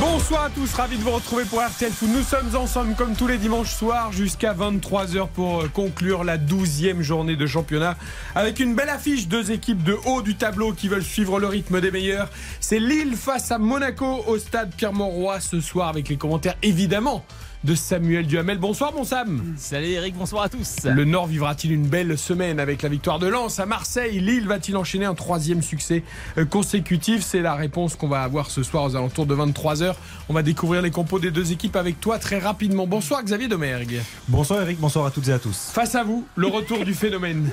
Bonsoir à tous, ravi de vous retrouver pour RTL Foot. Nous sommes ensemble comme tous les dimanches soirs jusqu'à 23h pour euh, conclure la 12e journée de championnat avec une belle affiche, deux équipes de haut du tableau qui veulent suivre le rythme des meilleurs. C'est Lille face à Monaco au stade Pierre-Mauroy ce soir avec les commentaires évidemment de Samuel Duhamel. Bonsoir mon Sam. Salut Eric, bonsoir à tous. Le Nord vivra-t-il une belle semaine avec la victoire de Lens à Marseille? Lille va-t-il enchaîner un troisième succès euh, consécutif? C'est la réponse qu'on va avoir ce soir aux alentours de 23h. On va découvrir les compos des deux équipes avec toi très rapidement. Bonsoir Xavier Domergue. Bonsoir Eric, bonsoir à toutes et à tous. Face à vous, le retour du phénomène.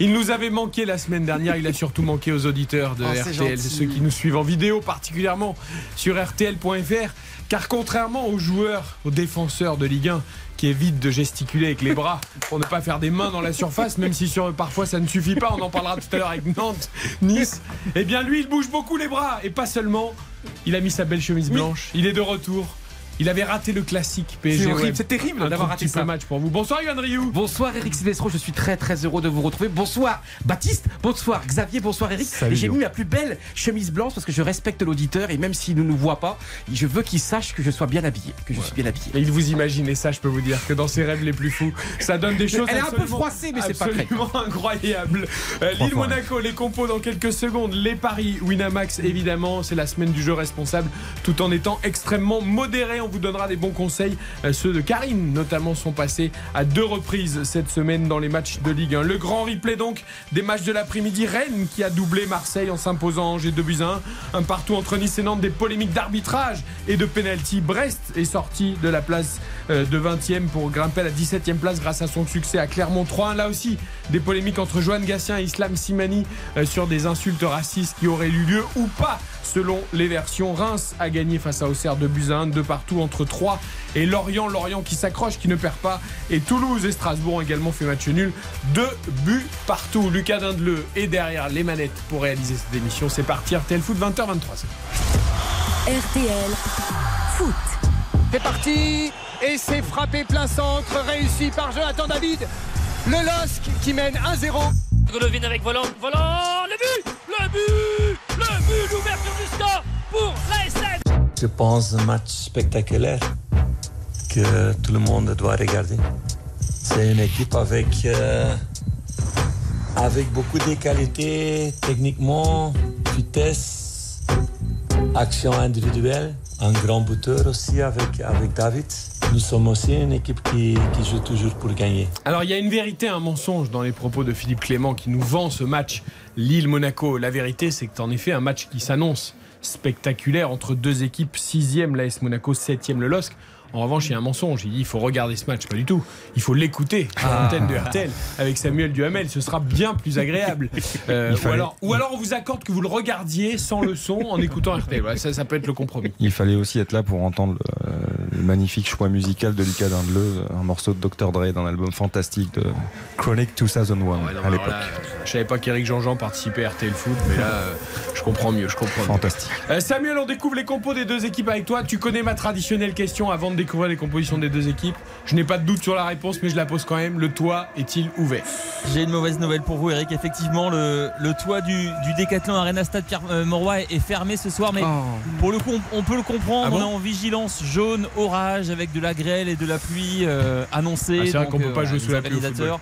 Il nous avait manqué la semaine dernière, il a surtout manqué aux auditeurs de Oh, c'est RTL, ceux qui nous suivent en vidéo particulièrement sur rtl.fr. Car contrairement aux joueurs, aux défenseurs de Ligue 1 qui évitent de gesticuler avec les bras pour ne pas faire des mains dans la surface, même si sur, parfois ça ne suffit pas, on en parlera tout à l'heure avec Nantes, Nice, eh bien lui il bouge beaucoup les bras. Et pas seulement, il a mis sa belle chemise blanche, il est de retour. Il avait raté le classique PSG. C'est horrible, OM. c'est terrible d'avoir raté ça. match pour vous. Bonsoir Yohan Rioux. Bonsoir Eric Silvestro, je suis très très heureux de vous retrouver. Bonsoir Baptiste, bonsoir Xavier, bonsoir Eric. Salut, et j'ai mis ma plus belle chemise blanche parce que je respecte l'auditeur et même s'il ne nous voit pas, je veux qu'il sache que je sois bien habillé, que je suis bien habillé. Et il vous imagine, et ça je peux vous dire que dans ses rêves les plus fous, ça donne des choses Elle est un peu froissée, mais c'est pas absolument incroyable. Euh, Lille Monaco, les compos dans quelques secondes, les paris Winamax évidemment, c'est la semaine du jeu responsable, tout en étant extrêmement modéré. On vous donnera des bons conseils. Euh, ceux de Karine notamment sont passés à deux reprises cette semaine dans les matchs de Ligue 1. Le grand replay donc des matchs de l'après-midi. Rennes qui a doublé Marseille en s'imposant Angers 2 buts à 1. Un partout entre Nice et Nantes, des polémiques d'arbitrage et de pénalty. Brest est sorti de la place euh, de 20e pour grimper à la 17e place grâce à son succès à Clermont 3-1. Là aussi, des polémiques entre Johan Gatien et Islam Simani euh, sur des insultes racistes qui auraient eu lieu ou pas selon les versions. Reims a gagné face à Auxerre 2 buts à 1, de partout entre 3 et Lorient. Lorient qui s'accroche, qui ne perd pas. Et Toulouse et Strasbourg ont également fait match nul. Deux buts partout. Lucas Dindeleu est derrière les manettes pour réaliser cette émission. C'est parti, RTL Foot 20h23. RTL Foot. C'est parti et c'est frappé plein centre, réussi par Jonathan David. Le LOSC qui mène 1-0. Golovin avec volant, volant, le but, le but, le but, l'ouverture du score pour. Je pense un match spectaculaire que tout le monde doit regarder. C'est une équipe avec, euh, avec beaucoup de qualités, techniquement, vitesse, action individuelle, un grand buteur aussi avec, avec David. Nous sommes aussi une équipe qui, qui joue toujours pour gagner. Alors il y a une vérité, un mensonge dans les propos de Philippe Clément qui nous vend ce match Lille-Monaco. La vérité, c'est que en effet un match qui s'annonce spectaculaire entre deux équipes, 6e l'AS Monaco, 7e le LOSC. En revanche, il y a un mensonge. Il dit il faut regarder ce match. Pas du tout. Il faut l'écouter sur l'antenne de RTL avec Samuel Duhamel. Ce sera bien plus agréable. Euh, ou, alors, ou alors on vous accorde que vous le regardiez sans le son en écoutant RTL. Voilà, ça, ça peut être le compromis. Il fallait aussi être là pour entendre le, euh, le magnifique choix musical de Lucas Dindeleu, un morceau de Dr. Dre d'un album fantastique de Chronic 2001 Ouais, non, à l'époque. je savais pas qu'Éric Jean-Jean participait à RTL Foot, mais là, euh, je comprends mieux. Je comprends. Fantastique. Euh, Samuel, on découvre les compos des deux équipes avec toi. Tu connais ma traditionnelle question avant de découvrir les compositions des deux équipes. Je n'ai pas de doute sur la réponse, mais je la pose quand même. Le toit est-il ouvert? J'ai une mauvaise nouvelle pour vous, Eric. Effectivement, le, le toit du, du Décathlon Arena Stade Pierre euh, Mauroy est fermé ce soir, mais pour le coup, on, on peut le comprendre. Ah bon on est en vigilance jaune, orage, avec de la grêle et de la pluie euh, annoncée. Ah, c'est vrai qu'on peut pas voilà, jouer sous la pluie au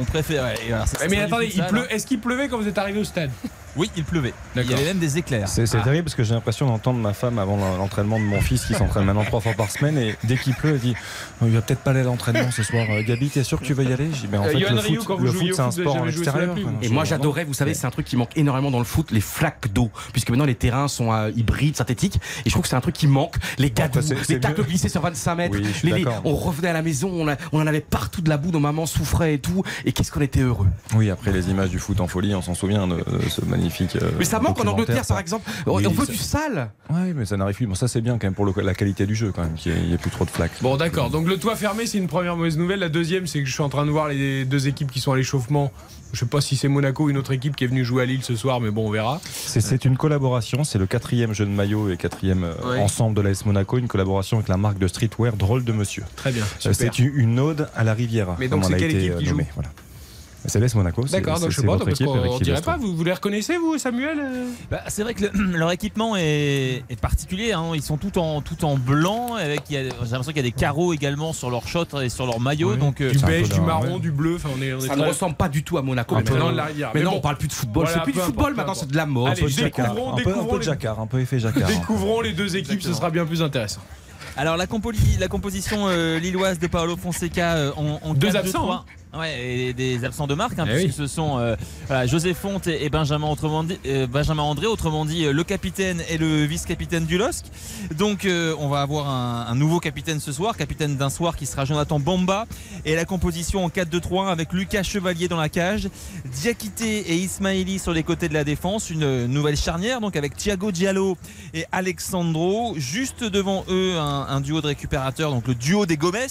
On préfère. ouais, et alors, ça, ça Mais sera attendez, il pleut. Est-ce qu'il pleuvait quand vous êtes arrivé au stade? Oui, il pleuvait. Il y avait même des éclairs. C'est Ah. terrible parce que j'ai l'impression d'entendre ma femme avant l'entraînement de mon fils qui s'entraîne maintenant trois fois par semaine et dès qu'il pleut, elle dit Oh, Il va peut-être pas aller à l'entraînement ce soir. Euh, Gabi, t'es sûr que tu veux y aller? Je dis Ben en Euh, fait, le foot, foot, c'est un sport extérieur. Et moi j'adorais, vous savez, c'est un truc qui manque énormément dans le foot, les flaques d'eau. Puisque maintenant les terrains sont euh, hybrides, synthétiques. Et je trouve que c'est un truc qui manque. Les gadous, les tacles glissés sur 25 mètres. Oui, les- les- on revenait à la maison, on, a- on en avait partout de la boue, nos mamans souffraient et tout. Et qu'est-ce qu'on était heureux. Oui, après les images du foot en folie, on s'en souvient de, de ce magnifique magnifique. euh, Mais ça manque en Angleterre, par exemple. On Oui, on veut ça- du sale. Ouais, mais ça n'arrive plus. Bon, ça c'est bien quand même pour le- la qualité du jeu quand même, qu'il n'y ait plus trop de flaques. Bon, d'accord. Donc le toit fermé, c'est une première mauvaise nouvelle. La deuxième, c'est que je suis en train de voir les deux équipes qui sont à l'échauffement. Je sais pas si c'est Monaco ou une autre équipe qui est venue jouer à Lille ce soir, mais bon, on verra. C'est- une collaboration, c'est le quatrième jeu de maillot et quatrième euh, Ouais. ensemble de l'AS Monaco, une collaboration avec la marque de streetwear Drôle de Monsieur. Très bien. Euh. C'est une, ode à la Riviera. Mais donc, comme c'est elle a quelle été, équipe qui nommée, joue voilà. C'est l'AS Monaco. c'est- D'accord, donc je sais c'est pas, votre parce équipe, qu'on dirait pas. Vous, vous les reconnaissez, vous, Samuel euh? Bah, c'est vrai que le- leur équipement est, est particulier. hein. Ils sont tout en, tout en blanc. Avec, il y a- j'ai l'impression qu'il y a des carreaux également sur leur shot et sur leur maillot. Oui. Donc, euh, Du beige, du marron, ouais. du bleu. Enfin, on est, on est Ça ne ressemble pas du tout à Monaco. Un mais non, bon. on parle plus de football. Voilà, c'est plus du football maintenant, c'est de la. Allez, du découvrons-. Un peu, jacquard, un peu effet jacquard. Découvrons les deux équipes, ce sera bien plus intéressant. Alors la, composition euh, lilloise de Paolo Fonseca euh, en, en Deux 4-2-3. absents, hein. Ouais, et des absents de marque, hein, Eh puisque oui. ce sont euh, voilà, José Fonte et, Benjamin, autrement dit, euh, Benjamin André, autrement dit euh, le capitaine et le vice-capitaine du LOSC. Donc euh, on va avoir un, un nouveau capitaine ce soir, capitaine d'un soir qui sera Jonathan Bamba. Et la composition en 4-2-3 avec Lucas Chevalier dans la cage, Diakité et Ismaili sur les côtés de la défense. Une nouvelle charnière, donc avec Thiago Diallo et Alexandro. Juste devant eux, un, un duo de récupérateurs, donc le duo des Gomez.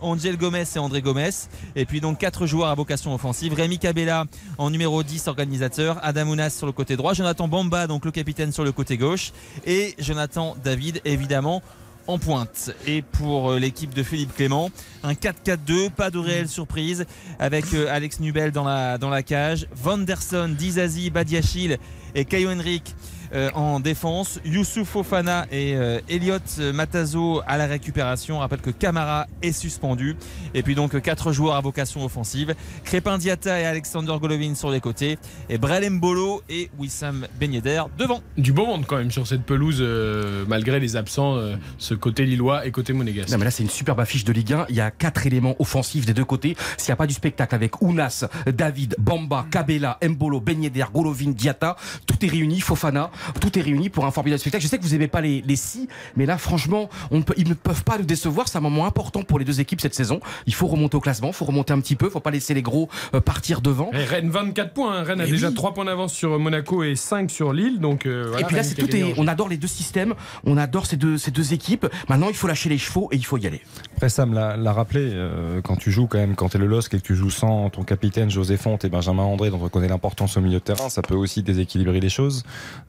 Angel Gomez et André Gomez. Et puis donc quatre joueurs à vocation offensive. Rémi Cabella en numéro 10 organisateur. Adam Ounas sur le côté droit. Jonathan Bamba, donc le capitaine sur le côté gauche. Et Jonathan David, évidemment, en pointe. Et pour euh, l'équipe de Philippe Clément, un 4-4-2, pas de réelle surprise, avec euh, Alex Nubel dans la, dans la cage, Vanderson, Dizazi, Badiachil et Caio Henrique euh, en défense, Youssouf Fofana et euh, Elliot Matazo à la récupération. On rappelle que Camara est suspendu. Et puis donc quatre joueurs à vocation offensive, Crépin Diata et Alexander Golovin sur les côtés, et Brelem Bolo et Wissam Ben Yedder devant. Du beau monde quand même sur cette pelouse, euh, malgré les absents, euh, ce côté lillois et côté monégasque. Non mais là c'est une superbe affiche de Ligue 1. Il y a quatre éléments offensifs des deux côtés. S'il n'y a pas du spectacle avec Ounas, David, Bamba, Cabella, Mbolo, Ben Yedder, Golovin, Diata, tout est réuni, Fofana, tout est réuni pour un formidable spectacle. Je sais que vous aimez pas les, les six, mais là franchement, on ne peut- ils ne peuvent pas nous décevoir. C'est un moment important pour les deux équipes cette saison. Il faut remonter au classement, il faut remonter un petit peu, faut pas laisser les gros euh, partir devant. Et Rennes 24 points, hein. Rennes a Mais déjà oui. 3 points d'avance sur Monaco et 5 sur Lille. Donc, euh, voilà, et puis là, c'est tout est, on adore les deux systèmes, on adore ces deux, ces deux équipes. Maintenant, il faut lâcher les chevaux et il faut y aller. Après, Sam l'a l'a rappelé, euh, quand tu joues quand même, quand tu es le LOSC et que tu joues sans ton capitaine José Fonte et Benjamin André, dont on connaît l'importance au milieu de terrain, ça peut aussi déséquilibrer les choses.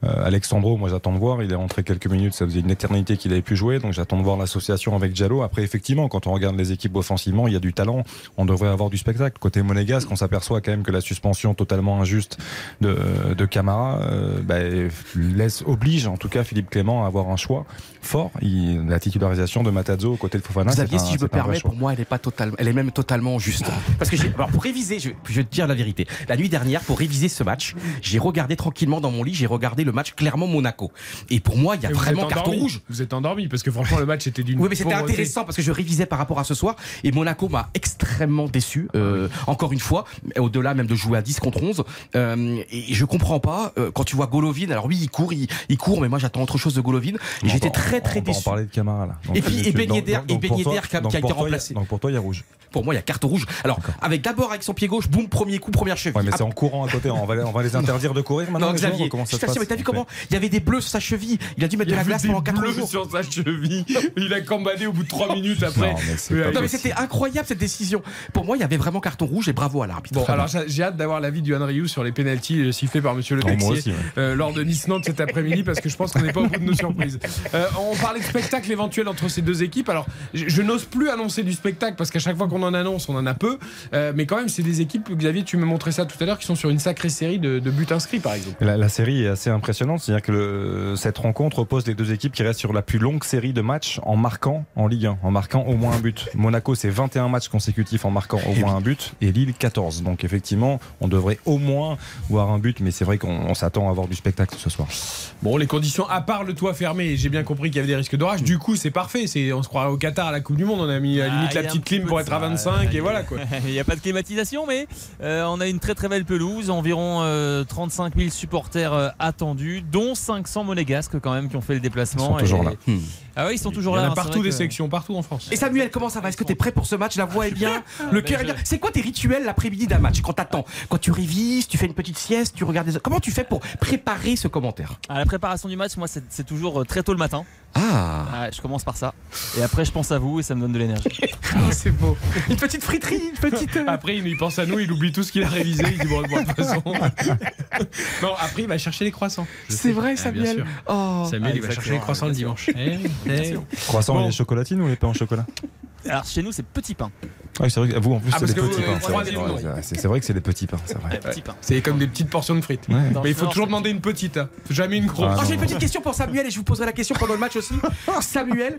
Euh, Alexandro, moi j'attends de voir, il est rentré quelques minutes, ça faisait une éternité qu'il avait pu jouer, donc j'attends de voir l'association avec Diallo. Après, effectivement, quand on regarde les équipes offensivement, il y a du talent, on devrait avoir du spectacle. Côté monégasque, on s'aperçoit quand même que la suspension totalement injuste de, de Camara euh, bah, laisse, oblige en tout cas Philippe Clément à avoir un choix fort. Il, la titularisation de Matazzo aux côtés de Fofana, Xavier, un- si je me permets, pour moi, elle est pas totalement, elle est même totalement juste. Parce que j'ai, alors pour réviser, je, je vais te dire la vérité. La nuit dernière, pour réviser ce match, j'ai regardé tranquillement dans mon lit, j'ai regardé le match Clermont-Monaco. Et pour moi, il y a Et vraiment carton rouge. Vous êtes endormi parce que franchement, le match était d'une. Oui, mais c'était intéressant parce que je révisais par rapport à ce soir et Monaco m'a extrêmement déçu. euh, Encore une fois, au-delà même de jouer à 10 contre 11. euh, et je comprends pas euh, quand tu vois Golovin. Alors oui, il court, il, il court, mais moi j'attends autre chose de Golovin. J'étais va- très très on va en déçu. parler de Camara là. Et puis- et Ben donc- Yedder- donc- et donc Ben Yedder toi- qui a- donc qui a pour été remplacé. Donc pour toi, il y a rouge. Pour moi, il y a carton rouge. Alors avec d'abord avec son pied gauche, boum, premier coup, première cheville. Ouais, mais c'est en courant à côté. On va, on va les interdire de courir maintenant. non, les Xavier, ça se mais t'as vu comment il y avait des bleus sur sa cheville. Il a dû mettre de la glace pendant 4 bleus jours. sur sa cheville. Il a cambadé au bout de 3 minutes après. Non, mais c'était incroyable cette décision. Pour moi, il y avait vraiment carton rouge et bravo à l'arbitre. Bon, alors j'ai hâte d'avoir l'avis du Ryu sur les pénalties euh, sifflés par Monsieur Le Texier euh, lors de Nice-Nantes cet après-midi parce que je pense qu'on n'est pas au bout de nos surprises. On parlait de spectacle éventuel entre ces deux équipes. Alors, je, je n'ose plus annoncer du spectacle parce qu'à chaque fois qu'on en annonce, on en a peu. Euh, mais quand même, c'est des équipes, Xavier, tu me montrais ça tout à l'heure, qui sont sur une sacrée série de, de buts inscrits, par exemple. La, la série est assez impressionnante, c'est-à-dire que le- cette rencontre oppose les deux équipes qui restent sur la plus longue série de matchs en marquant en Ligue 1, en marquant au moins un but. Monaco, c'est 21 matchs consécutifs en marquant au moins un but, et Lille 14. Donc effectivement, on devrait au moins voir un but, mais c'est vrai qu'on on s'attend à avoir du spectacle ce soir. Bon, les conditions, à part le toit fermé, j'ai bien compris qu'il y avait des risques d'orage. Du coup, c'est parfait. C'est, on se croirait au Qatar à la Coupe du Monde. On a mis à la Ah, limite il y la petite petit clim pour être à ça. 25 et voilà quoi. Il n'y a pas de climatisation, mais euh, on a une très très belle pelouse, environ euh, 35 000 supporters euh, attendus. dont 500 monégasques quand même qui ont fait le déplacement. Ils sont toujours Et- là. Hmm. Ah oui, ils sont Il toujours y en là. a hein, partout des que- sections, partout en France. Et Samuel, comment ça va? Est-ce que tu es prêt pour ce match? La voix est bien, le cœur est bien. C'est quoi tes rituels l'après-midi d'un match? Quand t'attends, quand tu révises, tu fais une petite sieste, tu regardes des... Comment tu fais pour préparer ce commentaire? À la préparation du match, moi, c'est toujours euh, très tôt le matin. Ah je commence par ça. Et après, je pense à vous et ça me donne de l'énergie. C'est beau. Une petite friterie, une petite... euh, Après, il pense à nous, il oublie tout ce qu'il a révisé. Il dit bon, bon, de toute façon. non, après, il va chercher les croissants. C'est vrai, Ah, bien Samuel sûr. Oh Samuel, Ah, il va chercher les croissants le dimanche. Eh, eh. Croissant Bon. et les chocolatines ou les pains au chocolat? Alors, chez nous, c'est petit pain. Ah oui, c'est vrai que vous en plus Ah, c'est des petits pains. c'est vrai. Ouais, c'est- C'est c'est vrai que c'est des petits pains, c'est comme des petites portions de frites. Mais il faut Nord, toujours demander une petite. hein. Jamais une grosse. Ah, Oh, j'ai une petite question pour Samuel et je vous poserai la question pendant le match aussi. Samuel,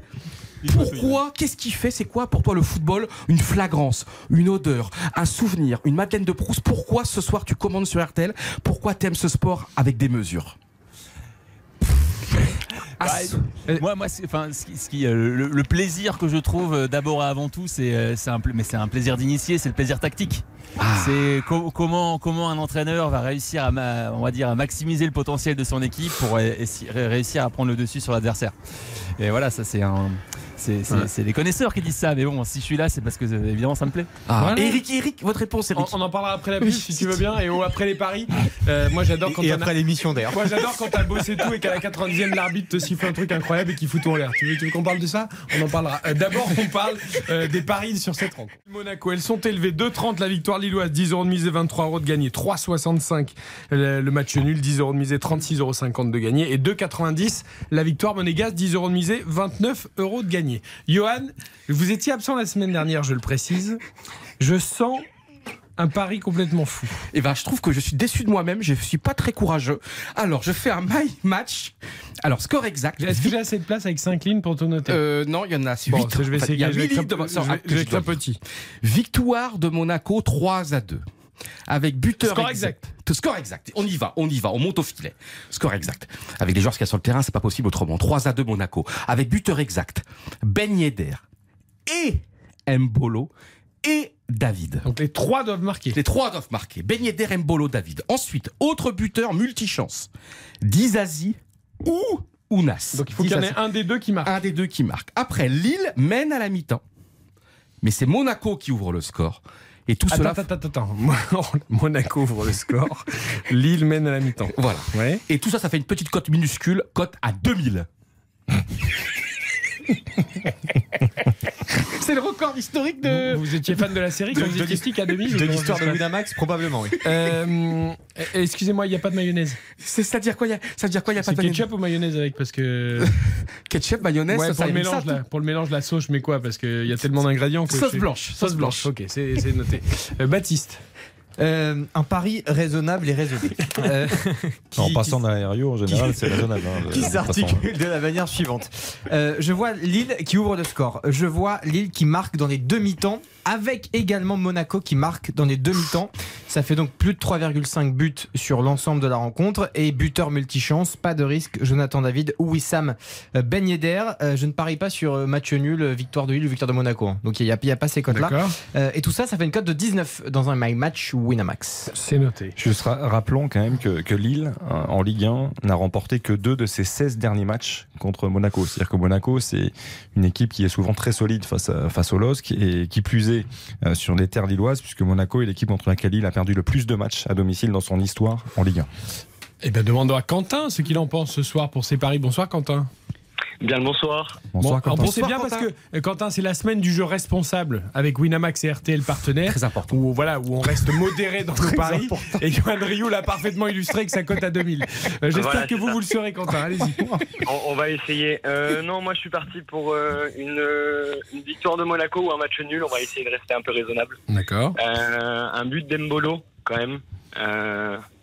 pourquoi, qu'est-ce qui fait, c'est quoi pour toi le football Une flagrance, une odeur, un souvenir, une Madeleine de Proust? Pourquoi ce soir tu commandes sur RTL Pourquoi t'aimes ce sport avec des mesures? Ah, ce- Moi, moi, enfin, ce qui, ce qui, euh, le, le plaisir que je trouve euh, d'abord et avant tout, c'est, euh, c'est un, mais c'est un plaisir d'initié, c'est le plaisir tactique. Ah. C'est co- comment, comment un entraîneur va réussir à, ma- on va dire, à maximiser le potentiel de son équipe pour ré- réussir à prendre le dessus sur l'adversaire. Et voilà, ça c'est un, c'est, c'est- Ouais. les connaisseurs qui disent ça. Mais bon, si je suis là, c'est parce que euh, évidemment ça me plaît. Ah. Voilà. Eric, Eric, votre réponse, Eric. On, on en parlera après la pub si tu veux bien et après les paris. Euh, moi j'adore quand Et après a... l'émission d'ailleurs. Moi j'adore quand t'as bossé tout et qu'à la 90e l'arbitre te siffle un truc incroyable et qu'il fout tout en l'air. Tu veux, qu'on parle de ça? On en parlera. Euh, D'abord on parle euh, des paris sur cette rencontre. Monaco, elles sont élevées 2,30 la victoire lilloise, 10 euros de mise et 23 euros de gagné, 3,65 le, le match nul, 10 euros de mise et 36,50 euros de gagné et 2,90 la victoire monégasque, 10 euros de mise et 29 euros de gagné. Johan, vous étiez absent la semaine dernière, je le précise. Je sens un pari complètement fou. Eh ben, je trouve que je suis déçu de moi-même. Je suis pas très courageux. Alors, je fais un my match. Alors, score exact. Est-ce que j'ai assez de place avec 5 lignes pour tout noter Euh, non, il y en a 8. Bon, je vais essayer. il y a je vais 8 écrire- livres de je vais- je vais écrire petit. Victoire de Monaco 3 à 2. Avec buteur Score exact. Score exact. On y va, on y va, on monte au filet. Score exact. Avec les joueurs qu'il y a sur le terrain, c'est pas possible autrement. 3 à 2 Monaco. Avec buteur exact. Ben Yedder et Mbolo et David. Donc les trois doivent marquer. Les trois doivent marquer. Ben Yedder, Mbolo, David. Ensuite, autre buteur multichance. Dizazi ou Ounas. Donc il faut qu'il y en ait un des deux qui marque. Un des deux qui marque. Après, Lille mène à la mi-temps. Mais c'est Monaco qui ouvre le score. Et tout cela. Attends, attends, attends, attends. Monaco ouvre le score. Lille mène à la mi-temps. Voilà. Ouais. Et tout ça, ça fait une petite cote minuscule, cote à 2000. c'est le record historique de. Vous, vous étiez fan de la série quand De- vous étiez à 2000 De l'histoire de ça Winamax, probablement, oui. Euh, Excusez-moi, il n'y a pas de mayonnaise. C'est- C'est-à-dire quoi il y a- Ça veut dire quoi Il y a pas de mayonnaise ketchup ou mayonnaise avec Parce que. Ketchup, mayonnaise, Ouais, ça, pour, ça le ça, mélange, là, pour le mélange, la sauce, je mets quoi Parce qu'il y a tellement d'ingrédients que. Sauce blanche, Sauce blanche, ok, c'est c'est noté. Euh, Baptiste. Euh, un pari raisonnable et raisonné. Euh, qui- En passant qui- d'un Rio, en général, c'est raisonnable. hein, qui s'articule de la manière suivante. Euh, je vois Lille qui ouvre le score. Je vois Lille qui marque dans les demi-temps, avec également Monaco qui marque dans les demi-temps. Ça fait donc plus de 3,5 buts sur l'ensemble de la rencontre. Et buteur multichance, pas de risque. Jonathan David ou Wissam euh, Ben Yedder. Euh, je ne parie pas sur euh, match nul, victoire de Lille ou victoire de Monaco. hein. Donc il n'y a, pas ces cotes-là. Euh, et tout ça, ça fait une cote de 19 dans un My Match Winamax. C'est noté. Juste ra- rappelons quand même que, que Lille, hein, en Ligue 1, n'a remporté que deux de ses 16 derniers matchs contre Monaco. C'est-à-dire que Monaco, c'est une équipe qui est souvent très solide face, face au LOSC et qui plus est euh, sur les terres lilloises, puisque Monaco est l'équipe contre laquelle Lille a perdu le plus de matchs à domicile dans son histoire en Ligue 1. Eh bien, demandons à Quentin ce qu'il en pense ce soir pour ses paris. Bonsoir, Quentin. Bien le bonsoir. Bonsoir, bon, Quentin. bon, c'est bien parce que Quentin, c'est la semaine du jeu responsable avec Winamax et RTL partenaires. Très important. Où, voilà, où on reste modéré dans nos paris. Et Johan Rioux l'a parfaitement illustré avec sa cote à 2000. Euh, J'espère Voilà, que vous, ça. vous le serez, Quentin. Allez-y. On, on va essayer. Euh, non, moi je suis parti pour euh, une, une victoire de Monaco ou un match nul. On va essayer de rester un peu raisonnable. D'accord. Euh, un but d'Embolo quand même.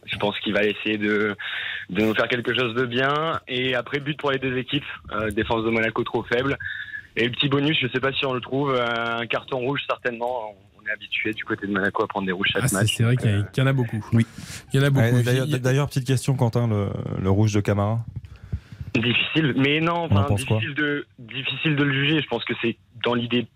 Je pense qu'il va essayer de, de nous faire quelque chose de bien. Et après, but pour les deux équipes. Euh, défense de Monaco trop faible. Et le petit bonus, je sais pas si on le trouve. euh, un carton rouge certainement. On est habitué du côté de Monaco à prendre des rouges chaque Ah, c'est match. c'est vrai qu'il y, en a beaucoup. Oui. Il y en a beaucoup. Ouais, D'ailleurs, petite question, Quentin, le, le rouge de Camara. Difficile, mais non, On en enfin, difficile, de, difficile de le juger. Je pense que c'est dans l'idée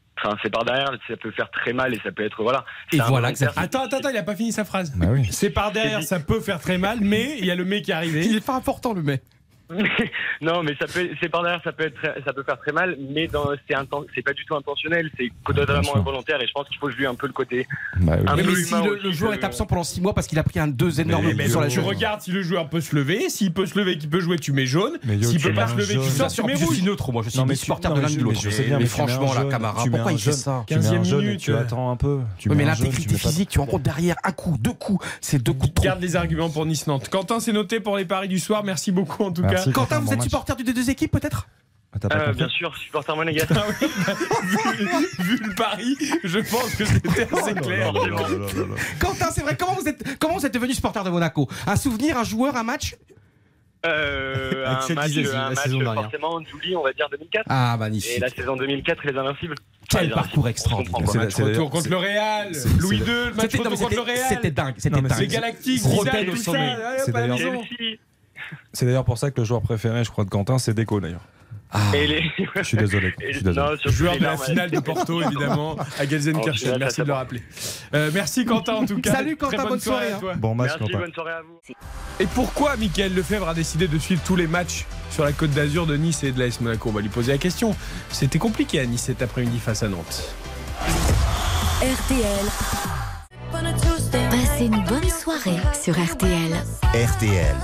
c'est par derrière, ça peut faire très mal et ça peut être voilà. Et voilà, involontaire. Attends, attends, attends, il a pas fini sa phrase. Bah oui. C'est par derrière, ça peut faire très mal, mais il y a le mec qui est arrivé. Il est pas important le mec. non, mais ça peut, c'est par derrière, ça peut être, ça peut faire très mal, mais dans, c'est inten- c'est pas du tout intentionnel, c'est totalement involontaire et je pense qu'il faut jouer un peu le côté. Bah oui. Un Mais, peu mais si le, joueur est absent pendant 6 mois parce qu'il a pris un deux énormes Mais- buts mais sur la tu regardes si le joueur peut se lever, s'il peut se lever, qu'il peut jouer, tu mets jaune. Mais yo, S'il tu peut pas se lever, tu jaune. sors, tu mets je rouge. suis neutre, moi je suis Non, mais tu- supporter de l'un de je- l'autre. mais je tu franchement, la Camara, tu pourquoi il fait ça Tu mets un 15e jaune et minute. tu attends un peu. Tu mais l'intégrité tu physique, tu rencontres derrière un coup, deux coups, c'est deux coups. Garde les arguments pour Nice-Nantes. Quentin, c'est noté pour les paris du soir. Merci beaucoup en tout Merci. Quentin, Bon vous êtes match. supporter d'une des deux équipes peut-être? Ah, Euh, bien sûr, supporter monégasque. Ah oui, bah, vu, vu le pari, je pense que c'était assez clair. Quentin, c'est vrai, comment vous êtes, comment vous êtes devenu supporter de Monaco? Un souvenir, un joueur, un match? Euh, Avec un match, d'Izazi, un la match forcément, Julie, on va dire 2004. Ah, Et magnifique. la saison 2004, les Invincibles. Quel Ah, les parcours on extraordinaire. Match c'est retour contre le Real. Louis II, match C'était non, mais retour contre le Real. c'était dingue, c'était Non, mais Les dingue. Galactiques, Rodel Zidane, au tout ça. C'est C'est d'ailleurs pour ça que le joueur préféré, je crois, de Quentin, c'est Deco d'ailleurs. Ah. Et les... Je suis désolé. Je suis désolé. non, Joueur de la finale de Porto, évidemment, à En Gelsenkirchen. Merci de le rappeler. Euh, merci Quentin en tout cas. Salut, Quentin, bonne, bonne soirée, soirée, à toi. Bon match, Merci, Quentin. bonne soirée à vous. Et pourquoi Michael Lefebvre a décidé de suivre tous les matchs sur la côte d'Azur de Nice et de l'AS Monaco? On va lui poser la question. C'était compliqué à Nice cet après-midi face à Nantes. RTL. Passez une bonne soirée sur RTL. RTL.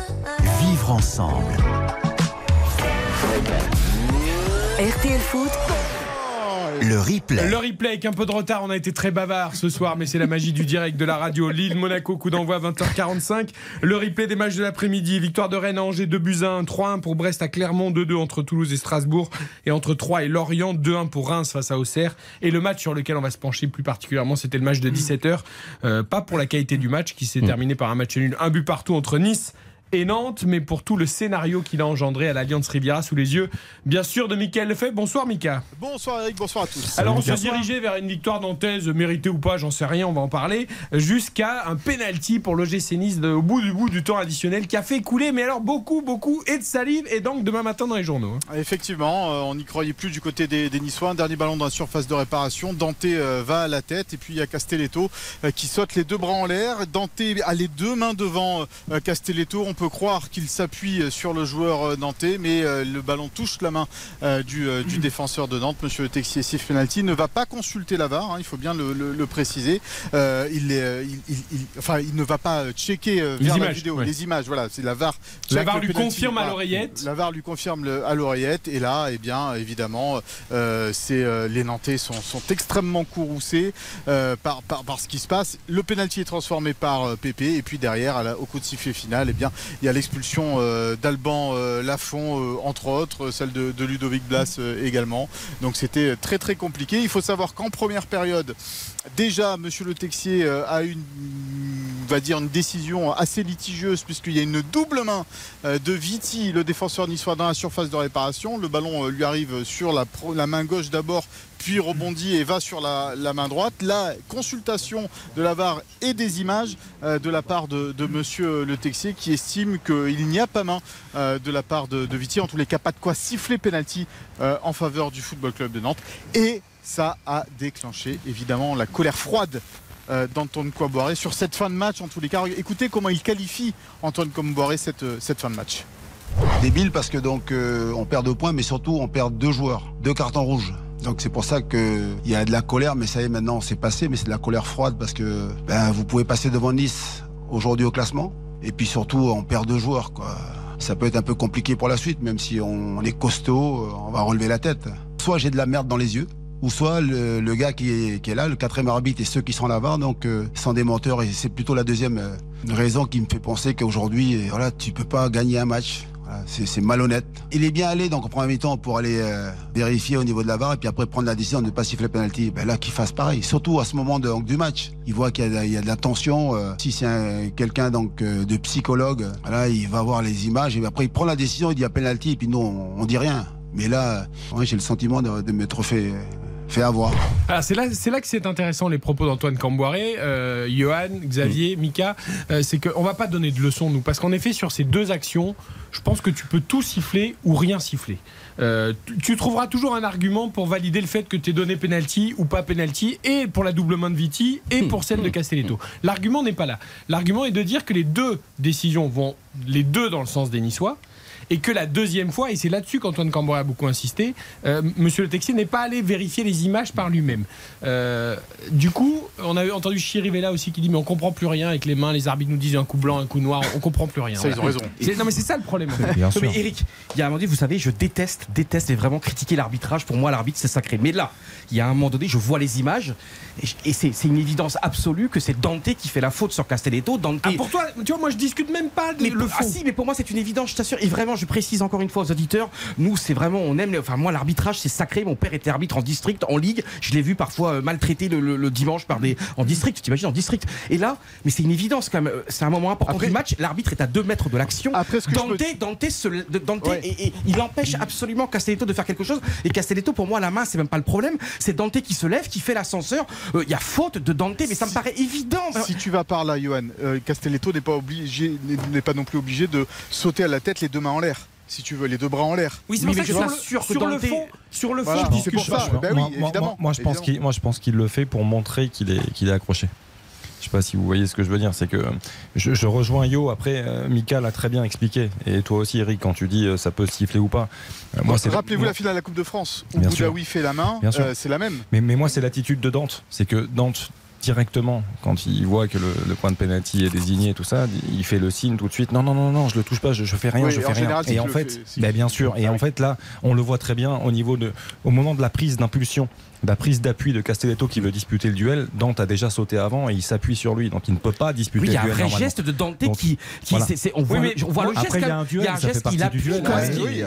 Vivre ensemble. RTL Foot, Le replay. Le replay avec un peu de retard, on a été très bavard ce soir, mais c'est la magie du direct de la radio. Lille-Monaco, coup d'envoi 20h45. Le replay des matchs de l'après-midi. Victoire de Rennes à Angers 2 buts à 1, 3-1 pour Brest à Clermont, 2-2 entre Toulouse et Strasbourg, et entre 3 et Lorient, 2-1 pour Reims face à Auxerre. Et le match sur lequel on va se pencher plus particulièrement, c'était le match de 17h. Euh, pas pour la qualité du match qui s'est terminé par un match nul, un but partout entre Nice et Nantes, mais pour tout le scénario qu'il a engendré à l'Alliance Riviera sous les yeux, bien sûr, de Michael Lefebvre. Bonsoir Mika. Bonsoir Eric, bonsoir à tous. Alors on se dirigeait vers une victoire nantaise, méritée ou pas, j'en sais rien, on va en parler, jusqu'à un penalty pour l'OGC Nice au bout du bout du temps additionnel qui a fait couler, mais alors beaucoup, beaucoup, et de salive, et donc demain matin dans les journaux. hein. Effectivement, euh, on n'y croyait plus du côté des, des Niçois. Un dernier ballon dans la surface de réparation. Dante euh, va à la tête et puis il y a Castelletto euh, qui saute les deux bras en l'air. Dante a les deux mains devant Castelletto. On peut croire qu'il s'appuie euh, sur le joueur euh, nantais, mais euh, le ballon touche la main du, du défenseur de Nantes, Monsieur Texier Sif penalty. Ne va pas consulter la VAR, hein, il faut bien le, le- le préciser. Euh, il, est, il, il- il- enfin, il ne va pas checker euh, Les vers la images, vidéo, ouais. les images. Voilà, c'est la VAR. La lui confirme à l'oreillette. La VAR lui confirme le- à l'oreillette et là, eh bien, évidemment, euh, c'est euh, les Nantais sont, sont extrêmement courroucés par, par, par ce qui se passe. Le penalty est transformé par Pépé et puis derrière, à la- au coup de sifflet final, eh bien, il y a l'expulsion euh, d'Alban euh, Lafont euh, entre autres, celle de, de Ludovic Blas également. Donc c'était très très compliqué. Il faut savoir qu'en première période, déjà, Monsieur Le Texier euh, a une, va dire, une décision assez litigieuse puisqu'il y a une double main euh, de Viti, le défenseur niçois dans la surface de réparation. Le ballon euh, lui arrive sur la, main gauche d'abord, puis rebondit et va sur la, main droite. La consultation de la VAR et des images de la part de, de Monsieur Le Texier qui estime qu'il n'y a pas main de la part de, Viti. En tous les cas, pas de quoi siffler penalty euh, en faveur du Football Club de Nantes. Et ça a déclenché évidemment la colère froide euh, d'Antoine Coiboiré sur cette fin de match en tous les cas. Écoutez comment il qualifie Antoine cette, euh, cette fin de match. Débile parce que donc euh, on perd deux points, mais surtout on perd deux joueurs, deux cartons rouges. Donc c'est pour ça que il y a de la colère, mais ça y est maintenant c'est passé, mais c'est de la colère froide parce que ben, vous pouvez passer devant Nice aujourd'hui au classement, et puis surtout on perd deux joueurs quoi. Ça peut être un peu compliqué pour la suite, même si on, est costaud, on va relever la tête. Soit j'ai de la merde dans les yeux, ou soit le, gars qui est, là, le quatrième arbitre et ceux qui sont là-bas, donc euh, sont des menteurs et c'est plutôt la deuxième euh, raison qui me fait penser qu'aujourd'hui, euh, voilà, tu peux pas gagner un match. C'est malhonnête. Il est bien allé donc en premier mi-temps pour aller euh, vérifier au niveau de la VAR et puis après prendre la décision de ne pas siffler penalty. Ben là, qu'il fasse pareil. Surtout à ce moment du match. Il voit qu'il y, a de- la tension. si c'est un- quelqu'un donc de psychologue, il va voir les images et après il prend la décision. Il dit à penalty et puis nous on, on dit rien. Mais là, j'ai le sentiment de, de m'être fait fait avoir. Alors c'est là, c'est là que c'est intéressant les propos d'Antoine Camboiré, euh, Johan, Xavier, Mika. Euh, c'est qu'on va pas donner de leçons nous, parce qu'en effet sur ces deux actions, je pense que tu peux tout siffler ou rien siffler. Euh, tu- tu trouveras toujours un argument pour valider le fait que tu es donné penalty ou pas penalty, et pour la double main de Viti et pour celle de Castelletto. L'argument n'est pas là. L'argument est de dire que les deux décisions vont les deux dans le sens des Niçois. Et que la deuxième fois, et c'est là-dessus qu'Antoine Camboire a beaucoup insisté, euh, Monsieur le Texier n'est pas allé vérifier les images par lui-même. Euh, du coup, on a entendu Chirivella aussi qui dit mais on comprend plus rien avec les mains, les arbitres nous disent un coup blanc, un coup noir, on comprend plus rien. Ça, ils ont raison. Non mais c'est ça le problème. en fait. Bien Non, sûr. mais Eric, il y a un moment donné, vous savez, je déteste, déteste et vraiment critiquer l'arbitrage. Pour moi, l'arbitre, c'est sacré. Mais là, il y a un moment donné, je vois les images et, c'est une évidence absolue que c'est Dante qui fait la faute sur Castelletto. Dante. Ah, pour toi, tu vois, moi je discute même pas de mais le ah fond. si, mais pour moi c'est une évidence, je t'assure. Et vraiment, je précise encore une fois aux auditeurs, nous c'est vraiment, on aime, les- enfin moi l'arbitrage c'est sacré. Mon père était arbitre en district, en ligue. Je l'ai vu parfois euh, maltraité le, le- le dimanche par des en district. Tu t'imagines en district. Et là, mais c'est une évidence quand même. euh, C'est un moment important Après- du match. L'arbitre est à deux mètres de l'action. Après, ce que je Dante, peux- Dante, se- Dante Ouais. et, et il empêche absolument Castelletto de faire quelque chose. Et Castelletto, pour moi, la main, c'est même pas le problème. C'est Dante qui se lève, qui fait l'ascenseur. Euh, Il y a faute de Dante, mais ça me paraît évident. Si tu vas par là, Johan, euh, Castelletto n'est pas obligé, n'est pas non plus obligé de sauter à la tête les deux mains en l'air. Si tu veux, les deux bras en l'air. Oui, c'est Oui, pour mais ça que je sur, le, t'assure que sur dans le le fond, sur le fond, Voilà, je ça. Bah oui, moi, moi- évidemment, moi, je pense évidemment. qu'il, moi, je pense qu'il le fait pour montrer qu'il est, qu'il est accroché. Je sais pas si vous voyez ce que je veux dire. C'est que euh, je, je rejoins Yo. Après, euh, Mika l'a très bien expliqué. Et toi aussi, Eric, quand tu dis euh, ça peut siffler ou pas. Euh, moi, c'est Rappelez-vous moi- la finale de la Coupe de France où. Boudaoui fait la main, euh, c'est la même. Mais, mais moi, c'est l'attitude de Dante. C'est que Dante, directement, quand il voit que le, le point de pénalty est désigné et tout ça, il fait le signe tout de suite. Non, non, non, non, je le touche pas, je, je fais rien, Oui, je fais rien. général, Et en fait, bah, bien sûr. Et Ah en oui. fait, là, on le voit très bien au niveau de, au moment de la prise d'impulsion. La prise d'appui de Castelletto qui veut disputer le duel, Dante a déjà sauté avant et il s'appuie sur lui, donc il ne peut pas disputer Oui, il y a le un duel. vrai geste de Dante Donc, qui, qui voilà. c'est- c'est- on voit, Oui, mais on voit le geste. après, il y a un duel, il y a un ça fait geste appuie.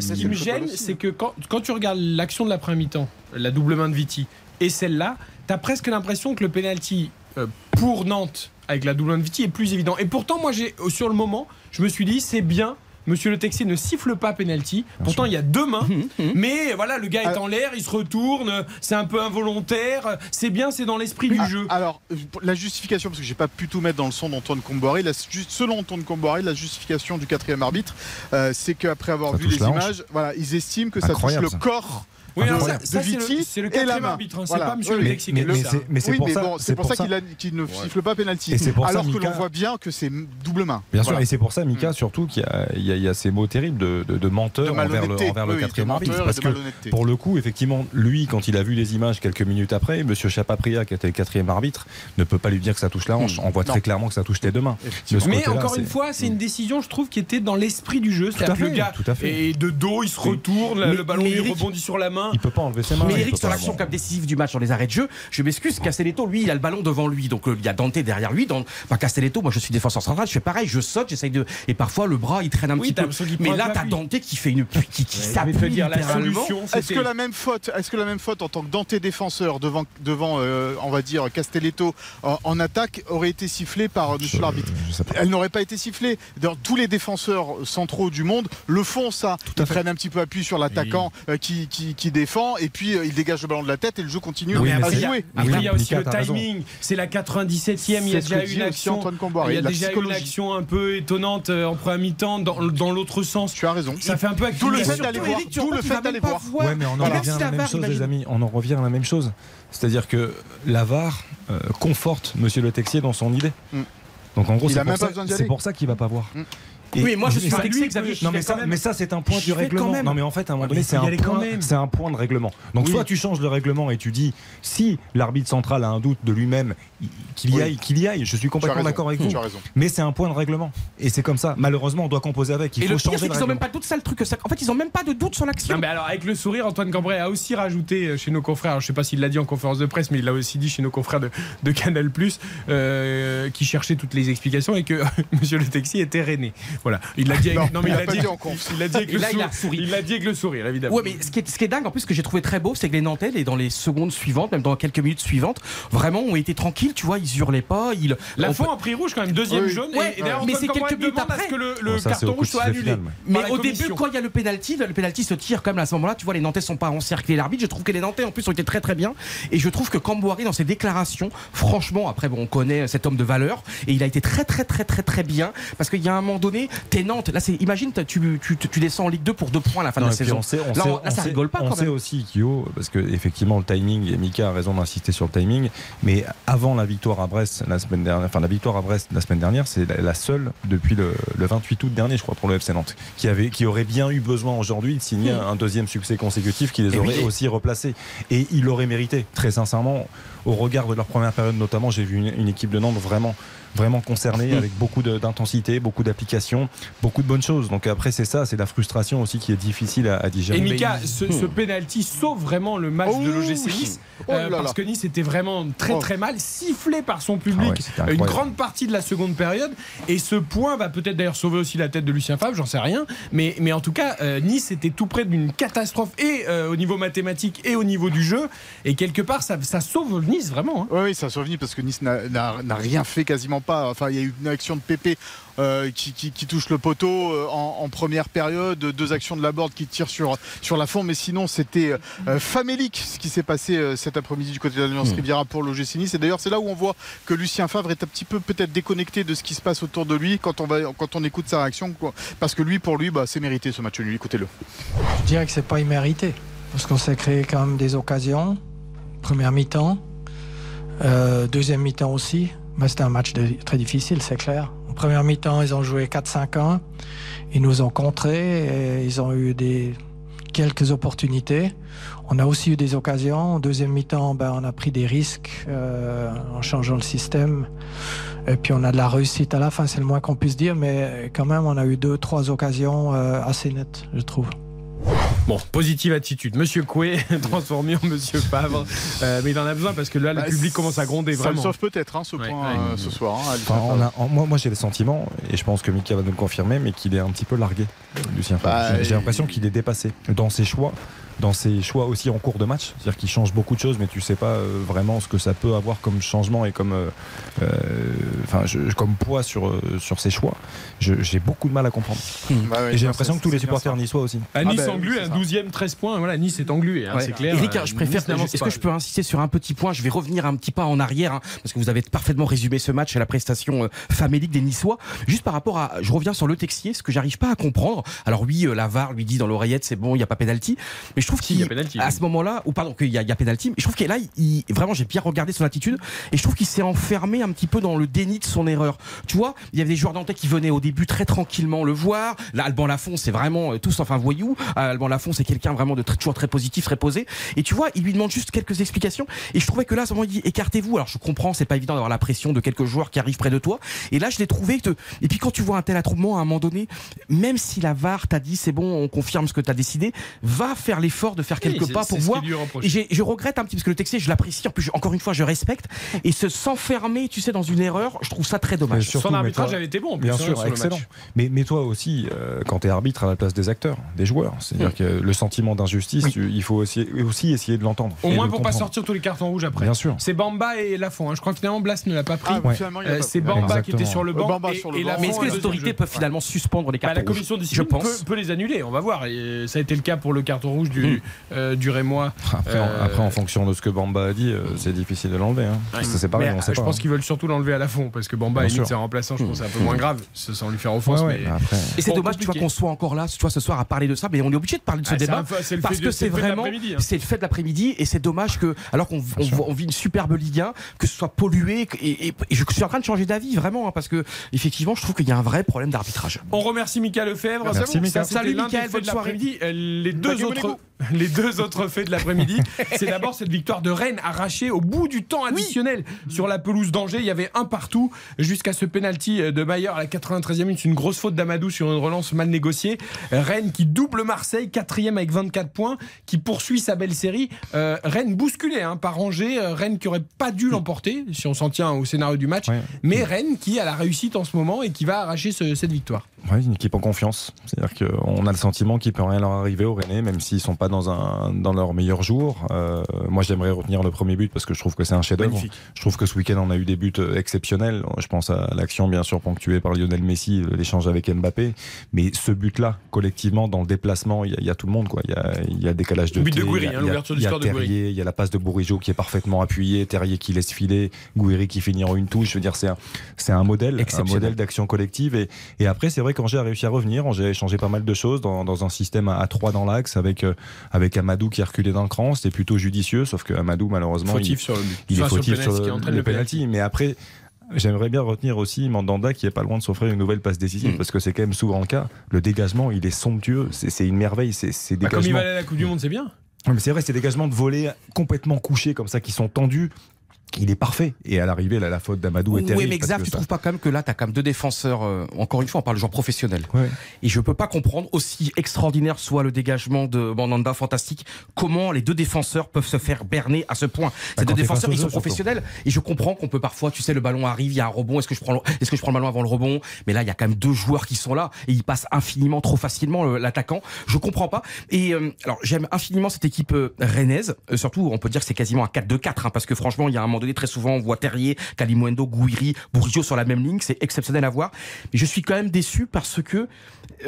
Ce qui me gêne, c'est que quand, quand tu regardes l'action de la première mi-temps, la double main de Viti, et celle-là, tu as presque l'impression que le penalty euh, pour Nantes avec la double Viti est plus évident. Et pourtant, moi, j'ai sur le moment, je me suis dit, c'est bien. Monsieur le Texier ne siffle pas penalty. Pourtant, il y a deux mains. Mais voilà, le gars est Alors- en l'air, il se retourne. C'est un peu involontaire. C'est bien, c'est dans l'esprit du Ah, jeu. Alors, euh, la justification, parce que j'ai pas pu tout mettre dans le son d'Antoine Comboiré, selon Antoine Comboiré, la justification du quatrième arbitre, euh, c'est qu'après avoir Ça vu les images, voilà, ils estiment que ça touche le ça. corps. Oui, alors Incroyable. ça, ça, de c'est le, Viti c'est le et la quatrième main. arbitre. hein, Voilà. C'est pas monsieur Oui, le mais- c'est- mais c'est oui, pour ça- bon, c'est c'est pour, pour ça ça- qu'il ne siffle pas penalty. Et c'est pour ça, Alors que l'on voit bien que c'est double main. Bien Voilà. sûr, et c'est pour ça, Mika, surtout qu'il y a, ces mots terribles de, de, de menteur De envers le, quatrième arbitre. et Parce que pour le coup, effectivement, lui, quand il a vu les images quelques minutes après, Monsieur Chapapria, qui était le quatrième arbitre, ne peut pas lui dire que ça touche la hanche. On voit très clairement que ça touche les deux mains. Mais encore une fois, c'est une décision, je trouve, qui était dans l'esprit du jeu. C'est-à-dire à que le fait, gars tout à fait. est de dos, il se retourne, le ballon lui rebondit sur la main. Il peut pas enlever ses mains. Mais Eric, sur l'action cap décisive du match sur les arrêts de jeu, je m'excuse, Castelletto, lui, il a le ballon devant lui. Donc euh, il y a Dante derrière lui. Dans... Enfin, Castelletto, moi je suis défenseur central, je fais pareil, je saute, j'essaye de. Et parfois le bras il traîne un Oui, petit peu. Mais là, t'as. Dante qui fait une. qui, qui s'appuie dire la solution. Est-ce que la même faute, est-ce que la même faute en tant que Dante défenseur devant, devant euh, on va dire Castelletto en, en attaque aurait été sifflée par euh, Monsieur Je- l'arbitre. Elle n'aurait pas été sifflée. Dans tous les défenseurs centraux du monde le font ça. Ils prennent un petit peu appui sur l'attaquant qui, qui, qui défend et puis euh, il dégage le ballon de la tête et le jeu continue Oui, mais à jouer. Après, il y a aussi le timing. C'est la 97e. Il y a déjà une action. Il y a déjà eu une action un peu étonnante euh, en première mi-temps dans, dans l'autre sens. Tu as raison. Ça fait un peu D'où le fait d'aller voir. Vois, le fait d'aller voir. Ouais, mais on en revient à la même chose, les amis. On en revient à la même chose. C'est-à-dire que la VAR euh, conforte Monsieur Le Texier dans son idée. Mm. Donc en gros, c'est pour, ça- pour ça qu'il va pas voir. Oui, moi, je suis ça- vexé, Xavier, Non, mais ça, mais ça, c'est un point du règlement. Non, mais en fait, à un moment mais donné, c'est un, point- de règlement. Donc, soit tu changes le règlement et tu dis, si l'arbitre central a un doute de lui-même, qu'il y Oui. aille, qu'il y aille. Je suis complètement d'accord avec vous. Tu as raison. Mais c'est un point de règlement. Et c'est comme ça. Malheureusement, on doit composer avec. Il Et faut le pire, changer c'est le qu'ils ont même pas de doute, ça le truc. ça- En fait, ils ont même pas de doute sur l'action. Non, mais alors, avec le sourire, Antoine Cambrai a aussi rajouté euh, chez nos confrères, alors, je sais pas s'il l'a dit en conférence de presse, mais il l'a aussi dit chez nos confrères de, de Canal, euh, qui cherchaient toutes les explications et que Monsieur Le Texier était rené. Voilà, il l'a dit avec, Non, mais il l'a dit, dit en conf. il l'a dit avec le là, il a sourire. souri. Il l'a dit avec le sourire, évidemment. Ouais, mais ce qui, est, ce qui est dingue, en plus, ce que j'ai trouvé très beau, c'est que les Nantais, et dans les secondes suivantes, même dans quelques minutes suivantes, vraiment ont été tranquilles, tu vois, ils hurlaient pas. Ils, La on fond a pris rouge quand même, deuxième Oui. jaune. Ouais, et, et d'ailleurs, mais c'est quelques minutes après. que le, le Bon, ça, c'est carton rouge soit annulé. Mais au début, quand il y a le penalty, le penalty se tire quand même à ce moment-là. Tu vois, les Nantais sont pas encerclés l'arbitre. Je trouve que les Nantais en plus ont été très très bien. Et je trouve que Camboire dans ses déclarations, franchement, après bon, on connaît cet homme de valeur et il a été très très très très très bien parce qu'il y a un moment donné, t'es Nantes. Là, c'est imagine, tu, tu, tu descends en Ligue 2 pour deux points à la fin Non, de la saison. on sait, on là, sait- on- là, ça sait- rigole pas on quand sait même. aussi, Kyo, parce que effectivement le timing, et Mika a raison d'insister sur le timing, mais avant la victoire à Brest la semaine dernière, enfin la victoire à Brest la semaine dernière, c'est la, seule depuis le, le 28 août dernier, je crois, pour le FC Nantes, qui avait, qui aurait bien eu besoin aujourd'hui de signer un deuxième succès consécutif qui les aurait oui. aussi replacés. Et il l'aurait mérité, très sincèrement, au regard de leur première période notamment, j'ai vu une, une équipe de Nantes vraiment vraiment concernée avec beaucoup d'intensité, beaucoup d'application, beaucoup de bonnes choses. Donc après c'est ça, c'est la frustration aussi qui est difficile à, à digérer. Et Mika, ce, ce penalty sauve vraiment le match Oh de l'OGC oui. Nice Oh euh, là parce que Nice était vraiment très Oh. très mal, sifflé par son public Ah ouais, une grande partie de la seconde période. Et ce point va peut-être d'ailleurs sauver aussi la tête de Lucien Favre, j'en sais rien. Mais, mais en tout cas, euh, Nice était tout près d'une catastrophe et euh, au niveau mathématique et au niveau du jeu. Et quelque part, ça, ça sauve Nice vraiment. hein. Oui, ça survit parce que Nice n'a rien fait quasiment pas. Enfin, il y a eu une action de Pépé euh, qui, qui- qui touche le poteau euh, en, en première période, deux actions de la board qui tirent sur, sur la fond, mais sinon c'était euh, famélique ce qui s'est passé euh, cet après-midi du côté de l'Alliance Riviera pour l'OGC Nice. Et d'ailleurs, c'est là où on voit que Lucien Favre est un petit peu peut-être déconnecté de ce qui se passe autour de lui quand on, va, quand on écoute sa réaction. quoi. Parce que lui, pour lui, bah, c'est mérité ce match nul. Écoutez-le. Je dirais que c'est pas immérité. Parce qu'on s'est créé quand même des occasions. Première mi-temps. Euh, deuxième mi-temps aussi. Mais c'était un match très difficile, c'est clair. En première mi-temps, ils ont joué 4-5-1. Ils nous ont contrés ils ont eu des, quelques opportunités. On a aussi eu des occasions. En deuxième mi-temps, ben, on a pris des risques euh, en changeant le système. Et puis on a de la réussite à la fin, c'est le moins qu'on puisse dire. Mais quand même, on a eu deux, trois occasions euh, assez nettes, je trouve. Bon, positive attitude. Monsieur Coué transformé en Monsieur Favre. Euh, mais il en a besoin parce que là, le Bah, public commence à gronder Ça vraiment. le sauve peut-être hein, ce Ouais, point ouais. euh, ce soir. hein, à Lucien Enfin, on Favre. a- en- moi, moi j'ai le sentiment, et je pense que Mika va nous le confirmer, mais qu'il est un petit peu largué, Lucien Favre. Bah, J'ai- l'impression qu'il est dépassé dans ses choix, dans ses choix aussi en cours de match. C'est-à-dire qu'il change beaucoup de choses, mais tu sais pas euh, vraiment ce que ça peut avoir comme changement et comme, euh, euh, enfin, je- comme poids sur, euh, sur ses choix. J'ai beaucoup de mal à comprendre. Bah ouais, et j'ai l'impression que tous les supporters niçois aussi. À Nice Ah ben, englué, c'est un ça. 12e 13 points. Voilà, Nice est englué, hein, Ouais. c'est clair. Eric, Euh, je préfère. Nice Est-ce que je peux insister sur un petit point? Je vais revenir un petit pas en arrière, hein, parce que vous avez parfaitement résumé ce match à la prestation euh, famélique des Niçois. Juste par rapport à. Je reviens sur le Texier, ce que j'arrive pas à comprendre. Alors, oui, euh, la VAR lui dit dans l'oreillette, c'est bon, il n'y a pas pénalty. Mais je trouve Si, il y a qu'il. À ce moment-là, ou pardon, qu'il y a, il y a pénalty, mais je trouve qu'il là, il, vraiment, j'ai bien regardé son attitude, et je trouve qu'il s'est enfermé un petit peu dans le déni de son erreur. Tu vois, il y avait des joueurs nantais qui venaient au début très tranquillement le voir. Là, Alban Lafont, c'est vraiment euh, tous enfin voyou. Euh, Alban Lafont, c'est quelqu'un vraiment de très- toujours très positif, très posé. Et tu vois, il lui demande juste quelques explications. Et je trouvais que là, à ce moment, il dit écartez-vous. Alors je comprends, c'est pas évident d'avoir la pression de quelques joueurs qui arrivent près de toi. Et là, je l'ai trouvé que. Et puis quand tu vois un tel attroupement, à un moment donné, même si la VAR t'a dit c'est bon, on confirme ce que t'as décidé, va faire l'effort de faire quelques pas pour voir. Et je regrette un petit parce que le Texier, je l'apprécie. En plus, je- encore une fois, je respecte. Et se s'enfermer, tu sais, dans une erreur, je trouve ça très Mais dommage. surtout, Son arbitrage avait été bon, en plus, Bien hein, sûr, sur le excellent. match. Mais, mais toi aussi, euh, quand tu es arbitre à la place des acteurs, des joueurs, c'est-à-dire Mm. que le sentiment d'injustice, il faut aussi, aussi essayer de l'entendre. Au moins pour le pas comprendre. sortir tous les cartons rouges après. Bien sûr. C'est Bamba et Lafont. hein. Je crois que finalement Blas ne l'a pas pris. Ah, Ouais. Euh, c'est. Bamba qui était sur le Euh, banc. Bamba et, sur le et banc. Lafont Mais est-ce que les autorités peuvent finalement suspendre les Bah, cartons la commission de rouges Je pense. peut, les annuler, on va voir. Ça a été le cas pour le carton rouge du, euh, du Rémois. Après, en- Euh, après, en fonction de ce que Bamba a dit, euh, c'est difficile de l'enlever. hein. Parce que c'est pareil, on sait euh, je pas. pense hein. qu'ils veulent surtout l'enlever à la fond parce que Bamba sûr. c'est remplaçant, je pense que c'est un peu moins grave, ce- sans lui faire offense. Ouais, ouais, mais- mais après- Et c'est dommage, tu vois, qu'on soit encore là, tu vois, ce soir à parler de ça, mais on est obligé de parler de ce Ah, débat un peu- c'est le parce fait que de- c'est vraiment, l'après-midi, hein. c'est le fait de l'après-midi et c'est dommage que, alors qu'on vit une superbe Ligue 1, que ce soit pollué et, je suis en train de changer d'avis vraiment hein, parce que effectivement, je trouve qu'il y a un vrai problème d'arbitrage. On remercie Mika Lefebvre. Merci, Mika. Salut, faits bonne de soirée. l'après-midi. Les deux Salut, autres. Les deux autres faits de l'après-midi. C'est d'abord cette victoire de Rennes arrachée au bout du temps additionnel sur la pelouse d'Angers. Il y avait un partout jusqu'à ce penalty de Mayer à la 93e minute. Une grosse faute d'Amadou sur une relance mal négociée. Rennes qui double Marseille, quatrième avec 24 points, qui poursuit sa belle série. Euh, Rennes bousculé hein, par Angers. Euh, Rennes qui aurait pas dû l'emporter si on s'en tient au scénario du match. Mais Rennes qui a la réussite en ce moment et qui va arracher ce- cette victoire. Ouais, une équipe en confiance. C'est-à-dire qu'on a le sentiment qu'il peut rien leur arriver aux Rennais, même s'ils sont pas dans un dans leur meilleur jour. Euh, moi, j'aimerais retenir le premier but parce que je trouve que c'est un chef-d'œuvre. Je trouve que ce week-end, on a eu des buts euh, exceptionnels. Je pense à l'action, bien sûr, ponctuée par Lionel Messi, euh, l'échange avec Mbappé. Mais ce but-là, collectivement, dans le déplacement, il y, a- il y a tout le monde. Quoi. Il y a, il y a décalage de But de Gouiri, il y a- hein, l'ouverture du score de Gouiri. Il y a la passe de Bourigeau qui est parfaitement appuyée, Terrier qui laisse filer, Gouiri qui finit en une touche. Je veux dire, c'est un, c'est un modèle, un modèle d'action collective. Et, et après, c'est vrai qu'Angers a réussi à revenir. Angers a changé pas mal de choses dans, dans un système à, à 3 dans l'axe avec, avec Amadou qui a reculé dans le cran. C'était plutôt judicieux, sauf que Amadou, malheureusement, Fautif il, sur le but. il est sur le fautif sur le, le penalty. penalty. Mais après, J'aimerais bien retenir aussi Mandanda qui est pas loin de s'offrir une nouvelle passe décisive Mm. parce que c'est quand même souvent le cas. Le dégagement, il est somptueux, c'est c'est une merveille. C'est c'est Bah, comme il va aller à la Coupe du Monde, c'est bien. Mais c'est vrai, ces dégagements de volets complètement couchés comme ça, qui sont tendus, il est parfait. Et à l'arrivée, la faute d'Amadou est Oui, terrible. mais parce Xav, que tu ça- trouves pas quand même que là, tu as quand même deux défenseurs. euh, encore une fois, on parle de joueurs professionnels. Ouais. Et je peux pas comprendre, aussi extraordinaire soit le dégagement de Mandanda, fantastique, comment les deux défenseurs peuvent se faire berner à ce point? Ces Bah, deux défenseurs, ils jeu, sont professionnels. Et je comprends qu'on peut parfois, tu sais, le ballon arrive, il y a un rebond, est-ce que je prends le, est-ce que je prends le ballon avant le rebond? Mais là, il y a quand même deux joueurs qui sont là et ils passent infiniment trop facilement le- l'attaquant. Je comprends pas. Et euh, alors, j'aime infiniment cette équipe euh, rennaise. Euh, surtout, on peut dire que c'est quasiment un 4-2-4 hein, parce que franchement, il y a un donné, très souvent, on voit Terrier, Kalimundo, Gouiri, Bourgio sur la même ligne. C'est exceptionnel à voir. Mais je suis quand même déçu parce que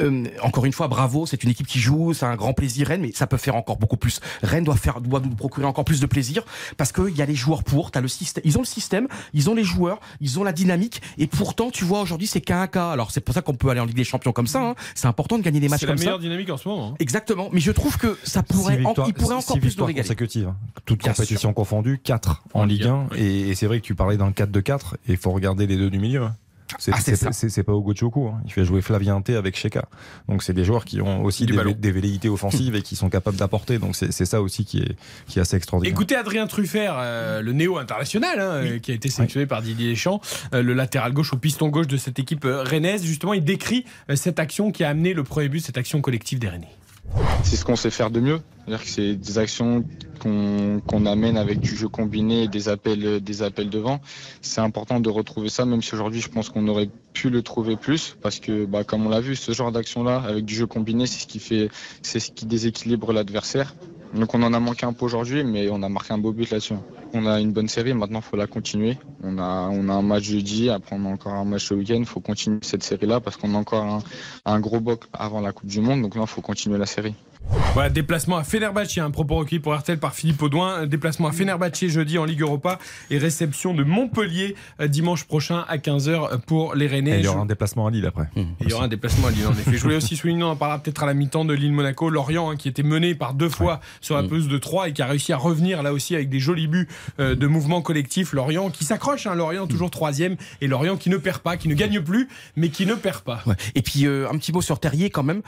euh, encore une fois, bravo, c'est une équipe qui joue, c'est un grand plaisir Rennes, mais ça peut faire encore beaucoup plus. Rennes doit faire, doit nous procurer encore plus de plaisir parce qu'il y a les joueurs pour, t'as le système, ils ont le système, ils ont les joueurs, ils ont la dynamique, et pourtant, tu vois, aujourd'hui, c'est qu'un cas. Alors, c'est pour ça qu'on peut aller en Ligue des Champions comme ça. hein. C'est important de gagner des matchs C'est la comme ça. meilleure dynamique en ce moment. hein. Exactement, mais je trouve que ça pourrait, en- il pourrait encore plus nous régaler. consécutives, hein. toutes Bien compétitions confondues, 4 en, Ligue 1. Et, et c'est vrai que tu parlais d'un 4-2-4 et il faut regarder les deux du milieu. C'est Ah, c'est pas Hugo Choco, hein. il fait jouer Flavien T avec Sheka. Donc c'est des joueurs qui ont aussi des, velléités offensives et qui sont capables d'apporter. Donc c'est ça aussi qui est, qui est assez extraordinaire. Écoutez Adrien Truffert, euh, le néo international, hein, euh, qui a été sélectionné par Didier Deschamps, euh, le latéral gauche au piston gauche de cette équipe rennaise. Justement, il décrit cette action qui a amené le premier but, cette action collective des Rennais. C'est ce qu'on sait faire de mieux. C'est des actions qu'on amène avec du jeu combiné et des appels, des appels devant. C'est important de retrouver ça, même si aujourd'hui je pense qu'on aurait pu le trouver plus, parce que bah, comme on l'a vu, ce genre d'action-là, avec du jeu combiné, c'est ce c'est ce qui déséquilibre l'adversaire. Donc on en a manqué un peu aujourd'hui, mais on a marqué un beau but là-dessus. On a une bonne série, maintenant il faut la continuer. On a, on un match jeudi, après on a encore un match le week-end. Il faut continuer cette série-là parce qu'on a encore un, un gros bloc avant la Coupe du Monde. Donc là, il faut continuer la série. Voilà, déplacement à Fenerbahçe, un propos recueilli pour RTL par Philippe Audouin. Déplacement à Fenerbahçe jeudi en Ligue Europa et réception de Montpellier euh, dimanche prochain à 15h pour les Rennais. Et il y aura un déplacement à Lille après. Et il y aura un déplacement à Lille, en effet. Je voulais aussi souligner, on en parlera peut-être à la mi-temps de Lille-Monaco, Lorient, hein, qui était mené par deux fois sur la pelouse de 3 et qui a réussi à revenir là aussi avec des jolis buts euh, de mouvement collectif. Lorient qui s'accroche, hein, Lorient toujours troisième, et Lorient qui ne perd pas, qui ne gagne plus, mais qui ne perd pas. Ouais. Et puis euh, un petit mot sur Terrier quand même.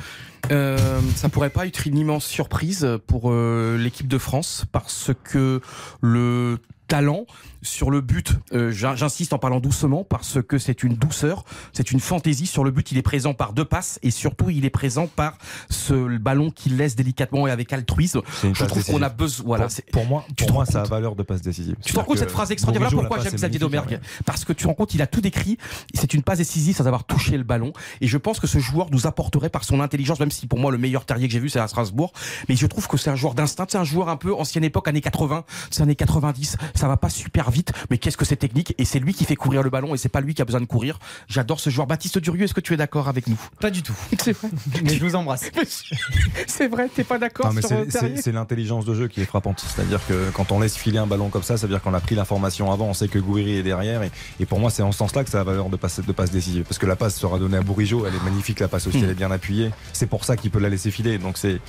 Euh, ça pourrait pas être une immense surprise pour euh, l'équipe de France parce que le talent sur le but, euh, j'in- j'insiste en parlant doucement parce que c'est une douceur, c'est une fantaisie sur le but. Il est présent par deux passes et surtout il est présent par ce ballon qu'il laisse délicatement et avec altruisme. Je trouve qu'on a besoin. Voilà, pour, pour moi, tu pour te moi ça a valeur de passe décisive. tu te rends compte cette phrase extraordinaire Voilà pourquoi j'aime Xavier Domergue Parce que tu te rends compte, il a tout décrit. C'est une passe décisive sans avoir touché le ballon. Et je pense que ce joueur nous apporterait par son intelligence, même si pour moi le meilleur terrier que j'ai vu c'est à Strasbourg. Mais je trouve que c'est un joueur d'instinct. C'est un joueur un peu ancienne époque, années 80, c'est années 90. Ça va pas super vite, mais qu'est-ce que c'est technique? Et c'est lui qui fait courir le ballon et c'est pas lui qui a besoin de courir. J'adore ce joueur. Baptiste Durieux, est-ce que tu es d'accord avec nous? Pas du tout. C'est vrai. Mais je vous embrasse. c'est vrai, t'es pas d'accord Non, mais sur c'est- c'est Terrier c'est l'intelligence de jeu qui est frappante. C'est-à-dire que quand on laisse filer un ballon comme ça, ça veut dire qu'on a pris l'information avant, on sait que Gouiri est derrière. Et, et pour moi, c'est en ce sens-là que ça a valeur de passe, de passe décisive. Parce que la passe sera donnée à Bourigeau, elle est magnifique, la passe aussi, elle est bien appuyée. C'est pour ça qu'il peut la laisser filer. Donc c'est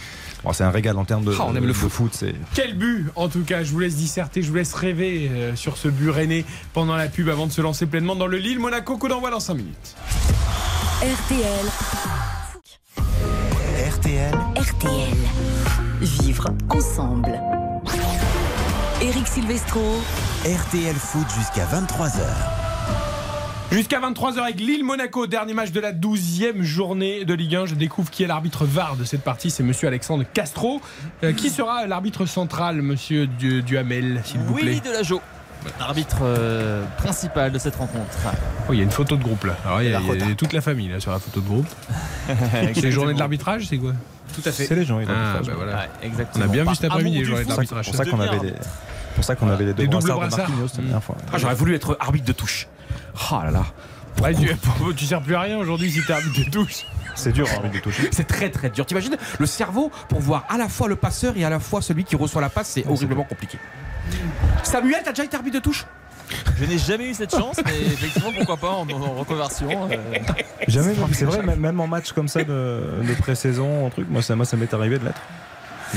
bon, c'est un régal en termes de, Ah, on aime le de foot. foot. c'est- Quel but En tout cas, je vous laisse disserter, je vous laisse rêver euh, sur ce but rennais pendant la pub avant de se lancer pleinement dans le Lille-Monaco. Coup d'envoi dans 5 minutes. RTL. RTL, RTL. Vivre vivre ensemble. Eric Silvestro. RTL Foot jusqu'à 23h. Jusqu'à 23h avec Lille-Monaco, dernier match de la 12e journée de Ligue 1. Je découvre qui est l'arbitre VAR de cette partie, c'est monsieur Alexandre Castro. Euh, qui sera l'arbitre central, monsieur Du- Duhamel, s'il vous plaît Willy Delageau, arbitre euh, principal de cette rencontre. Oh, il y a une photo de groupe là. Alors, il y a, La il y a toute la famille là sur la photo de groupe. c'est les journées de l'arbitrage, c'est quoi Tout à fait. C'est les journées Ah, d'arbitrage. bah voilà. Ouais, exactement. On a bien vu cet après-midi les journées de foot, C'est l'arbitrage. pour ça qu'on avait les, pour ça qu'on avait les deux Les doubles brassards de brassards. Marquinhos la dernière fois. Ah, J'aurais voulu être arbitre de touche. Oh là là. Ouais, tu, tu sers plus à rien aujourd'hui si t'es arbitre de touche. C'est dur, hein, de toucher. C'est très très dur. T'imagines le cerveau pour voir à la fois le passeur et à la fois celui qui reçoit la passe, c'est horriblement compliqué. Samuel, t'as déjà été arbitre de touche? Je n'ai jamais eu cette chance, mais effectivement, pourquoi pas en, en reconversion. euh, Jamais, c'est vrai, même- en match comme ça de, de pré-saison, un truc, moi ça, moi, ça m'est arrivé de l'être.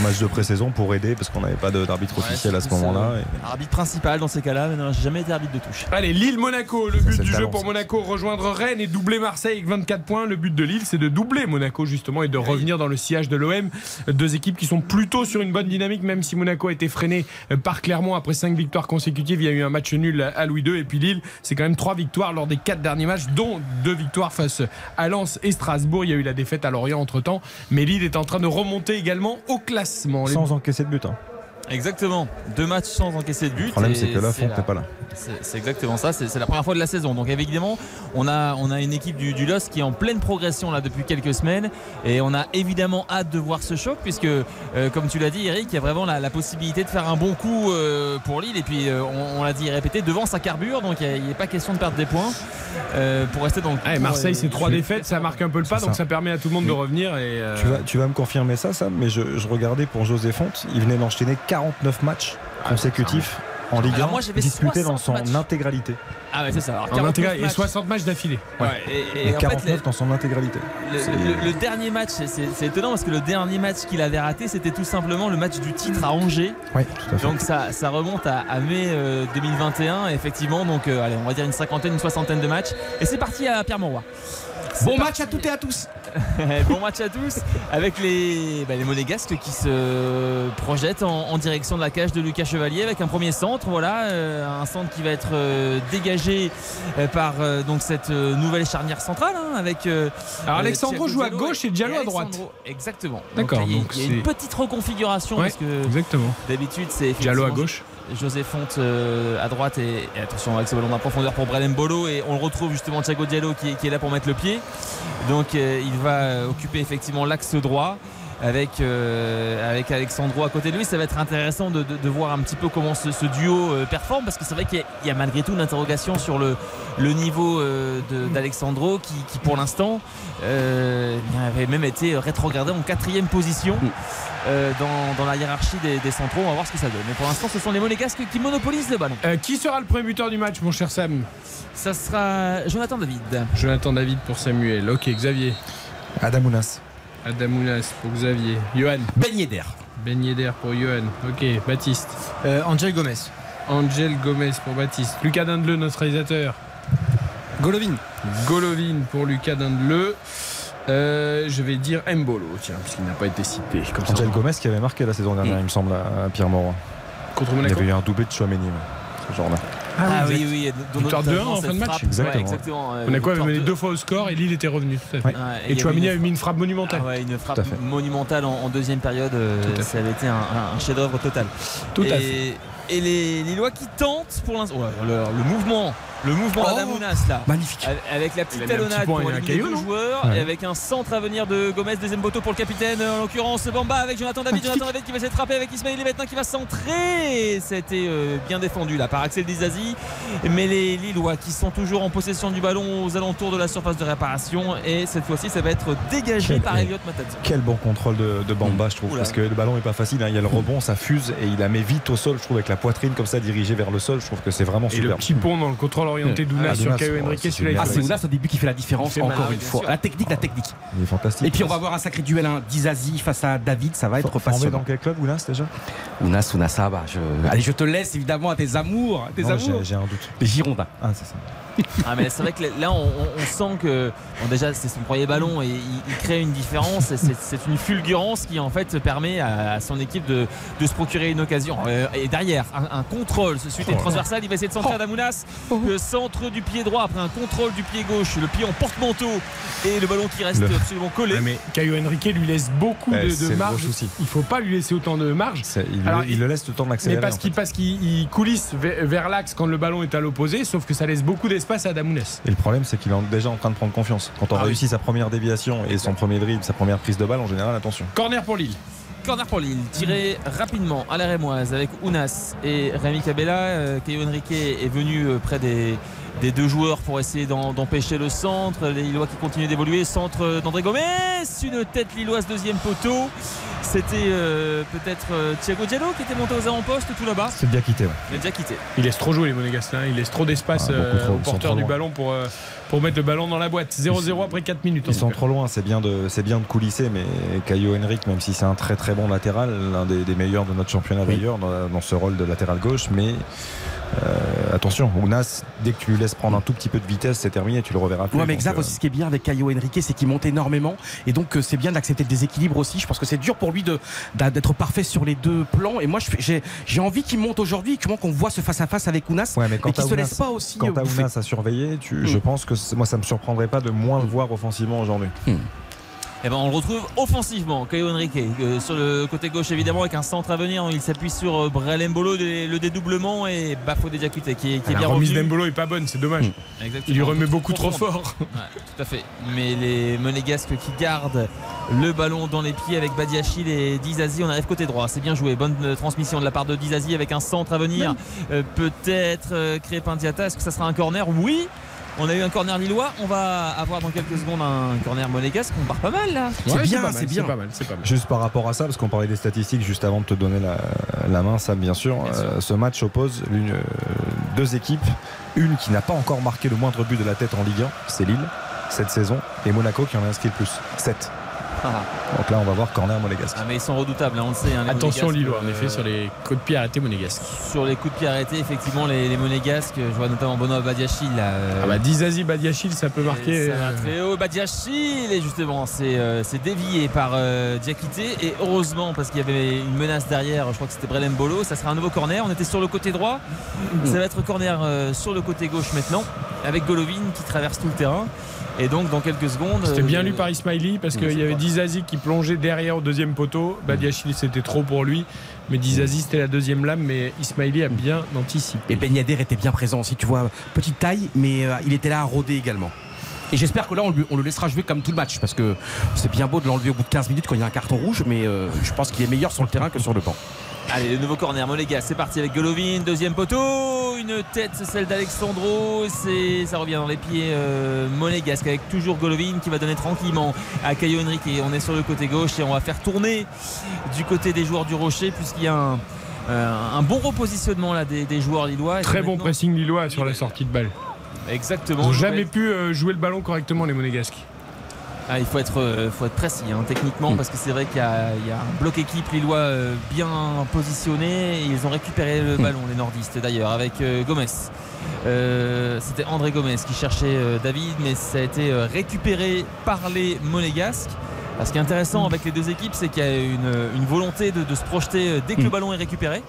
Match de pré-saison pour aider parce qu'on n'avait pas d'arbitre ouais, officiel à ce moment-là. et- Arbitre principal dans ces cas-là, mais non, jamais été arbitre de touche. Allez, Lille-Monaco, le but du jeu talent, pour. Monaco, rejoindre Rennes et doubler Marseille avec 24 points. Le but de Lille, c'est de doubler Monaco justement et de revenir dans le sillage de l'OM. Deux équipes qui sont plutôt sur une bonne dynamique, même si Monaco a été freiné euh, par Clermont après cinq victoires consécutives. Il y a eu un match nul à Louis II et puis Lille, c'est quand même trois victoires lors des quatre derniers matchs, dont deux victoires face à Lens et Strasbourg. Il y a eu la défaite à Lorient entre temps, mais Lille est en train de remonter également au classement. Sans encaisser de but. hein. Exactement. Deux matchs sans encaisser de but. Le problème, c'est que là, c'est Font la- n'est pas là. C'est exactement ça, c'est la première fois de la saison. Donc évidemment, on a, on a une équipe du, du LOS qui est en pleine progression là depuis quelques semaines et on a évidemment hâte de voir ce choc puisque, euh, comme tu l'as dit Eric, il y a vraiment la, la possibilité de faire un bon coup euh, pour Lille et puis euh, on, on l'a dit et répété, devant sa carbure, donc il n'est pas question de perdre des points euh, pour rester dans le Ah, Marseille, euh, c'est trois défaites, ça marque un peu le pas, donc ça. ça permet à tout le monde de revenir. Et euh, Tu, vas, tu vas me confirmer ça, Sam, mais je, je regardais pour José Fonte, il venait d'enchaîner 49 matchs consécutifs en Ligue 1 Alors moi, j'avais disputés dans 60 son matchs. intégralité. Ah ouais c'est ça. Alors, en 49 intégral et matchs. 60 matchs d'affilée. Ouais, et- et Et en fait, 49 les- dans son intégralité. Le, C'est- le- le dernier match, c'est- étonnant parce que le dernier match qu'il avait raté, c'était tout simplement le match du titre à Angers. Oui, tout à fait. Donc ça, ça remonte à, à mai euh, 2021, effectivement. Donc euh, allez, on va dire une cinquantaine, une soixantaine de matchs. Et c'est parti à Pierre Mauroy. Bon match à toutes et à tous. bon match à tous avec les, bah, les monégasques qui se projettent en, en direction de la cage de Lucas Chevalier avec un premier centre. Voilà, euh, un centre qui va être euh, dégagé euh, par donc cette nouvelle charnière centrale hein, avec. euh, Alors Alexandro joue à gauche et Diallo à droite. Exactement. D'accord, il y a- y une petite reconfiguration Ouais, parce que d'habitude c'est Diallo à gauche. José Fonte euh, à droite et, attention avec ce ballon en profondeur pour Brelem Bolo et on le retrouve justement Thiago Diallo qui, est- là pour mettre le pied. Donc euh, il va occuper effectivement l'axe droit avec, euh, avec Alexandro à côté de lui ça va être intéressant de, de- de voir un petit peu comment ce, ce duo euh, performe parce que c'est vrai qu'il y, a- il y a malgré tout une interrogation sur le, le niveau euh, de- d'Alexandro qui, qui, pour l'instant euh, avait même été rétrogradé en quatrième position euh, dans, dans la hiérarchie des, des centraux. On va voir ce que ça donne. Mais pour l'instant, ce sont les Monégasques qui monopolisent le ballon. Euh, qui sera le premier buteur du match, mon cher Sam? Ça sera Jonathan David. Jonathan David pour Samuel. Ok, Xavier. Adamounas. Adamounas pour Xavier. Johan. Ben Yedder. Ben Yedder pour Johan. Ok, Baptiste. Euh, Angel Gomez. Angel Gomez pour Baptiste. Lucas Dindeleu, notre réalisateur. Golovin. Golovin pour Lucas Dindeleu. Euh, je vais dire Mbolo, tiens, puisqu'il n'a pas été cité. Comme Angel Gomez qui avait marqué la saison dernière, il me semble, à Pierre Mauroy. Contre Il y avait eu un doublé de Chouameni, ce genre-là. Ah, oui, oui, oui. Victoire notamment 2-1 en fin de match. Exactement. Ouais, exactement. Monaco avait mené de- deux fois au score et Lille était revenu. Et Chouamini avait a une- mis une frappe monumentale. Ah ouais, une frappe monumentale en, en deuxième période. euh, ça avait été un, chef-d'œuvre total. Tout et, à fait. Et les Lillois qui tentent pour l'instant. Le, le mouvement. Le mouvement Oh, d'Adamounas là. Magnifique. Avec- la petite petit talonnade point pour éliminer Ouais. et avec un centre à venir de Gomez, deuxième poteau pour le capitaine, en l'occurrence Bamba avec Jonathan David. Jonathan David qui va essayer de frapper avec Ismaël maintenant qui va centrer. C'était euh, bien défendu là par Axel Dizazi. Mais les Lillois qui sont toujours en possession du ballon aux alentours de la surface de réparation et cette fois-ci ça va être dégagé Quel- par Elliot Matazzi. Quel bon contrôle de, de Bamba, je trouve, Oula. parce que le ballon est pas facile. hein. Il y a le rebond, ça fuse et il la met vite au sol, je trouve, avec la poitrine comme ça dirigée vers le sol. Je trouve que c'est vraiment Et le super. petit pont dans le contrôle l'orienté d'Ounas Ah, sur Caio Henrique. Celui-là. Ah, c'est mal. Ounas au début qui fait la différence, encore une fois. sûr. La technique, la technique. Il est fantastique. Et puis on va avoir un sacré duel, hein, Dizazi face à David, ça va être Formé passionnant. dans quel club, Ounas, déjà? Ounas, Ounas, ça va. Je... Allez, je te laisse évidemment à tes amours. à Tes Non, amours. J'ai un doute. Les Girondins. Ah, c'est ça. Ah, mais c'est vrai que là, on, on- on sent que bon, déjà c'est son premier ballon et il, il crée une différence. C'est une fulgurance qui en fait permet à, à son équipe de, de se procurer une occasion. Euh, et derrière, un, un contrôle. Ce suite est transversal. Il va essayer de centrer Adamounas. Le centre du pied droit après un contrôle du pied gauche. Le pied en porte-manteau et le ballon qui reste Le- absolument collé. Ouais, mais Caio Henrique lui laisse beaucoup Ouais, de, de marge. Il faut pas lui laisser autant de marge. Il, Alors, le- il le laisse le temps Mais d'accélérer. parce en qu'il parce qu'il il coulisse vers, vers l'axe quand le ballon est à l'opposé, sauf que ça laisse beaucoup d'espace à Damounes. Et le problème, c'est qu'il est déjà en train de prendre confiance. Quand on Ah oui. réussit sa première déviation et son premier dribble, sa première prise de balle, en général, attention. Corner pour Lille. Corner pour Lille, tiré rapidement à la Rémoise avec Ounas et Rémi Cabella. Euh, Caio Henrique est venu euh, près des, des deux joueurs pour essayer d'empêcher le centre. Les Lillois qui continuent d'évoluer. Centre d'André Gomez, une tête lilloise, deuxième poteau. C'était euh, peut-être euh, Thiago Diallo qui était monté aux avant-postes tout là-bas. C'est bien quitté. ouais. Il déjà quitté. Il laisse trop jouer les Monégasques. hein. Il laisse trop d'espace Ah, euh, au sont porteur du ballon pour, euh, pour mettre le ballon dans la boîte. 0-0 après 4 minutes. Ils sont cas. trop loin, c'est bien, de, c'est bien de coulisser, mais Caio Henrique, même si c'est un très très bon latéral, l'un des, des meilleurs de notre championnat d'ailleurs, dans, dans ce rôle de latéral gauche, mais euh, attention, Ounas, dès que tu lui laisses prendre un tout petit peu de vitesse, c'est terminé, tu le reverras plus. Ouais, mais exact euh, aussi. Ce qui est bien avec Caio Henrique, c'est qu'il monte énormément. Et donc, euh, c'est bien d'accepter le déséquilibre aussi. Je pense que c'est dur pour lui d'être parfait sur les deux plans. Et moi, je j'ai, envie qu'il monte aujourd'hui, qu'on voit ce face-à-face avec Ounas. Ouais, mais quand et qu'il se Ounas- laisse pas aussi. Quand euh, t'as bouffer. Ounas à surveiller, tu- Mm. je pense que moi ça me surprendrait pas de moins le voir offensivement aujourd'hui. Et ben on le retrouve offensivement, Caio Henrique, euh, sur le côté gauche évidemment avec un centre à venir. Il s'appuie sur euh, Brel Mbolo, le le dédoublement et Bafo Diakité qui est, qui est La bien remise revenu. d'Embolo est pas bonne, c'est dommage. Exactement. Il lui remet beaucoup trop fort. Ouais, tout à fait. Mais les Monégasques qui gardent le ballon dans les pieds avec Badiachil et Dizazi, on arrive côté droit. C'est bien joué. Bonne euh, transmission de la part de Dizazi avec un centre à venir. Euh, Peut-être euh, Crépin Diata. Est-ce que ça sera un corner? Oui. On a eu un corner lillois. On va avoir dans quelques secondes un corner monégasque. On part pas mal là. C'est Ouais, bien, pas mal, c'est bien. pas mal, c'est pas mal. Juste par rapport à ça, parce qu'on parlait des statistiques juste avant de te donner la, la main, Sam, bien sûr. Bien sûr. euh, ce match oppose euh, deux équipes. Une qui n'a pas encore marqué le moindre but de la tête en Ligue 1, c'est Lille, cette saison, et Monaco qui en a inscrit le plus, 7. Donc là, on va voir corner monégasque. Ah, mais ils sont redoutables, hein, on le sait. hein, les Attention Lillois, en euh, effet, sur les coups de pied arrêtés monégasques. sur les coups de pied arrêtés, effectivement, les, les Monégasques. Je vois notamment Benoît Badiachil. là, euh, Ah bah Dizazi Badiachil, ça peut marquer. Ça va euh, très haut. Badiachil et justement c'est euh, c'est dévié par euh, Diakité et heureusement parce qu'il y avait une menace derrière je crois que c'était Brelem Bolo ça sera un nouveau corner on était sur le côté droit ça va être corner euh, sur le côté gauche maintenant avec Golovin qui traverse tout le terrain et donc dans quelques secondes C'était bien euh, lu par Ismaili parce qu'il y avait Dizazi qui plongeait derrière au deuxième poteau. Badiachil c'était trop pour lui. Mais Dizazi c'était la deuxième lame, mais Ismaili a bien anticipé. Et Ben Yedder était bien présent aussi, tu vois, petite taille, mais euh, il était là à rôder également. Et j'espère que là, on, lui- on le laissera jouer comme tout le match, parce que c'est bien beau de l'enlever au bout de 15 minutes quand il y a un carton rouge, mais euh, je pense qu'il est meilleur sur le terrain que sur le banc. Allez, le nouveau corner, Monégas, c'est parti avec Golovin, deuxième poteau, une tête, celle d'Alexandro, c'est, ça revient dans les pieds euh, monégasques avec toujours Golovin qui va donner tranquillement à Caio Henrique et on est sur le côté gauche et on va faire tourner du côté des joueurs du Rocher puisqu'il y a un, euh, un bon repositionnement là des, des joueurs lillois. Et Très bon pressing lillois sur la sortie de balle. Exactement. Ils n'ont jamais pu euh, jouer le ballon correctement les monégasques. Ah, il faut être, euh, faut être précis hein, techniquement Mm. parce que c'est vrai qu'il y, a il y a un bloc équipe lillois euh, bien positionné et ils ont récupéré le ballon les nordistes d'ailleurs avec euh, Gomez. Euh, C'était André Gomez qui cherchait David mais ça a été récupéré par les monégasques. Ce qui est intéressant avec les deux équipes c'est qu'il y a une, une volonté de, de se projeter dès que le ballon est récupéré.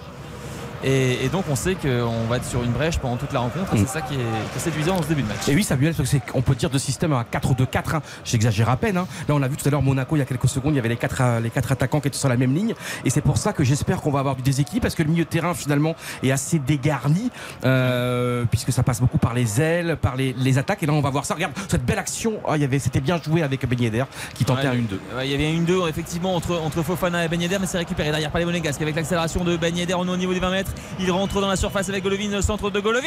Et, et donc on sait qu'on va être sur une brèche pendant toute la rencontre. et Mm. C'est ça qui est, qui est séduisant dans ce début de match. Et oui, Samuel, parce que c'est- on peut dire de système à 4-2-4. hein. J'exagère à peine. hein. Là, on a vu tout à l'heure Monaco, il y a quelques secondes, il y avait les quatre, euh, les quatre attaquants qui étaient sur la même ligne. Et c'est pour ça que j'espère qu'on va avoir du déséquilibre, parce que le milieu de terrain, finalement, est assez dégarni, euh, puisque ça passe beaucoup par les ailes, par les, les attaques. Et là, on va voir ça. Regarde, cette belle action. Ah, il y avait, c'était bien joué avec Ben Yedder, qui tentait Ouais, un 1-2. ouais, Il y avait un 1-2 effectivement entre, entre Fofana et Ben Yedder, mais c'est récupéré derrière par les Monégasques avec l'accélération de Ben Yedder on est au niveau des 20 mètres. Il rentre dans la surface avec Golovin, le centre de Golovin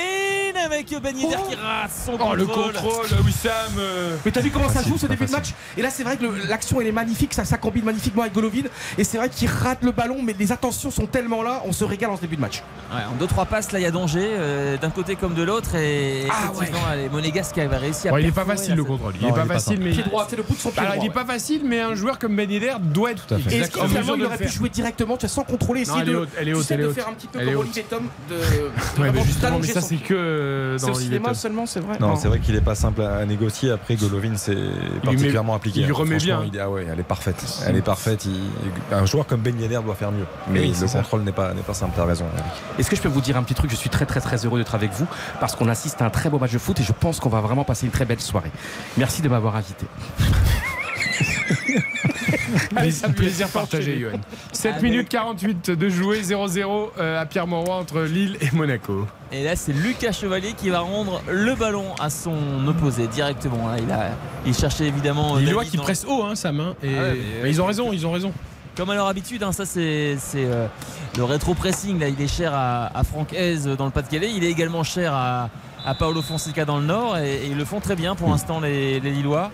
avec Ben Yedder qui rate son Oh, le contrôle. contrôle, Wissam. euh, Mais t'as vu comment ça Facile, joue ce début de match Et là c'est vrai que l'action elle est magnifique, ça, ça combine magnifiquement avec Golovin et c'est vrai qu'il rate le ballon mais les attentions sont tellement là, on se régale en ce début de match. Ouais, en 2-3 passes, là, il y a danger euh, d'un côté comme de l'autre. Et Ah, effectivement, les Monégasques avaient réussi à. Bon, il est pas facile le contrôle. Il Non, est il pas facile, mais. Pied droit, c'est le bout de son pied Alors, droit. il est pas facile, mais un joueur comme Ben Yedder doit être à fait. Et finalement il aurait pu jouer directement, tu vois, sans contrôler, essayer de, faire un petit peu comme Tom de, de Ouais, mais justement, mais ça, c'est que euh, C'est dans cinéma seulement, c'est vrai. Non, c'est vrai qu'il est pas simple à négocier. Après, Golovin, c'est particulièrement appliqué. il lui remet bien. il ah ouais, elle est parfaite. Elle est parfaite. Il- un joueur comme Ben Yedder doit faire mieux. Mais Oui, le contrôle n'est pas, n'est pas simple. T'as raison. Est-ce que je peux vous dire un petit truc? Je suis très très très heureux d'être avec vous parce qu'on assiste à un très beau match de foot et je pense qu'on va vraiment passer une très belle soirée. Merci de m'avoir invité. Plaisir, plaisir partagé, Johan. 7 minutes 48 de jouer 0-0 euh, à Pierre-Mauroy entre Lille et Monaco. Et là, c'est Lucas Chevalier qui va rendre le ballon à son opposé directement. Là, il, a, il cherchait évidemment. Les David Lillois qui dans- pressent haut, hein, Sam. hein, et... Ah ouais, mais- mais ils ont raison, ils ont raison. Comme à leur habitude, hein, ça c'est c'est, euh, le rétro-pressing. Là, il est cher à, à Franck Hez dans le Pas-de-Calais. Il est également cher à, à Paolo Fonseca dans le Nord. Et, et ils le font très bien pour l'instant, les, les Lillois.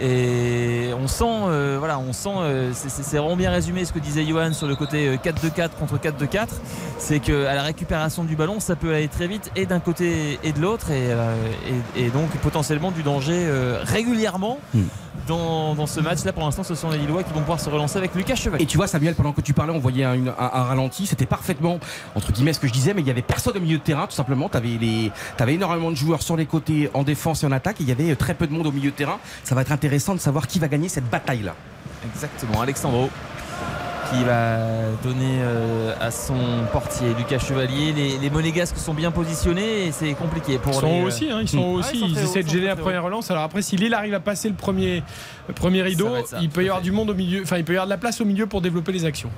Et on sent, euh, voilà, on sent, euh, c'est- vraiment bien résumé ce que disait Johan sur le côté euh, 4-2-4 contre 4-2-4. C'est qu'à la récupération du ballon, ça peut aller très vite et d'un côté et de l'autre. Et, euh, donc potentiellement du danger euh, régulièrement. Hmm. Dans, dans ce match-là, pour l'instant, ce sont les Lillois qui vont pouvoir se relancer avec Lucas Chevalier. Et tu vois, Samuel, pendant que tu parlais, on voyait un, une- un- un ralenti. C'était parfaitement, entre guillemets, ce que je disais, mais il y avait personne au milieu de terrain, tout simplement. Tu avais, les... avais énormément de joueurs sur les côtés, en défense et en attaque. Et il y avait très peu de monde au milieu de terrain. Ça va être intéressant de savoir qui va gagner cette bataille-là. Exactement, Alexandro qui va donner euh, à son portier Lucas Chevalier. Les, les Monégasques sont bien positionnés et c'est compliqué pour Ils sont les, aussi, hein, ils sont hauts Ouais, aussi. ils sont essaient de gêner la première relance. Alors après, si Lille arrive à passer le premier, le premier rideau, ça, il peut y avoir du monde au milieu. Enfin, il peut y avoir de la place au milieu pour développer les actions.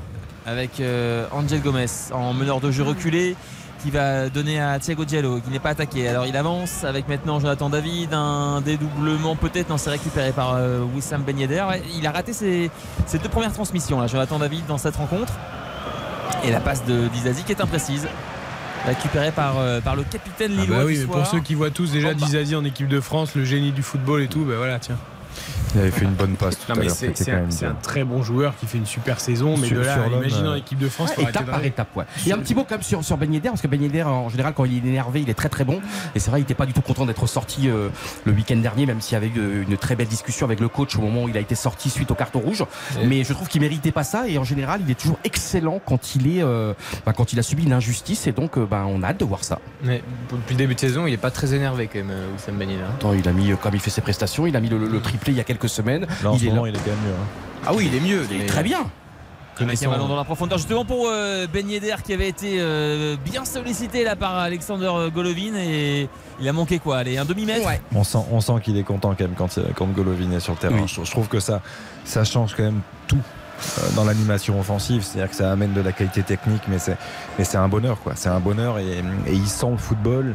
avec euh, Angel Gomez en meneur de jeu reculé qui va donner à Thiago Diallo qui n'est pas attaqué. Alors il avance avec maintenant Jonathan David, un dédoublement peut-être, non c'est récupéré par euh, Wissam Ben Yedder. Il a raté ses, ses deux premières transmissions là, Jonathan David dans cette rencontre. Et la passe de Dizazi qui est imprécise. Récupérée par, euh, par le capitaine Ah Lillois. bah oui, du mais soir. pour ceux qui voient tous déjà. Dizazi en équipe de France, le génie du football et tout, ben voilà, tiens. Il avait fait une bonne passe tout Non, à mais l'heure. c'est un, très bon joueur qui fait une super saison, mais Sur- de là, imaginer en euh, équipe de France, Ouais, étape par étape, ouais. Et un petit mot quand même sur, sur Ben Yedder, parce que Ben Yedder, en général, quand il est énervé, il est très très bon. Et c'est vrai, il n'était pas du tout content d'être sorti euh, le week-end dernier, même s'il y avait eu une très belle discussion avec le coach au moment où il a été sorti suite au carton rouge. Et- Mais je trouve qu'il méritait pas ça. Et en général, il est toujours excellent quand il est, euh, bah, quand il a subi une injustice. Et donc, euh, bah, on a hâte de voir ça. Mais depuis le début de saison, il est pas très énervé quand même, euh, Wissam Ben Yedder. Attends, il a mis, euh, comme il fait ses prestations, il a mis le, le- le triplé il y a quelques semaines. Là, en il ce est moment, là. il est quand même mieux. hein. Ah oui, il est mieux. Il est très bien. Avec un ballon dans la profondeur justement pour euh, Ben Yedder qui avait été euh, bien sollicité là par Alexander Golovin et il a manqué quoi Allez un demi-mètre? Ouais. On sent, on sent qu'il est content quand même quand, quand Golovin est sur le terrain. Oui. Je, je trouve que ça, ça change quand même tout euh, dans l'animation offensive. C'est-à-dire que ça amène de la qualité technique, mais c'est, mais c'est un bonheur. quoi. C'est un bonheur et, et il sent le football.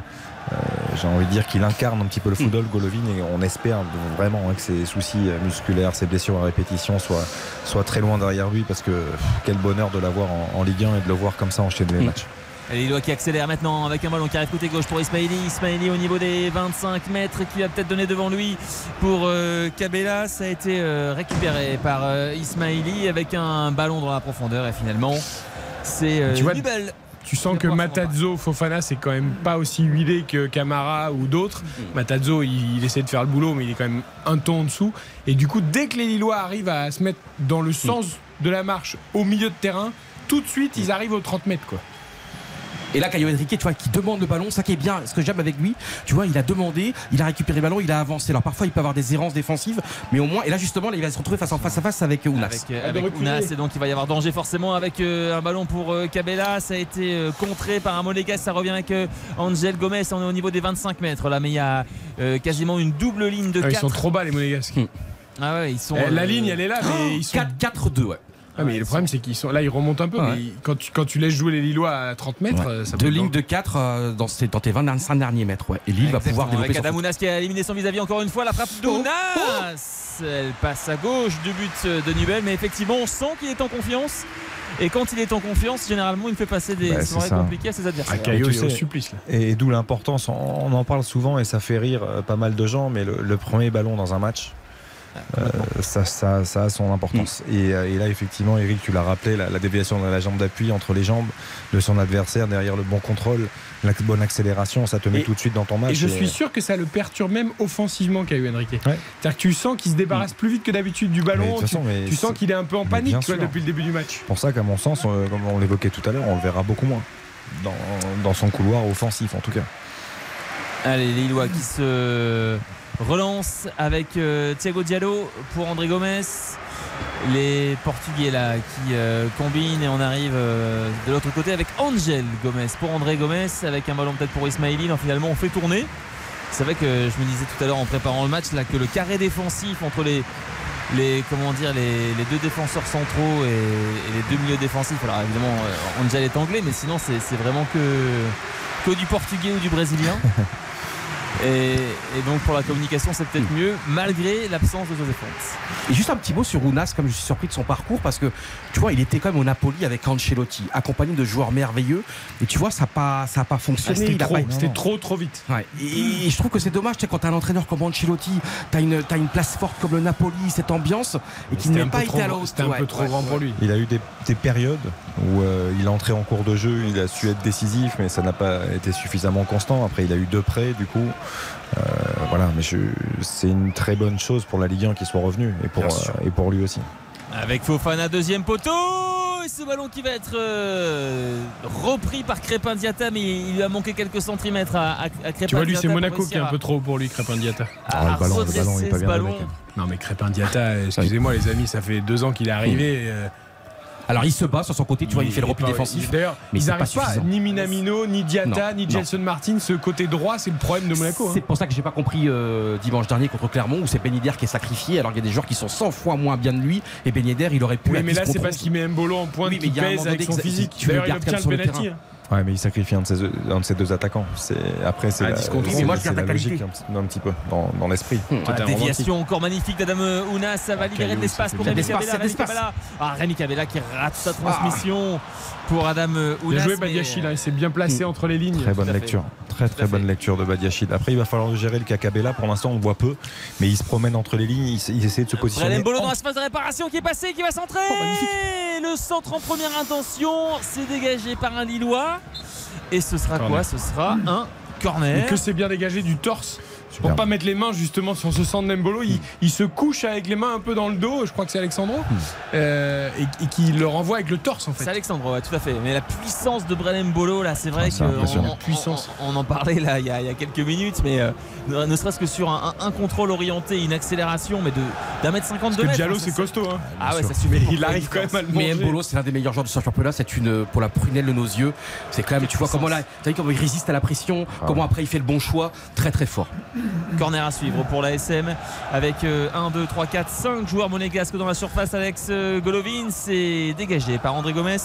Euh, J'ai envie de dire qu'il incarne un petit peu le football, Golovin, et on espère vraiment hein, que ses soucis euh, musculaires, ses blessures à répétition soient, soient très loin derrière lui, parce que pff, quel bonheur de l'avoir en, en Ligue 1 et de le voir comme ça enchaîner les Mm. matchs. Et Lillois qui accélère maintenant avec un ballon qui arrive côté gauche pour Ismaili. Ismaili au niveau des 25 mètres qui va peut-être donner devant lui pour euh, Cabella. Ça a été euh, récupéré par euh, Ismaili avec un ballon dans la profondeur et finalement c'est euh, Nubel. Tu sens que Matazzo, Fofana, c'est quand même pas aussi huilé que Camara ou d'autres. Matazzo, il, il essaie de faire le boulot, mais il est quand même un ton en dessous. Et du coup, dès que les Lillois arrivent à se mettre dans le sens de la marche au milieu de terrain, tout de suite, ils arrivent aux 30 mètres. Quoi. Et là, Caio Henrique, tu vois, qui demande le ballon, ça qui est bien. Ce que j'aime avec lui, tu vois, il a demandé, il a récupéré le ballon, il a avancé. Alors parfois, il peut avoir des errances défensives, mais au moins, et là justement, là, il va se retrouver face en face à face avec Ounas. Avec, euh, avec Ounas et donc il va y avoir danger forcément avec euh, un ballon pour euh, Cabella ça a été euh, contré par un Monégas ça revient avec euh, Angel Gomez on est au niveau des 25 mètres là mais il y a euh, quasiment une double ligne de Ah, 4 ils sont trop bas, les Monégasques. ah ouais ils sont Eh, La euh, ligne, elle est là, mais ils sont. 4-4-2, ouais. Ah, mais le problème, c'est qu'ils sont là, ils remontent un peu. Ouais. Mais quand, tu, quand tu laisses jouer les Lillois à 30 mètres, Ouais. euh, ça Deux peut- lignes de 4 dans, ces- dans tes 25 derniers mètres, ouais. Et Lille va pouvoir développer avec son Adamounas qui a éliminé son vis-à-vis encore une fois la frappe d'Ounas elle passe à gauche du but de Nubel mais effectivement on sent qu'il est en confiance Et quand il est en confiance, généralement, il fait passer des c'est soirées compliquées à ses adversaires. Et tu il est au sais, supplice, là. Et, d'où l'importance, on, on en parle souvent et ça fait rire euh, pas mal de gens, mais le, le premier ballon dans un match, euh, ça, ça- ça a son importance. Et, euh, et là, effectivement, Eric, tu l'as rappelé, la, la déviation de la jambe d'appui entre les jambes de son adversaire, derrière le bon contrôle, la bonne accélération, ça te met Et- tout de suite dans ton match. Et je suis sûr que ça le perturbe même offensivement Caillou Henrique. Ouais. C'est-à-dire que tu sens qu'il se débarrasse plus vite que d'habitude du ballon. Tu, façon, tu sens qu'il est un peu en panique depuis le début du match. pour ça qu'à mon sens, euh, comme on l'évoquait tout à l'heure, on le verra beaucoup moins dans, dans son couloir offensif en tout cas. Allez, les Lillois qui se relance avec euh, Thiago Diallo pour André Gomez. Les Portugais là qui euh, combinent et on arrive euh, de l'autre côté avec Angel Gomez pour André Gomez avec un ballon peut-être pour Ismaili. Finalement on fait tourner. C'est vrai que je me disais tout à l'heure en préparant le match que le carré défensif entre les les les, deux défenseurs centraux et, les deux milieux défensifs. Alors évidemment Angel est anglais, mais sinon c'est vraiment que du portugais ou du brésilien. Et, et donc pour la communication c'est peut-être mieux malgré l'absence de José Fontes. Et juste un petit mot sur Ounas, comme je suis surpris de son parcours, parce que tu vois, il était quand même au Napoli avec Ancelotti, accompagné de joueurs merveilleux. Et tu vois, ça n'a pas, ça a pas fonctionné. c'était il a trop, pas- c'était trop, trop vite. Ouais. Et, et je trouve que c'est dommage, tu sais, quand tu as un entraîneur comme Ancelotti, tu as une, t'as une place forte comme le Napoli, cette ambiance, et qu'il C'était n'est pas été à la grand- hausse. c'était un peu trop grand pour lui. Il a eu des, des périodes où euh, il est entré en cours de jeu, il a su être décisif, mais ça n'a pas été suffisamment constant. Après, il a eu deux prêts, du coup. Euh, voilà, mais c'est une très bonne chose pour la Ligue 1 qu'il soit revenu et pour, euh, et pour lui aussi. Avec Fofana deuxième poteau et ce ballon qui va être euh, repris par Crépin Diata mais il lui a manqué quelques centimètres à, à, à Crépin Tu vois, lui, c'est Monaco qui est un peu trop haut pour lui, Crépin Diata. Ah, le ballon- le ballon, il est pas bien ballon. même. Non, mais Crépin Diata, excusez-moi, les amis, ça fait deux ans qu'il est arrivé. euh, Alors il se bat sur son côté, tu vois, il, fait le repli pas- défensif. D'ailleurs, mais ils pas n'arrivent pas, ni Minamino, ni Diata, Non, ni non. Gelson Martin. Ce côté droit, c'est le problème de Monaco. hein. C'est pour ça que j'ai pas compris euh, dimanche dernier contre Clermont où c'est Ben Yedder qui est sacrifié alors qu'il y a des joueurs qui sont 100 fois moins bien de lui et Ben Yedder il aurait pu Oui, mais là, 10 c'est parce 11. qu'il met Mbolo en pointe Oui, mais qui il y a un pèse avec son que physique. D'ailleurs, il obtient le penalty. Ouais, mais il sacrifie un de ses, un de ses deux attaquants. C'est, après, c'est Ah, la, 10 contre c'est- 11. Moi, je la la logique un, petit- un petit peu dans, dans l'esprit. Voilà, Totalement déviation encore magnifique d'Adam Ounas, ça va libérer de l'espace pour Rémi bien. Cabella. Ah, Rémi Cabella qui rate sa transmission pour Adam Ounas. Bien joué, mais- Badiachil. hein, Il s'est bien placé entre les lignes. Très bonne fait. lecture. Très très bonne lecture de Badiachil. Après, il va falloir gérer le Cacabella. Pour l'instant, on le voit peu, mais il se promène entre les lignes. Il, essaie de se positionner. Brelen Bolo dans la phase de réparation qui est passé, qui va centrer. Oh, le centre en première intention, c'est dégagé par un Lillois. Et ce sera Corner. quoi? Ce sera un Et corner. que c'est bien dégagé du torse. Pour Superbe. pas mettre les mains justement sur ce centre d'Embolo, il, il se couche avec les mains un peu dans le dos, je crois que c'est Alexandro, euh, et, et qui le renvoie avec le torse en fait. C'est Alexandre, ouais, tout à fait. Mais la puissance de Brelen Bolo, là, c'est vrai Ah, impressionnant. on, Puissance. on- on en parlait là il y a, il y a quelques minutes, mais euh, ne, ne serait-ce que sur un, un- un contrôle orienté, une accélération, mais de d'un mètre cinquante de que mètres. Diallo hein, c'est costaud. Hein. Ah ouais, sûr. ça pour il arrive quand même à le Mais. Mbolo, c'est l'un des meilleurs joueurs de ce championnat. C'est une pour la prunelle de nos yeux. C'est quand même, tu vois comment là, t'as vu comment il résiste à la pression, Ah comment après il fait le bon choix, très très fort. Corner à suivre pour la SM avec 1, 2, 3, 4, 5 joueurs monégasques dans la surface. Alex euh, Golovin, c'est dégagé par André Gomez.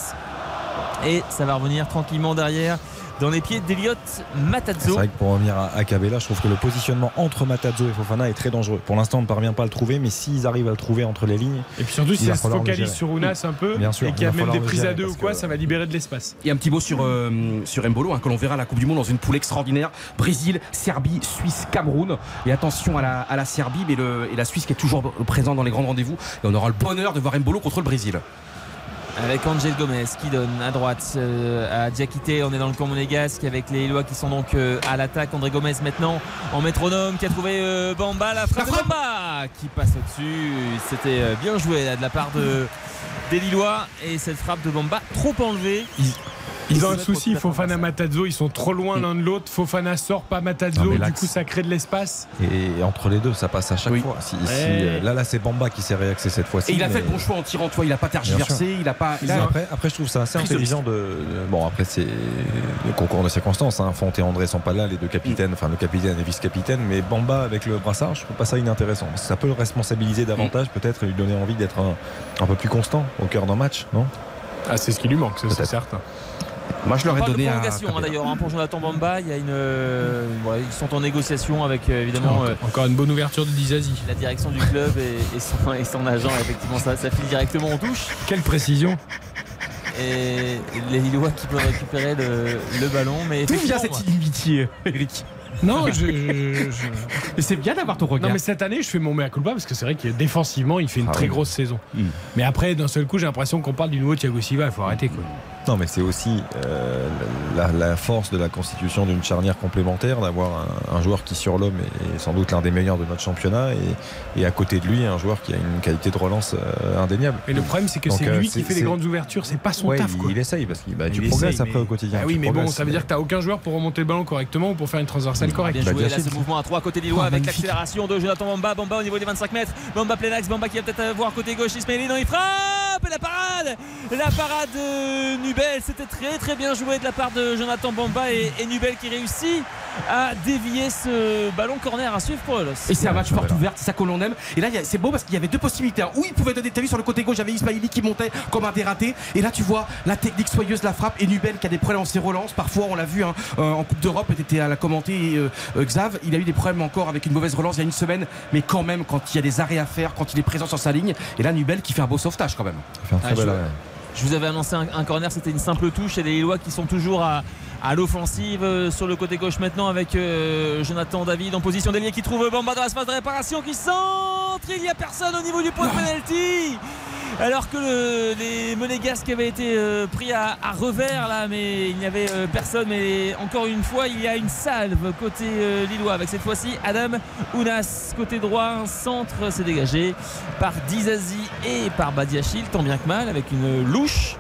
Et ça va revenir tranquillement derrière dans les pieds d'Eliott C'est Matazzo. vrai que pour revenir à, Cabella, je trouve que le positionnement entre Matazzo et Fofana est très dangereux. Pour l'instant, on ne parvient pas à le trouver, mais s'ils arrivent à le trouver entre les lignes, Et puis surtout si Il ça se focalise sur Ounas un peu, Bien sûr, et qu'il y il a même des prises à deux ou quoi, que- ça va libérer de l'espace. Et un petit mot sur, euh, sur Mbolo, hein, que l'on verra à la Coupe du Monde dans une poule extraordinaire. Brésil, Serbie, Suisse, Cameroun. Et attention à la, à la Serbie mais le, et la Suisse qui est toujours présente dans les grands rendez-vous. Et on aura le bonheur de voir Mbolo contre le Brésil. Avec Angel Gomez qui donne à droite euh, à Diakité. On est dans le camp monégasque avec les Lois qui sont donc euh, à l'attaque. André Gomez maintenant en métronome qui a trouvé euh, Bamba. La frappe de Bamba qui passe au-dessus. C'était bien joué là, de la part de, des Lillois. Et cette frappe de Bamba trop enlevée. Ils ont un souci, Fofana Matazzo, ils sont trop loin l'un de l'autre. Fofana sort pas Matazzo, du coup ça crée de l'espace. et entre les deux, ça passe à chaque Oui. fois. Si- si, Ouais. euh, là, là, c'est Bamba qui s'est réaxé cette fois-ci. Et il a mais- fait le bon choix en tirant, tu vois, il a pas tergiversé, il a pas. il Là, a- après, après, je trouve ça assez intelligent de, Bon, après, c'est le concours de circonstances. Hein. Font et André sont pas là, les deux capitaines, enfin le capitaine et vice-capitaine. Mais Bamba avec le brassard, je trouve pas ça inintéressant. Ça peut le responsabiliser davantage, peut-être, et lui donner envie d'être un, un peu plus constant au cœur d'un match, non? Ah, c'est ce qui lui manque, c'est certain. Moi, je leur ai donné prolongation hein, d'ailleurs hein, pour Jonathan Bamba. Il y a une, euh, ouais, ils sont en négociation avec euh, évidemment euh, Encore une bonne ouverture de Dizazi. la direction du club et, et son, et son agent. Effectivement, ça, ça file directement en touche. Quelle précision et les Lillois qui peuvent récupérer le, le ballon. Mais D'où vient cette inimitié, Eric Non, je, je- c'est bien d'avoir ton regard. Non mais cette année je fais mon mea culpa parce que c'est vrai que défensivement il fait une Ah très oui. grosse saison. Hmm. Mais après d'un seul coup j'ai l'impression qu'on parle du nouveau Thiago Silva, il faut arrêter quoi. Non, mais c'est aussi euh, la, la force de la constitution d'une charnière complémentaire, d'avoir un, un joueur qui sur l'homme est, est sans doute l'un des meilleurs de notre championnat et, et à côté de lui un joueur qui a une qualité de relance euh, indéniable. Mais le problème c'est que c'est euh, lui qui fait les grandes ouvertures, c'est pas son Ouais, taf il, quoi. il essaye parce que bah, tu essaye, progresses mais- après au quotidien. Ah oui mais bon ça veut dire que t'as aucun joueur pour remonter le ballon correctement ou pour faire une transversale correcte. Bien Bah, joué là ce mouvement à 3 côté Lillois Oh, avec l'accélération de Jonathan Bamba. Bamba au niveau des 25 mètres. Bamba plein axe. Bamba qui va peut-être voir côté gauche Ismaili. Non, il frappe et la parade La parade de Nubel. C'était très très bien joué de la part de Jonathan Bamba et, et Nubel qui réussit à dévier ce ballon corner à suivre pour le. Et c'est un match porte ouverte, c'est ça que l'on aime. Et là, c'est beau parce qu'il y avait deux possibilités. hein. Où il pouvait donner, t'as vu sur le côté gauche, j'avais Ismaili qui montait comme un dératé. Et là, tu vois la technique soyeuse de la frappe. Et Nubel qui a des problèmes en ses relances. Parfois, on l'a vu hein, euh, en Coupe d'Europe, était à la commenter. euh, euh, Xav, il a eu des problèmes encore avec une mauvaise relance il y a une semaine. Mais quand même, quand il y a des arrêts à faire, quand il est présent sur sa ligne. Et là, Nubel qui fait un beau sauvetage quand même. Il fait un très Ah, bel je- arrêt. Je vous avais annoncé un, corner, c'était une simple touche et les Lillois qui sont toujours à, à l'offensive euh, sur le côté gauche maintenant avec euh, Jonathan David en position d'ailier qui trouve Bamba dans l'espace de réparation qui centre. Il n'y a personne au niveau du point de penalty. Alors que le- les Monégasques avaient été euh, pris à, à revers là, mais il n'y avait euh, personne. Mais encore une fois, il y a une salve côté euh, Lillois avec cette fois-ci Adam Ounas côté droit, un centre s'est dégagé par Dizazi et par Badiachil, tant bien que mal, avec une louche.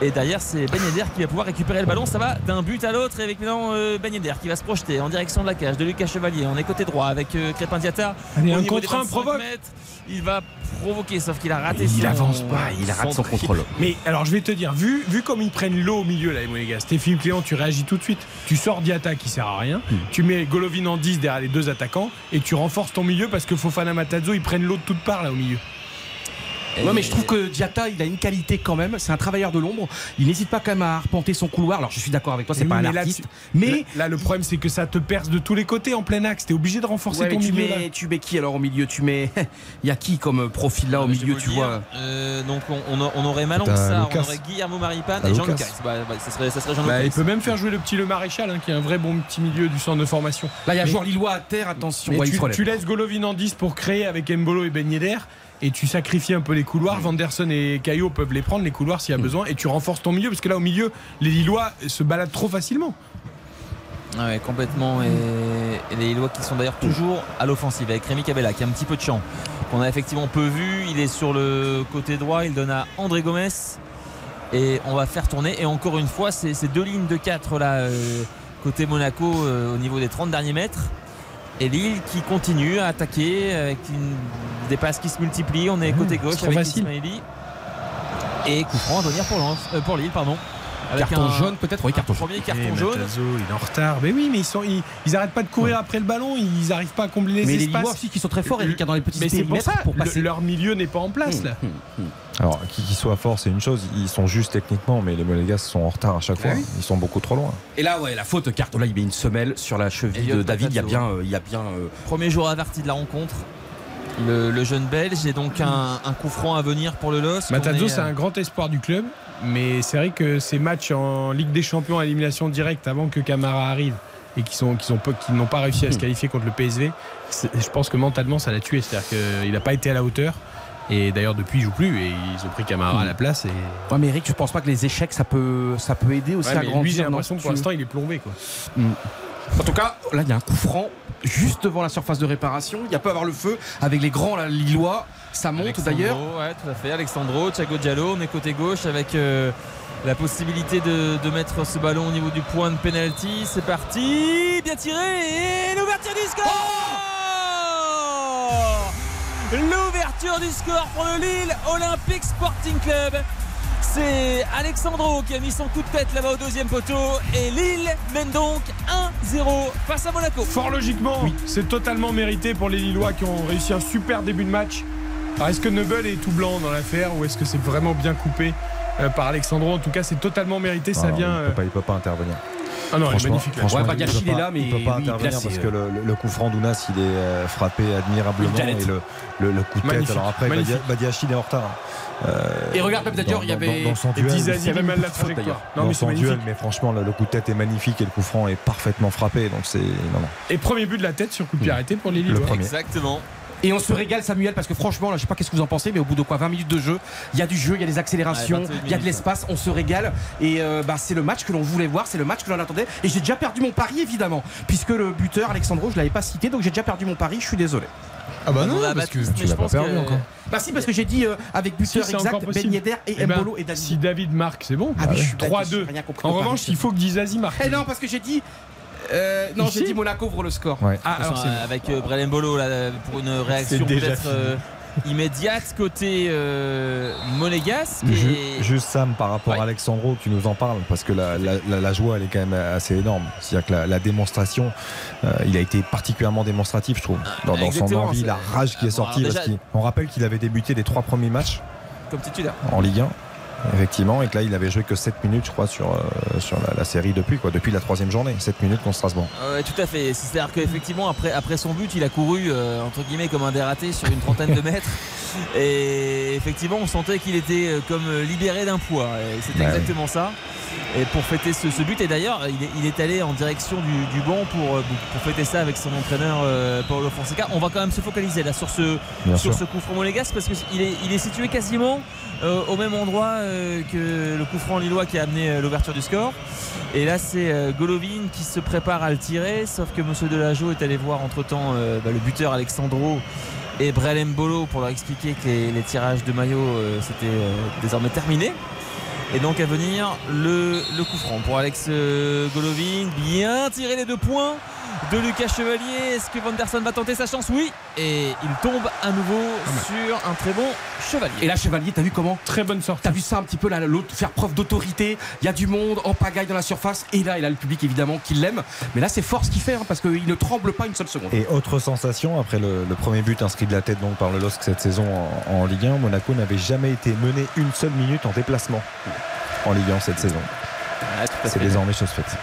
Et derrière, c'est Ben Yedder qui va pouvoir récupérer le ballon. Ça va d'un but à l'autre. Et avec maintenant euh, Ben Yedder qui va se projeter en direction de la cage de Lucas Chevalier. On est côté droit avec euh, Crépin. Allez, Au un niveau des contre un 25 provoque. mètres, Il va provoquer, sauf qu'il a raté il son- avance pas, il rate son contrôle. Mais alors je vais te dire, vu, vu comme ils prennent l'eau au milieu là les Monégasques, t'es Philippe Clément, tu réagis tout de suite. Tu sors Diata qui sert à rien, tu mets Golovin en 10 derrière les deux attaquants et tu renforces ton milieu parce que Fofana Matazo ils prennent l'eau de toutes parts là au milieu. Ouais, mais je trouve que Diatta, il a une qualité quand même. C'est un travailleur de l'ombre. Il n'hésite pas quand même à arpenter son couloir. Alors, je suis d'accord avec toi, c'est Oui, pas un mais là, artiste. tu- mais là, là, le problème c'est que ça te perce de tous les côtés en plein axe. T'es obligé de renforcer Ouais, ton tu, milieu. là. mets, tu mets qui alors au milieu? Tu mets. Il y a qui comme profil là au Ah, vais milieu, tu dire. vois? Euh, donc on, on- on aurait Malang T'as Sarr, on aurait Guillermo Maripane et Jean Lucas. Bah, bah, ça serait, ça serait Jean Bah, il peut même faire jouer le petit Le Maréchal hein, qui est un vrai bon petit milieu du centre de formation. Là, il y a Mais- joueur lillois à terre, attention. Ouais, tu laisses Golovin en 10 pour créer avec Mbolo et Ben Yedder et tu sacrifies un peu les couloirs. Vanderson et Caillot peuvent les prendre, les couloirs, s'il y a besoin, et tu renforces ton milieu parce que là, au milieu, les Lillois se baladent trop facilement. Ah ouais, complètement. Et, et les Lillois qui sont d'ailleurs toujours à l'offensive avec Rémi Cabella qui a un petit peu de champ. Qu'on a effectivement peu vu. Il est sur le côté droit. Il donne à André Gomez. Et on va faire tourner. Et encore une fois, c'est ces deux lignes de 4 là, euh, côté Monaco euh, au niveau des 30 derniers mètres. Et Lille qui continue à attaquer avec une, des passes qui se multiplient. On est côté c'est gauche avec. Ismaili. Et coup franc à venir pour, Lens- euh, pour Lille, pardon. Avec Carton un- jaune, peut-être Oui, carton jaune. Premier Et carton jaune. Matazo, il est en retard. Mais oui, mais ils, sont, ils, ils arrêtent pas de courir après le ballon. Ils arrivent pas à combler les Mais les espaces. Lillois aussi qui sont très forts, Eric, hein, dans les petits mais c'est pour ça, pour le- passer. leur milieu n'est pas en place là. Alors, qu'ils soient forts, c'est une chose. Ils sont justes techniquement, mais les Monégasques sont en retard à chaque fois. oui. Ils sont beaucoup trop loin. Et là, ouais, la faute, carton. Là, il met une semelle sur la cheville Elliot de David. Il y a bien. euh, il y a bien euh, Premier jour averti de la rencontre. Le, le jeune belge et donc un, un coup franc à venir pour le LOS. Matazo, c'est euh, un grand espoir du club, mais c'est vrai que ces matchs en Ligue des Champions à élimination directe avant que Camara arrive et qui sont, qui sont pas- qui n'ont pas réussi à se qualifier contre le PSV, je pense que mentalement ça l'a tué. C'est-à-dire qu'il n'a pas été à la hauteur. Et d'ailleurs depuis il joue plus et ils ont pris Camara à la place. Et... Ouais, mais Eric, tu penses pas que les échecs, ça peut, ça peut aider aussi Ouais, à grandir lui j'ai l'impression que pour l'instant il est plombé quoi. En tout cas, là, il y a un coup franc juste devant la surface de réparation. Il y a peut avoir le feu avec les grands là, Lillois. Ça monte d'ailleurs. Ouais, tout à fait. Alexandro, Thiago Diallo, on est côté gauche avec euh, la possibilité de, de mettre ce ballon au niveau du point de penalty. C'est parti, bien tiré et l'ouverture du score L'ouverture du score pour le Lille Olympique Sporting Club. C'est Alexandro qui a mis son coup de tête là-bas au deuxième poteau et Lille mène donc 1-0 face à Monaco. Fort logiquement, c'est totalement mérité pour les Lillois qui ont réussi un super début de match. Alors est-ce que Neubel est tout blanc dans l'affaire ou est-ce que c'est vraiment bien coupé euh, par Alexandro? En tout cas, c'est totalement mérité. Ça Alors, vient. il, euh, peut pas, il peut pas intervenir. Ah non, elle est Franchement- magnifique. franchement, Ouais, il est pas- là, mais il peut pas oui, intervenir parce que le, coup franc d'Ounas, il est euh, frappé admirablement et le, le- le coup de tête. Magnifique, Alors après, Badiachil est en retard. Euh, Et regarde, d'ailleurs, dans- il y avait. dans, son duel, il a même mal la faute, trajectoire. d'ailleurs. Non, dans mais son duel, mais franchement, le, le coup de tête est magnifique et le coup franc est parfaitement frappé. Donc c'est non, non. Et premier but de la tête sur coup de pied arrêté pour les Le Lillois. premier. Exactement. Et on se régale, Samuel, parce que franchement, là, je sais pas qu'est-ce que vous en pensez, mais au bout de quoi 20 minutes de jeu, il y a du jeu, il y a des accélérations, Ouais, 28 il y a de l'espace, on se régale. Et euh, bah, c'est le match que l'on voulait voir, c'est le match que l'on attendait. Et j'ai déjà perdu mon pari, évidemment, puisque le buteur, Alexandro, je l'avais pas cité, donc j'ai déjà perdu mon pari, je suis désolé. Ah bah On non, l'a parce que tu je l'as pas pense perdu que- encore. Bah si, parce que j'ai dit euh, avec buteur exact. Ben Yedder et Eh ben, Mbolo et David. Si David marque, c'est bon. Ah oui, je suis bête, 3-2. j'ai rien compris En revanche, il faut que Dizazi marque. Eh non, parce que j'ai dit. euh, non, j'ai dit Monaco ouvre le score. Ouais. Ah, alors bon. avec euh, Brelem Bolo là, pour une réaction peut-être euh, immédiate côté euh, Monégasque. Et... Juste Sam, par rapport Ouais. à Alexandro, tu nous en parles parce que la, la- la- la joie, elle est quand même assez énorme. C'est-à-dire que la, la démonstration, euh, il a été particulièrement démonstratif, je trouve, dans, dans son envie, la rage qui est Bon, sortie. déjà- qu'il- on rappelle qu'il avait débuté les trois premiers matchs Comme titulaire. en Ligue 1. Effectivement, et que là il avait joué que 7 minutes, je crois, sur, euh, sur la, la série depuis, quoi, depuis la troisième journée, 7 minutes contre Strasbourg. Ouais, tout à fait. C'est-à-dire qu'effectivement, après, après son but, il a couru euh, entre guillemets comme un dératé sur une trentaine de mètres. Et effectivement, on sentait qu'il était euh, comme euh, libéré d'un poids. Et C'était Ouais, exactement ça. Et pour fêter ce, ce but, et d'ailleurs, il est, il est allé en direction du, du banc pour, euh, pour fêter ça avec son entraîneur euh, Paolo Fonseca. On va quand même se focaliser là sur ce, Bien sur sûr. ce coup franc monégasque parce qu'il est, il est situé quasiment euh, au même endroit euh, que le coup franc lillois qui a amené l'ouverture du score. Et là, c'est Golovin qui se prépare à le tirer, sauf que Monsieur Delageau est allé voir entre temps le buteur Alexandro et Brel Mbolo pour leur expliquer que les, les tirages de maillot c'était désormais terminé. Et donc à venir le, coup franc pour Alex euh, Golovin. Bien tiré les deux points de Lucas Chevalier. Est-ce que Vanderson va tenter sa chance Oui. Et il tombe à nouveau sur un très bon Chevalier. Et là, Chevalier, t'as vu comment Très bonne sortie. T'as vu ça un petit peu là, l'autre faire preuve d'autorité. Il y a du monde en pagaille dans la surface. Et là, il a le public évidemment qui l'aime. Mais là, c'est fort ce qu'il fait hein, parce qu'il ne tremble pas une seule seconde. Et autre sensation, après le, le premier but inscrit de la tête donc par le LOSC cette saison en, en Ligue 1, Monaco n'avait jamais été mené une seule minute en déplacement en Ligue 1 cette saison. C'est désormais chose faite.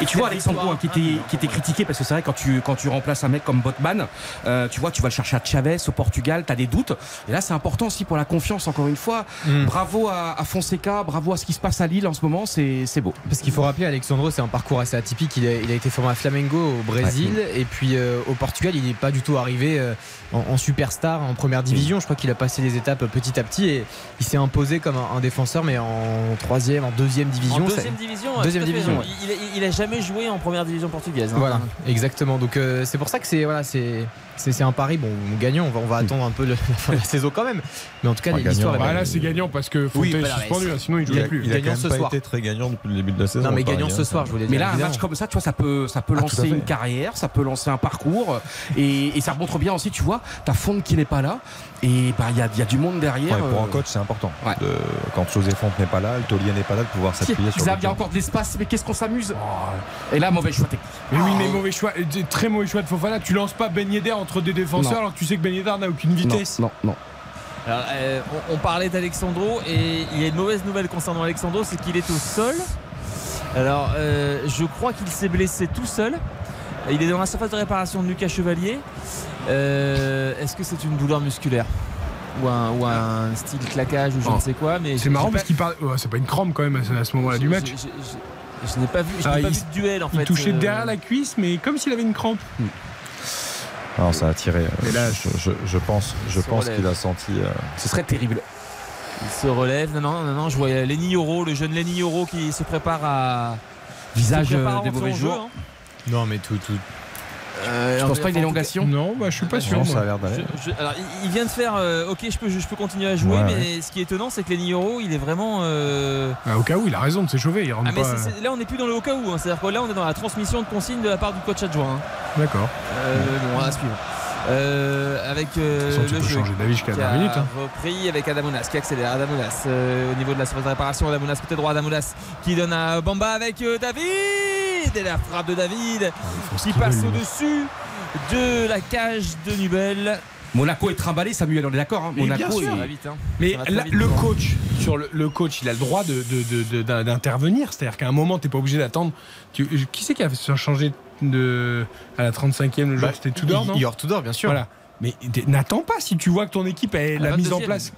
Et tu vois Alexandro hein, qui était, qui était critiqué parce que c'est vrai quand tu, quand tu remplaces un mec comme Botman, euh, tu vois tu vas le chercher à Chavez au Portugal, tu as des doutes. Et là c'est important aussi pour la confiance encore une fois. Mm. Bravo à, à Fonseca, bravo à ce qui se passe à Lille en ce moment, c'est c'est beau. Parce qu'il faut rappeler, Alexandro, c'est un parcours assez atypique. Il a, il a été formé à Flamengo au Brésil et puis euh, au Portugal, il n'est pas du tout arrivé euh, en, en superstar, en première division. Je crois qu'il a passé les étapes petit à petit et il s'est imposé comme un, un défenseur, mais en troisième, en deuxième division. En Ça- deuxième division, Deuxième division, ouais. Il, il, il a jamais joué en première division portugaise. hein. Voilà, exactement. Donc euh, c'est pour ça que c'est voilà, c'est c'est c'est un pari bon gagnant. On va, on va attendre un peu le- la fin de la saison quand même. Mais en tout cas, l'histoire Bah là, c'est gagnant parce que Oui, Fontaine bah est là, suspendu, là, sinon il il a- jouait plus. il a- Gagnant ce soir. très gagnant depuis le début de la saison. Non mais gagnant ce hein. soir, je voulais dire. Mais là, un match comme ça, tu vois, ça peut, ça peut Ah, lancer une carrière, ça peut lancer un parcours. Et, et ça montre bien aussi, tu vois, ta fonte qui n'est pas là. Et bah, il y, a, y a du monde derrière. Ouais, pour un euh, coach, c'est important. Ouais. De- quand José Fonte n'est pas là, le taulier n'est pas là, de pouvoir s'appuyer sur il y a encore de l'espace, mais qu'est-ce qu'on s'amuse Oh. Et là, mauvais choix technique. Mais oui, mais mauvais choix, euh, très mauvais choix de Fofana. Tu lances pas Ben Yedder entre des défenseurs Non. alors que tu sais que Ben Yedder n'a aucune Non, vitesse. non, non. Alors, euh, on, on parlait d'Alexandro et il y a une mauvaise nouvelle concernant Alexandro, c'est qu'il est au sol. Alors, euh, je crois qu'il s'est blessé tout seul. Il est dans la surface de réparation de Lucas Chevalier. Euh, Est-ce que c'est une douleur musculaire ou un, ou un style claquage ou je Oh. ne sais quoi mais C'est marrant parce qu'il parle. oh, c'est pas une crampe quand même à ce, moment-là du match. je- je- je- je n'ai pas vu, je Ah, n'ai pas il- vu de duel en Il fait. touchait euh, derrière la cuisse, mais comme s'il avait une crampe. Non, ça a tiré. euh, Et là, je, je- je pense, je se pense qu'il a senti. euh, Ce serait terrible. Il se relève. Non, non, non, non, je vois Lenny Yoro, le jeune Lenny Yoro qui se prépare à. Visage se prépare à des mauvais jeu, jours. hein. Non mais tout tout. Euh, Je pense pas une élongation. Non, bah je suis pas sûr. non, moi. ça a l'air d'aller. Je- je- alors, il, il vient de faire. euh, ok, je peux, je, je peux continuer à jouer, Ouais, mais ce qui est étonnant, c'est que Lenny Yoro, il est vraiment. euh, Ah, au cas où, il a raison de s'échauffer. Il rentre Ah, mais pas. c'est- c'est- là, on n'est plus dans le au cas où. hein. C'est-à-dire que là, on est dans la transmission de consignes de la part du coach adjoint. hein. D'accord. Euh, bon, à suivre. Euh, avec euh, façon, le jeu changer d'avis jusqu'à qui 20 a minutes. hein. repris avec Adamounas qui accélère Adamounas euh, au niveau de la surface de réparation Adamounas côté droit Adamounas qui donne à Bamba avec euh, David et la frappe de David faut qui se passe au-dessus de la cage de Nubel Monaco est trimballé, Samuel, on est d'accord. hein Mais Monaco est- vite, hein. Mais vite, le hein. coach, sur le, le coach, il a le droit de, de- de- de- d'in- d'intervenir. C'est-à-dire qu'à un moment, tu n'es pas obligé d'attendre. Qui c'est qui a fait changer de, à la 35e le jour Bah, C'était Tudor, non? Tudor, bien sûr. Voilà. Mais n'attends pas si tu vois que ton équipe est À la mise en 22e. place.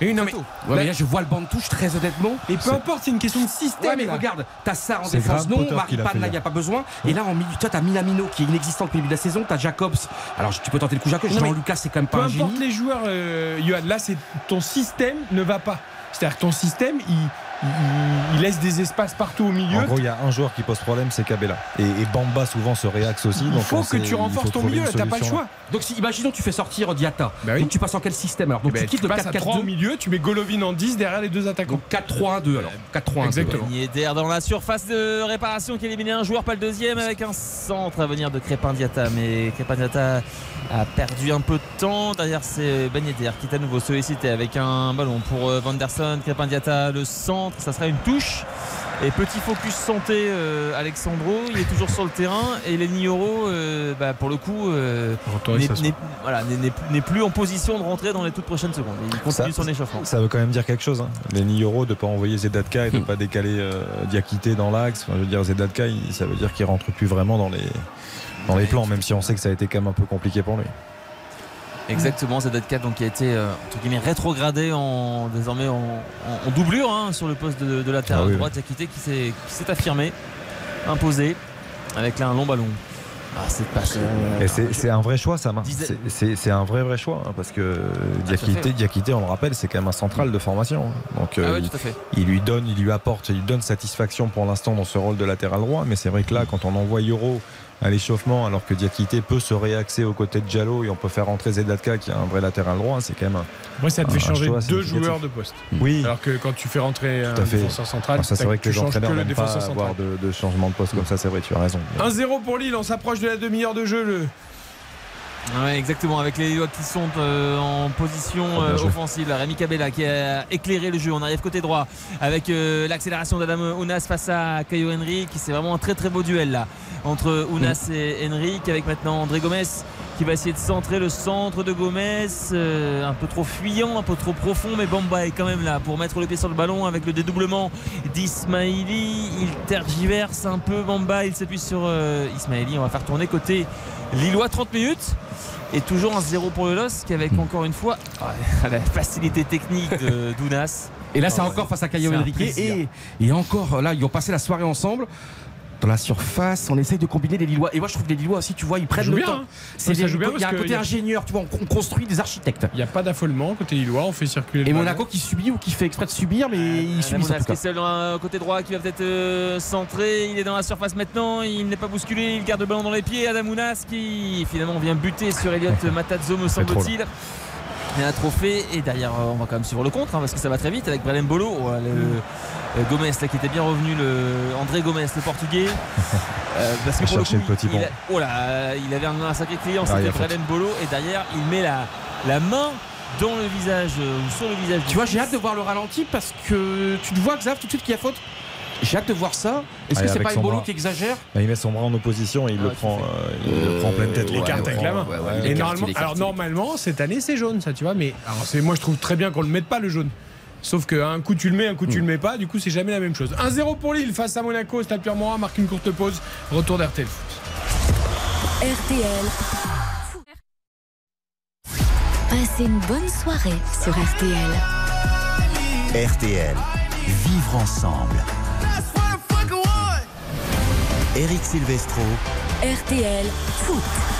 Oui, non, mais, Ouais, mais là, je vois le banc de touche, très honnêtement. et peu importe, c'est une question de système. Ouais, mais là. regarde, t'as ça en défense, non, Maripane, là, il n'y a pas besoin. Et là, en milieu, toi, t'as Minamino qui est inexistant depuis le début de la saison, t'as Jacobs. Alors, tu peux tenter le coup Jacobs, Jean-Lucas, c'est quand même Peu pas un importe génie. les joueurs, euh, Johan, là, c'est ton système ne va pas. C'est-à-dire que ton système, il, il- il laisse des espaces partout au milieu. En gros, il y a un joueur qui pose problème, c'est Cabella. Et, et Bamba souvent se réaxe aussi. il donc faut on que tu renforces ton milieu, t'as pas le choix. Donc, si, imaginons, tu fais sortir Diata. Bah oui. Donc, tu passes en quel système alors Donc, Eh ben, tu quittes tu le passes à 3 au 4-4-2. milieu, tu mets Golovin en 10 derrière les deux attaquants. Donc, 4-3-1-2 alors. 4-3-1-2. Exactement. Dans la surface de réparation qui élimine un joueur, pas le deuxième, avec un centre à venir de Crépin Diata. Mais Crépin Diata a perdu un peu de temps. Derrière, c'est Ben Yedder qui est à nouveau sollicité avec un ballon pour euh, Vanderson. Crépin Diata, le centre, ça sera une touche. Et petit focus santé, euh, Alexandro, il est toujours sur le terrain. Et Lenny Oro, euh, bah, pour le coup, euh, Retourner n'est- voilà, plus en position de rentrer dans les toutes prochaines secondes. Il continue Ça- son échauffement. Ça veut quand même dire quelque chose. Hein. Les Euro de ne pas envoyer Zedatka et de ne pas décaler euh, Diakité dans l'axe. Enfin, je veux dire, Zedatka, il- ça veut dire qu'il rentre plus vraiment dans les, dans les plans, même si on sait que ça a été quand même un peu compliqué pour lui. Exactement, ZD4 donc, qui a été euh, entre guillemets rétrogradé en, désormais en, en- en doublure hein, sur le poste de, de latéral Ah oui, droite. Yakité qui s'est qui s'est affirmé, imposé, avec là un long ballon. Ah, cette passe. euh, Et c'est c'est un vrai choix, ça. Disait- C'est- C'est c'est un vrai, vrai choix. hein, parce que tout à Diakité. Diakité, on le rappelle, c'est quand même un central de formation. hein. Donc, Ah euh, il lui donne, il lui apporte, il lui donne satisfaction pour l'instant dans ce rôle de latéral droit. Mais c'est vrai que là, quand on envoie Euro à l'échauffement, alors que Diakité peut se réaxer aux côtés de Diallo et on peut faire rentrer Zedatka qui est un vrai latéral droit, c'est quand même. un- Moi, ça te fait changer choix deux joueurs de poste. Oui. Alors que quand tu fais rentrer un défenseur central, Alors ça, c'est vrai que tu les entraîneurs n'aiment pas défenseur avoir central. de, de changement de poste comme ça, c'est vrai, tu as raison. 1-0 pour Lille, on s'approche de la demi-heure de jeu. Le... Ouais, exactement, avec les Lillois qui sont euh, en position bien euh, offensive. Là, Rémi Cabella qui a éclairé le jeu. On arrive côté droit avec euh, l'accélération d'Adam Ounas face à Caio Henry. Qui c'est vraiment un très très beau duel là entre Ounas et Henry. Avec maintenant André Gomez qui va essayer de centrer le centre de Gomez. euh, un peu trop fuyant, un peu trop profond. Mais Bamba est quand même là pour mettre le pied sur le ballon avec le dédoublement d'Ismaili. Il tergiverse un peu Bamba. Il s'appuie sur euh, Ismaili. On va faire tourner côté Lillois 30 minutes. Et toujours un 0 pour le LOSC avec encore une fois la facilité technique de Dounas. Et là, c'est Ah encore face à Caio Henrique. et encore, là, ils ont passé la soirée ensemble. Dans la surface, on essaye de combiner les Lillois. Et moi, je trouve que les Lillois aussi, tu vois, ils prennent le bien, temps. hein. C'est des- joue bien il y a un côté a- ingénieur, tu vois, on, on construit des architectes. Il n'y a pas d'affolement côté Lillois, on fait circuler le Et. Monaco qui subit ou qui fait exprès de subir, mais il subit Adamounas ça. en tout qui est cas. seul dans un côté droit qui va peut-être euh, centrer. Il est dans la surface maintenant. Il n'est pas bousculé. Il garde le ballon dans les pieds. Adamounas qui finalement vient buter sur Elliot Matazzo, me semble-t-il. Il y a un trophée et derrière euh, on va quand même suivre le contre hein, parce que ça va très vite avec Brelem Bolo oh, le- le Gomez là, qui était bien revenu le André Gomez le portugais Euh, parce que pour le chercher coup le petit il, pont. a- oh là, il avait un, un sacré client Ah, il c'était. Brelem Bolo et derrière il met la, la main dans le visage euh, ou sur le visage du Tu vois, j'ai hâte de voir le ralenti parce que tu te vois, Xav, tout de suite qu'il y a faute. J'ai hâte de voir ça. Est-ce Ah, que c'est pas Embolo bras. qui exagère Bah, il met son bras en opposition et il Ah, le tout prend, euh, il le prend en pleine tête. Les cartes avec la main. Ouais, ouais, Et normalement, alors normalement, cette année, c'est jaune, ça, tu vois. Mais alors, c'est, moi, je trouve très bien qu'on le mette pas le jaune. Sauf qu'un coup tu le mets, un coup tu le mets pas, du coup c'est jamais la même chose. 1-0 pour Lille face à Monaco, Stade Pierre-Mauroy marque une courte pause, retour d'RTL Foot. RTL. Passez une bonne soirée sur RTL. RTL. Vivre ensemble. Eric Silvestro. RTL Foot.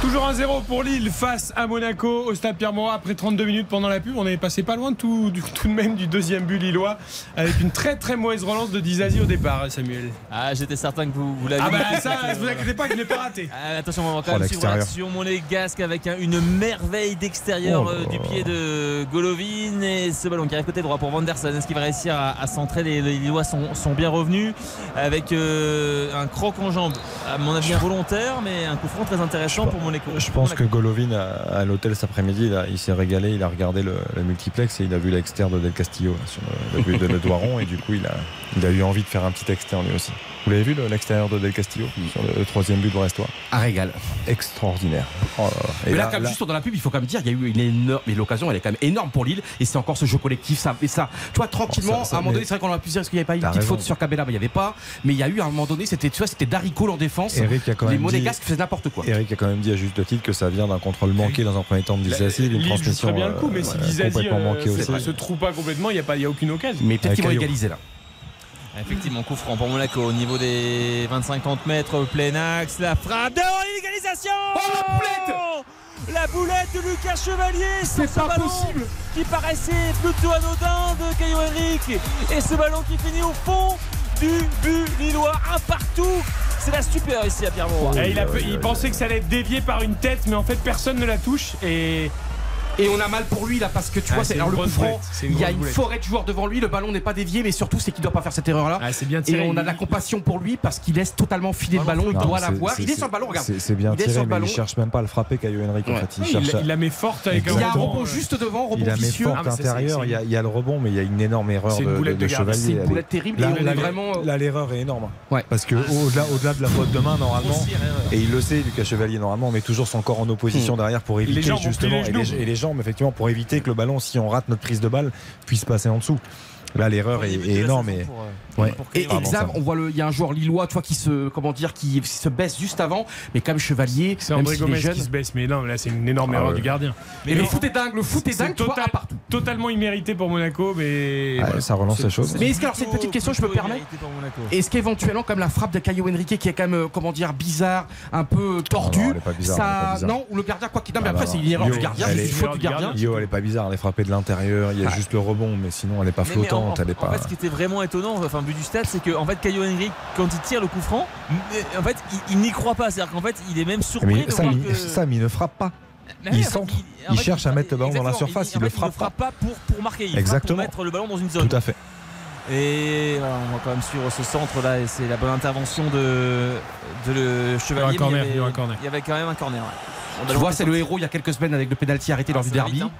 Toujours 1-0 pour Lille face à Monaco au Stade Pierre-Mauroy après 32 minutes pendant la pub. On est passé pas loin tout, du- tout de même du deuxième but lillois avec une très très mauvaise relance de Dizazi au départ, Samuel. Ah, j'étais certain que vous, vous l'aviez Ah bah ça, ne vous inquiétez pas que je l'ai pas raté. Ah, attention, on va quand Oh, même suivre l'action monégasque avec un- une merveille d'extérieur Oh euh, du pied de Golovin et ce ballon qui arrive côté droit pour Vanderson. Est-ce qu'il va réussir à, à centrer? Les, les Lillois sont, sont bien revenus avec euh, un croc en jambe, à mon avis involontaire, mais un coup franc très intéressant pour Je pense que Golovin à, l'hôtel cet après-midi, il s'est régalé, il a regardé le, le multiplex et il a vu l'externe de Del Castillo sur le, le but de Le Doiron et du coup il a, il a eu envie de faire un petit externe lui aussi. Vous l'avez vu le- l'extérieur de Del Castillo sur le, le troisième but brestois Un régal. Extraordinaire. Oh là là. Et Mais là, là- comme là- juste dans la pub, il faut quand même dire, il y a eu une énorme, mais l'occasion, elle est quand même énorme pour Lille, et c'est encore ce jeu collectif, ça, et ça, tu vois, tranquillement, Oh, ça- ça- à un moment mais- donné, c'est vrai qu'on aurait pu dire, est-ce qu'il n'y avait pas une T'as petite raison. faute sur Cabella, mais il n'y avait pas, mais il y a eu à un moment donné, c'était, tu vois, c'était Darico en défense, Eric a quand les même dit- Monégasques faisaient n'importe quoi. Eric a quand même dit à juste titre que ça vient d'un contrôle manqué dans un premier temps de Dissassi, d'une Lille joue transmission très bien le coup, mais euh, si euh, aussi. se trouve pas complètement, il n'y a, pas- il y a aucune occasion. Mais peut-être qu'ils vont égaliser là. Effectivement, coup franc pour Monaco au niveau des 25-30 mètres, plein axe, la frappe de l'égalisation Oh la boulette La boulette de Lucas Chevalier C'est sur ce pas ballon possible qui paraissait plutôt anodin de Caio Henrique et ce ballon qui finit au fond du but lillois, un partout c'est la super ici à Pierre Mauroy. Et il, a il pensait que ça allait être dévié par une tête, mais en fait personne ne la touche. Et Et on a mal pour lui là parce que tu Ah, vois, c'est c'est alors le coup franc, il y a une boulette. forêt de joueurs devant lui, le ballon n'est pas dévié, mais surtout c'est qu'il doit pas faire cette erreur là. Ah, c'est bien Et tiré. on a de la compassion pour lui parce qu'il laisse totalement filer le ballon, il doit l'avoir. Il est sur le ballon, regarde. C'est bien Il est tiré, sur le mais ballon. il cherche même pas à le frapper, Caillou Henrique. En fait, il cherche la met forte avec Il y a un rebond juste devant, rebond Il la met vicieux. intérieur, il y, a, le rebond, mais il y a une énorme erreur de. Chevalier. C'est une boulette terrible Là, euh, là, l'erreur est énorme. Parce que au-delà, au-delà de la faute de main, normalement, et il le sait, Lucas Chevalier, normalement, on met toujours son corps en opposition derrière pour éviter justement, les et, les, genoux. Jambes, effectivement, pour éviter que le ballon, si on rate notre prise de balle, puisse passer en dessous. Là, l'erreur est, la énorme. Et, pour, euh, ouais. pour Et Henrique. Exam, on voit le, il y a un joueur lillois, tu vois, qui se, comment dire, qui se baisse juste avant, mais comme Chevalier, C'est même André est Gomez jeune. qui se baisse, mais non, là c'est une énorme Ah erreur ouais. du gardien. Mais le foot est dingue, le foot est C'est dingue, vois, partout. totalement immérité pour Monaco, mais Ah, voilà. ça relance les choses. Mais est-ce que alors cette petite question, je me permets pour. Est-ce qu'éventuellement, comme la frappe de Caio Henrique, qui est quand même, euh, comment dire, bizarre, un peu tordu, Ah non, ça, ou le gardien, quoi qu'il non, mais Ah après, c'est une erreur du gardien, c'est est- une faute du gardien. Yo, elle est pas bizarre, elle est frappée de l'intérieur, il y a juste le rebond, mais sinon elle est pas flottante, en, elle est en pas. fait, ce qui était vraiment étonnant, enfin, but du stade, c'est que en fait, Caio Henrique, quand il tire le coup franc, en fait, il, il n'y croit pas. C'est-à-dire qu'en fait, il est même surpris Mais de Sam, voir il, que. Sam, il ne frappe pas. Mais il centre, en il fait, cherche à mettre le ballon dans la surface, en il le fait, frappe Il ne frappe pas pour, pour marquer, il frappe Exactement. pour mettre le ballon dans une zone. Tout à fait. Et voilà, on va quand même suivre ce centre là, et c'est la bonne intervention de, de le Chevalier. Il y corner, il y il avait quand même un corner. ouais. Le Tu vois, est c'est le héros il y a quelques semaines avec le pénalty arrêté Ah, lors du derby. vite, hein.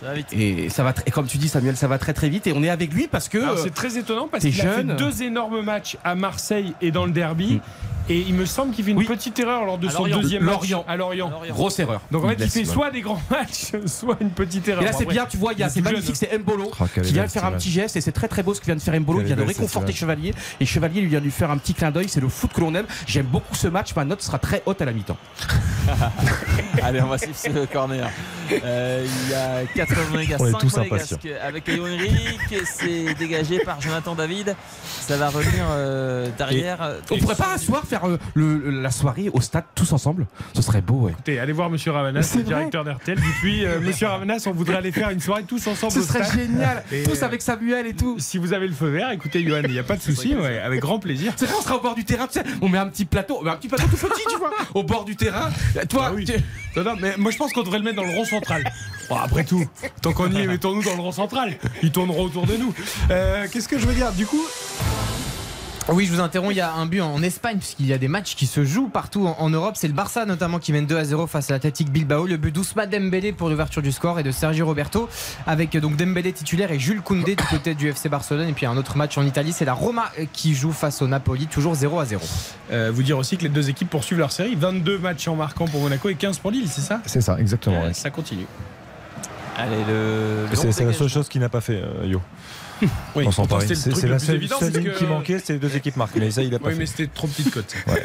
Ça va vite. Et ça va, et comme tu dis, Samuel, ça va très très vite. Et on est avec lui parce que. C'est très étonnant parce qu'il a fait deux énormes matchs à Marseille et dans le derby. Mm. Et il me semble qu'il fait une Oui. petite erreur lors de son deuxième Lorient. match à Lorient. À Lorient. Grosse erreur. Donc en fait, il fait soit des grands matchs, soit une petite erreur. Et là, c'est bien, tu vois, il y a, il est c'est magnifique, c'est Mbolo Oh, qui vient de faire un petit geste et c'est très très beau ce que vient de faire Mbolo. Il vient de réconforter. Chevalier et Chevalier lui vient de lui faire un petit clin d'œil. C'est le foot que l'on aime. J'aime beaucoup ce match. Ma note sera très haute à la mi-temps. Allez, on va suivre ce corner. Euh, il y a 4 monégasques, On est 5 tous avec Henrique. C'est dégagé par Jonathan David. Ça va revenir euh, derrière. On pourrait pas un soir faire euh, le- la soirée au stade tous ensemble? Ce serait beau, ouais. Écoutez, allez voir Monsieur Ravanas, le directeur d'RTL. Dites-lui, euh, Monsieur Ravanas, on voudrait aller faire une soirée tous ensemble Ce au serait stade. génial. Et, Tous euh, avec Samuel et tout. Si vous avez le feu vert, écoutez, Johan, il n'y a pas de souci, ouais, avec grand plaisir. C'est vrai, on sera au bord du terrain, tu sais, on met un petit plateau, on met un petit plateau tout petit, tu vois, au bord du terrain. Toi, Ah oui. tu- Non, non, mais moi je pense qu'on devrait le mettre dans le rond central. Bon, après tout, tant qu'on y est, mettons-nous dans le rond central. Ils tourneront autour de nous. Euh, Qu'est-ce que je veux dire? Du coup, Oui, je vous interromps. Il y a un but en Espagne, puisqu'il y a des matchs qui se jouent partout en, en Europe. C'est le Barça notamment qui mène 2 à 0 face à l'Athletic Bilbao. Le but d'Ousmane Dembélé pour l'ouverture du score et de Sergio Roberto, avec donc Dembélé titulaire et Jules Koundé du côté du FC Barcelone. Et puis un autre match en Italie, c'est la Roma euh, qui joue face au Napoli, toujours 0 à 0. euh, vous dire aussi que les deux équipes poursuivent leur série. 22 matchs en marquant pour Monaco et 15 pour Lille, c'est ça? C'est ça, exactement. Euh, ouais. Ça continue. Allez, le. le C'est la seule chose qu'il n'a pas fait, euh, Yo. Oui, On s'en C'est la seule, évident, seule ligne que- qui manquait, c'est les deux équipes marquent. Mais ça, il a pas Oui, fait. mais c'était trop petite cote. Ouais.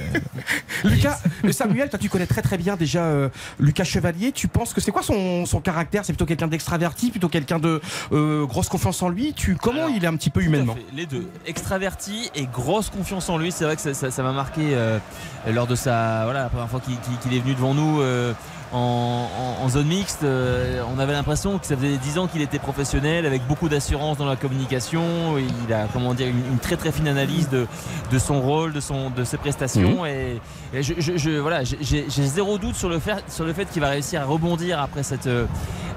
Lucas, Samuel, toi tu connais très très bien déjà euh, Lucas Chevalier. Tu penses que c'est quoi son, son caractère? C'est plutôt quelqu'un d'extraverti, plutôt quelqu'un de euh, grosse confiance en lui? Tu comment Alors, il est un petit peu humainement? Les deux, extraverti et grosse confiance en lui. C'est vrai que ça- ça ça m'a marqué euh, lors de sa voilà la première fois qu'il qu'il- qu'il est venu devant nous euh, en, en- en zone mixte. euh, on avait l'impression que ça faisait 10 ans qu'il était professionnel, avec beaucoup d'assurance dans la communication. Il a comment dire une, une très très fine analyse de, de son rôle, de son de ses prestations. Et, et je, je- je- voilà, j'ai- zéro doute sur le fait sur le fait qu'il va réussir à rebondir après cette euh,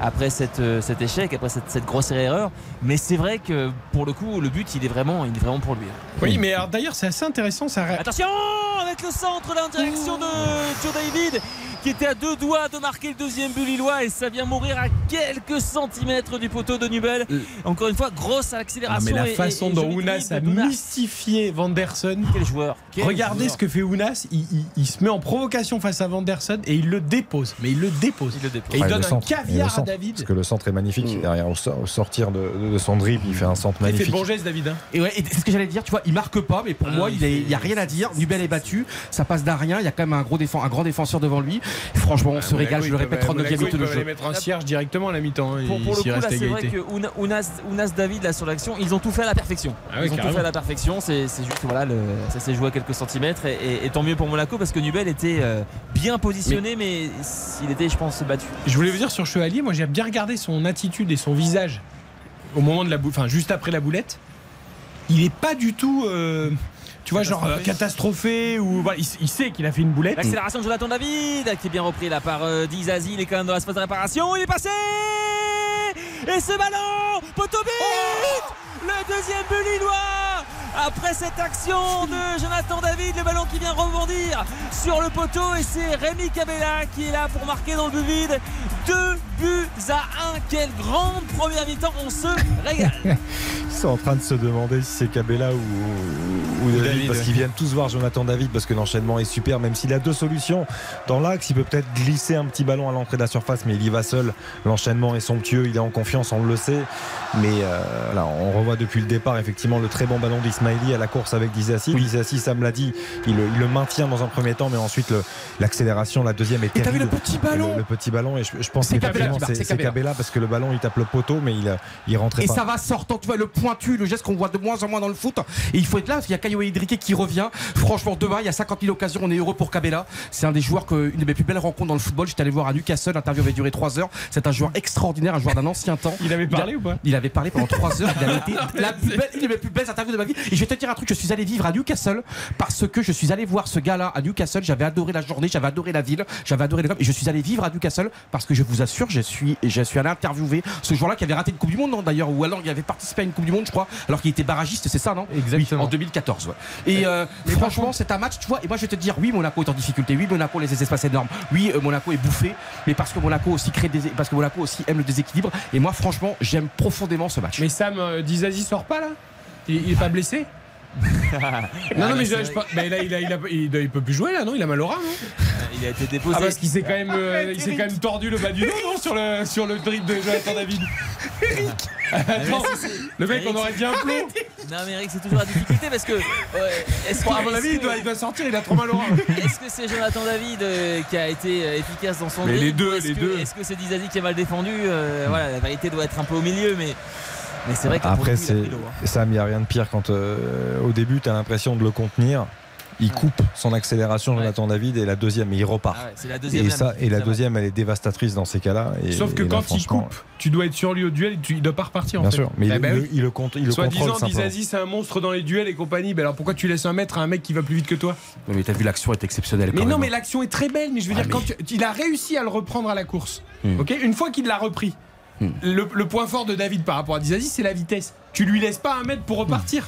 après cette, euh, cet échec, après cette, cette grossière erreur. Mais c'est vrai que pour le coup, le but, il est vraiment, il est vraiment pour lui. Oui, mais alors, d'ailleurs, c'est assez intéressant. Ça... Attention avec le centre en direction de Joe David qui était à deux doigts de marquer le deuxième but lillois et ça vient mourir à quelques centimètres du poteau de Nubel. Encore une fois, grosse Ah, accélération. mais la et- façon et- et dont Ounas a mystifié Vanderson. Quel joueur quel Regardez joueur. ce que fait Ounas. Il, il- il se met en provocation face à Vanderson et il le dépose. Mais il le dépose. Et il donne le un centre. Et le caviar à David. Parce que le centre est magnifique. Derrière, au, so- au sortir de, de- de son dribble, il fait un centre Il fait magnifique. le bon geste, David. hein. Et ouais, et c'est ce que j'allais dire, tu vois, il marque pas, mais pour Ah moi, il il n'y a rien à dire. Nubel est battu, ça passe d'un rien, il y a quand même un, gros défense, un grand défenseur devant lui. Franchement, on se régale, je le répète, 39e Monaco, minute ils de jeu. aller mettre un cierge directement à la mi-temps. hein, Pour, le coup, là, c'est vrai que Ouna- Ounas, Ounas David, là, sur l'action, ils ont tout fait à la perfection. Ah oui, ils ont tout fait à la perfection. C'est c'est juste, voilà, le- ça s'est joué à quelques centimètres. Et, et- et tant mieux pour Monaco parce que Nubel était euh, bien positionné, mais, il était, je pense, battu. Je voulais vous dire sur Chevalier, moi j'ai bien regardé son attitude et son visage au moment de la boule, enfin juste après la boulette. Il est pas du tout, euh, tu vois, genre euh, catastrophé ou voilà, il, il sait qu'il a fait une boulette. L'accélération de Jonathan David qui est bien repris là par euh, Dizazi. Il est quand même dans la phase de réparation. Il est passé Et ce ballon Poteau but Le deuxième but lillois après cette action de Jonathan David, le ballon qui vient rebondir sur le poteau et c'est Rémi Cabella qui est là pour marquer dans le but vide. Deux buts à un. Quelle grande première mi-temps, on se régale. Ils sont en train de se demander si c'est Cabella ou, ou David, David, parce qu'ils viennent tous voir Jonathan David parce que l'enchaînement est super, même s'il a deux solutions dans l'axe, il peut peut-être glisser un petit ballon à l'entrée de la surface, mais il y va seul. L'enchaînement est somptueux, il est en confiance, on le sait. Mais euh, là, on revoit depuis le départ effectivement le très bon ballon d'Ismaili à la course avec Dizassi. Dizassi, ça me l'a dit, il, le- il le maintient dans un premier temps, mais ensuite l'accélération, la deuxième est Et t'as vu terrible. le petit ballon le, le petit ballon, et je, je pense marque, c'est Cabella. Parce que le ballon il tape le poteau, mais il, il rentrait Et pas. ça va sortant, tu vois, le pointu, le geste qu'on voit de moins en moins dans le foot. Et il faut être là parce qu'il y a Caio Idrique qui revient. Franchement, demain, il y a 50 000 occasions. On est heureux pour Cabella. C'est un des joueurs que, une de mes plus belles rencontres dans le football. J'étais allé voir à Newcastle. L'interview avait duré 3 heures. C'est un joueur extraordinaire, un joueur d'un ancien temps. Il avait parlé a- ou pas? Il avait parlé pendant 3 heures. Il avait été la plus belle, une de mes plus belles interviews de ma vie. Et je vais te dire un truc. Je suis allé vivre à Newcastle parce que je suis allé voir ce gars-là à Newcastle. J'avais adoré la journée, j'avais adoré la ville, j'avais adoré les clubs. Et je suis allé vivre à Newcastle parce que je vous assure, je suis, je suis allé interviewer ce joueur-là qui avait raté une Coupe du Monde, non, d'ailleurs, ou alors il avait participé à une Coupe du Monde, je crois, alors qu'il était barragiste, c'est ça, non? Exactement. Oui, en 2014, ouais. Et euh, franchement, c'est un match, tu vois, et moi je vais te dire, oui, Monaco est en difficulté, oui, Monaco les espaces énormes, oui, euh, Monaco est bouffé, mais parce que Monaco aussi crée des, parce que Monaco aussi aime le déséquilibre. Et moi, franchement, j'aime profondément ce match. Mais Sam euh, Dizazi sort pas là? Il, il est pas blessé Non, non, mais, je, je pense- mais là, il, a, il, a- il- il peut plus jouer là, non? Il a mal au rein, non? Il a été déposé. Ah, parce qu'il s'est quand, même, euh, il s'est quand même tordu le bas du dos, non? Sur le, sur le dribble de Jonathan David. Attends, le mec, on aurait dit un plomb. Non mais Eric c'est toujours la difficulté parce que ouais, est-ce Bon, que- à mon est-ce avis, il doit, il doit sortir, il a trop mal au rein. Est-ce que c'est Jonathan David euh, qui a été euh, efficace dans son Mais les deux, est-ce les que- deux. Est-ce que c'est Dizazi qui a mal défendu Euh, Voilà, la vérité doit être un peu au milieu, mais, mais c'est vrai que Après, le coup, il a hein. Sam, il n'y a rien de pire quand euh, au début, tu as l'impression de le contenir. Il coupe son accélération, Jonathan David, et la deuxième, et il repart. Ah ouais, c'est la deuxième et, ça, et la deuxième, elle est dévastatrice dans ces cas-là. Sauf que et là, quand il coupe, tu dois être sur lui au duel, tu, il doit pas repartir en Bien fait. sûr, mais Eh il, ben il- oui. il le, compte, il le Soit contrôle disant. Dizazi c'est un monstre dans les duels et compagnie, ben alors pourquoi tu laisses un mètre à un mec qui va plus vite que toi? Ouais, Mais t'as vu, l'action est exceptionnelle. Mais quand non, même. mais l'action est très belle, mais je veux Ah, dire, quand tu- il a réussi à le reprendre à la course, Hmm. ok? Une fois qu'il l'a repris, Hmm. le, le point fort de David par rapport à Dizazi, c'est la vitesse. Tu lui laisses pas un mètre pour repartir.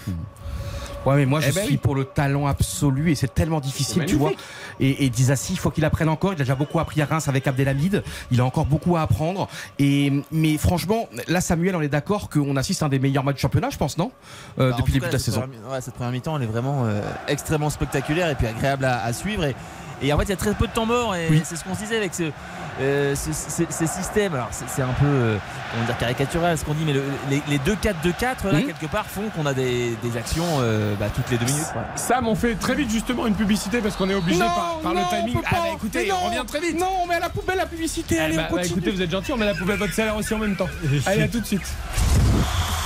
Ouais, mais moi je Eh ben suis oui. pour le talent absolu et c'est tellement difficile, tu vois. Et, et Dizassi, il faut qu'il apprenne encore. Il a déjà beaucoup appris à Reims avec Abdelhamid. Il a encore beaucoup à apprendre. Et mais franchement, là, Samuel, on est d'accord qu'on assiste à un des meilleurs matchs du championnat, je pense, non? Euh, Bah, Depuis le début cas, de la cette saison. première mi- ouais, cette première mi-temps, elle est vraiment euh, extrêmement spectaculaire et puis agréable à, à suivre. Et, et en fait, il y a très peu de temps mort. Et Oui. c'est ce qu'on se disait avec ce, euh, ce- ce- ces systèmes. Alors, c'est c'est un peu euh, comment dire, caricatural ce qu'on dit, mais le- les, les 2-4-2-4, là, quelque part, font qu'on a des, des actions euh, bah, toutes les deux minutes. quoi. Sam, on fait très vite justement une publicité parce qu'on est obligé Non, par, par non, le timing. Ah bah écoutez, non. on revient très vite. Non, on met à la poubelle la publicité. Eh Allez, bah, on bah, continue. écoutez, vous êtes gentil, on met la poubelle votre salaire aussi en même temps. Allez, à tout de suite.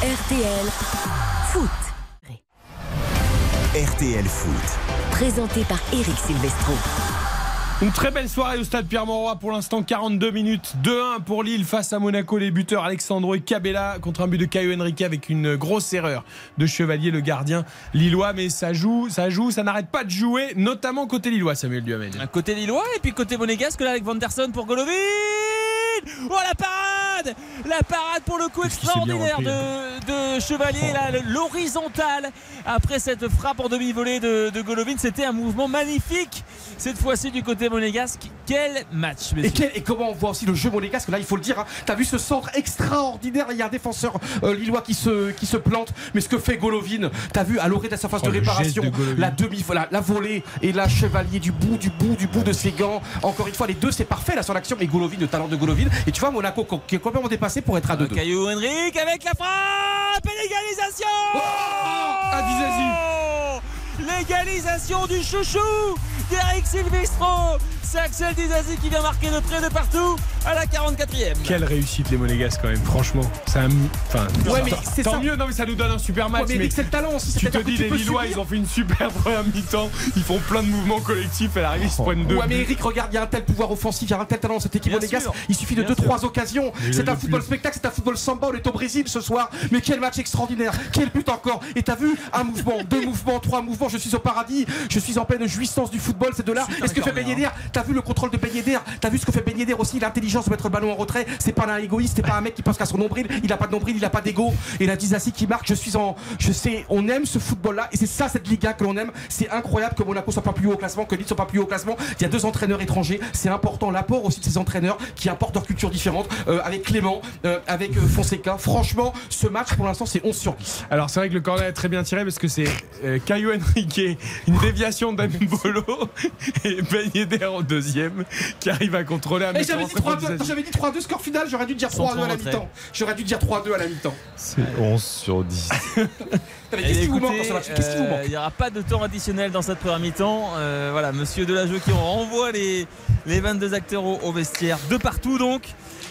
RTL Foot. RTL Foot. Présenté par Eric Silvestro. Une très belle soirée au stade Pierre-Mauroy. Pour l'instant, 42 minutes. 2-1 pour Lille face à Monaco. Les buteurs Alexandro et Cabella contre un but de Caio Henrique avec une grosse erreur de Chevalier, le gardien lillois. Mais ça joue, ça joue, ça n'arrête pas de jouer, notamment côté lillois, Samuel Duhamel. Côté lillois et puis côté monégasque là avec Vanderson pour Golovin. Oh la parade La parade pour le coup extraordinaire de, de Chevalier, le- l'horizontale après cette frappe en demi-volée de, de Golovin. C'était un mouvement magnifique cette fois-ci du côté monégasque. Quel match, Et, quel- et comment on voit aussi le jeu monégasque Là, il faut le dire. hein. T'as vu ce centre extraordinaire Il y a un défenseur euh, lillois qui se, qui se plante. Mais ce que fait Golovin, t'as vu à l'orée de la surface Oh, de réparation, de la demi, la, la volée et la chevalier du bout, du bout, du bout de ses gants. Encore une fois, les deux, c'est parfait là sur l'action. Et Golovin, le talent de Golovin. Et tu vois, Monaco co- qui est complètement dépassé pour être à 2-2. Caillou Henrik avec la frappe et l'égalisation L'égalisation du chouchou d'Eric Silvestro C'est Axel Dizazi qui vient marquer de près de partout à la 44e. Quelle réussite les Monégasques quand même, franchement. C'est un. Enfin, Ouais, mais tant- c'est tant ça. mieux, non mais ça nous donne un super match. Ouais, mais mais Eric, c'est le talent aussi. tu te dis, tu les Lillois, subir. ils ont fait une super première mi-temps. Ils font plein de mouvements collectifs. À l'arrivée, ils se prennent deux. Ouais, mais. Eric, regarde, il y a un tel pouvoir offensif, il y a un tel talent dans cette équipe Bien monégasque. sûr. Il suffit de Bien 2-3 sûr. occasions. C'est un football plus- spectacle, c'est un football samba. On est au Brésil ce soir. Mais quel match extraordinaire. Quel but encore. Et t'as vu un mouvement, deux mouvements, trois mouvements. Je suis au paradis. Je suis en pleine jouissance du football. C'est de là. Super Et ce que fait Ben Yedder, t'as vu le contrôle de Ben Yedder. T'as vu ce que fait Ben Yedder aussi. L'intelligence de mettre le ballon en retrait. C'est pas un égoïste. C'est pas un mec qui pense qu'à son nombril. Il a pas de nombril, il a pas d'ego. Et la Dizassi qui marque. Je suis en. Je sais, on aime ce football-là. Et c'est ça, cette Liga que l'on aime. C'est incroyable que Monaco soit pas plus haut au classement, que Lille soit pas plus haut au classement. Il y a deux entraîneurs étrangers. C'est important l'apport aussi de ces entraîneurs qui apportent leur culture différente. euh, avec Clément, euh, avec euh, Fonseca. Franchement, ce match pour l'instant, c'est 11 sur 10. Alors c'est vrai que le corner est très bien tiré parce que c'est euh, Caio Henrique, une déviation d'Ambolo et Ben Yedder au deuxième qui arrive à contrôler un mec j'avais en dit rentrée 3-2, pour attends, j'avais dit 3-2 score final, j'aurais dû dire Sans 3-2 à la mi-temps. J'aurais dû dire 3-2 à la mi-temps. C'est 11 sur 10. T'avais- Eh Qu'est-ce qui vous manque match euh, manque Il n'y aura pas de temps additionnel dans cette première mi-temps. Euh, voilà, monsieur Delajeux qui renvoie les, les 22 acteurs au, au vestiaire de partout donc.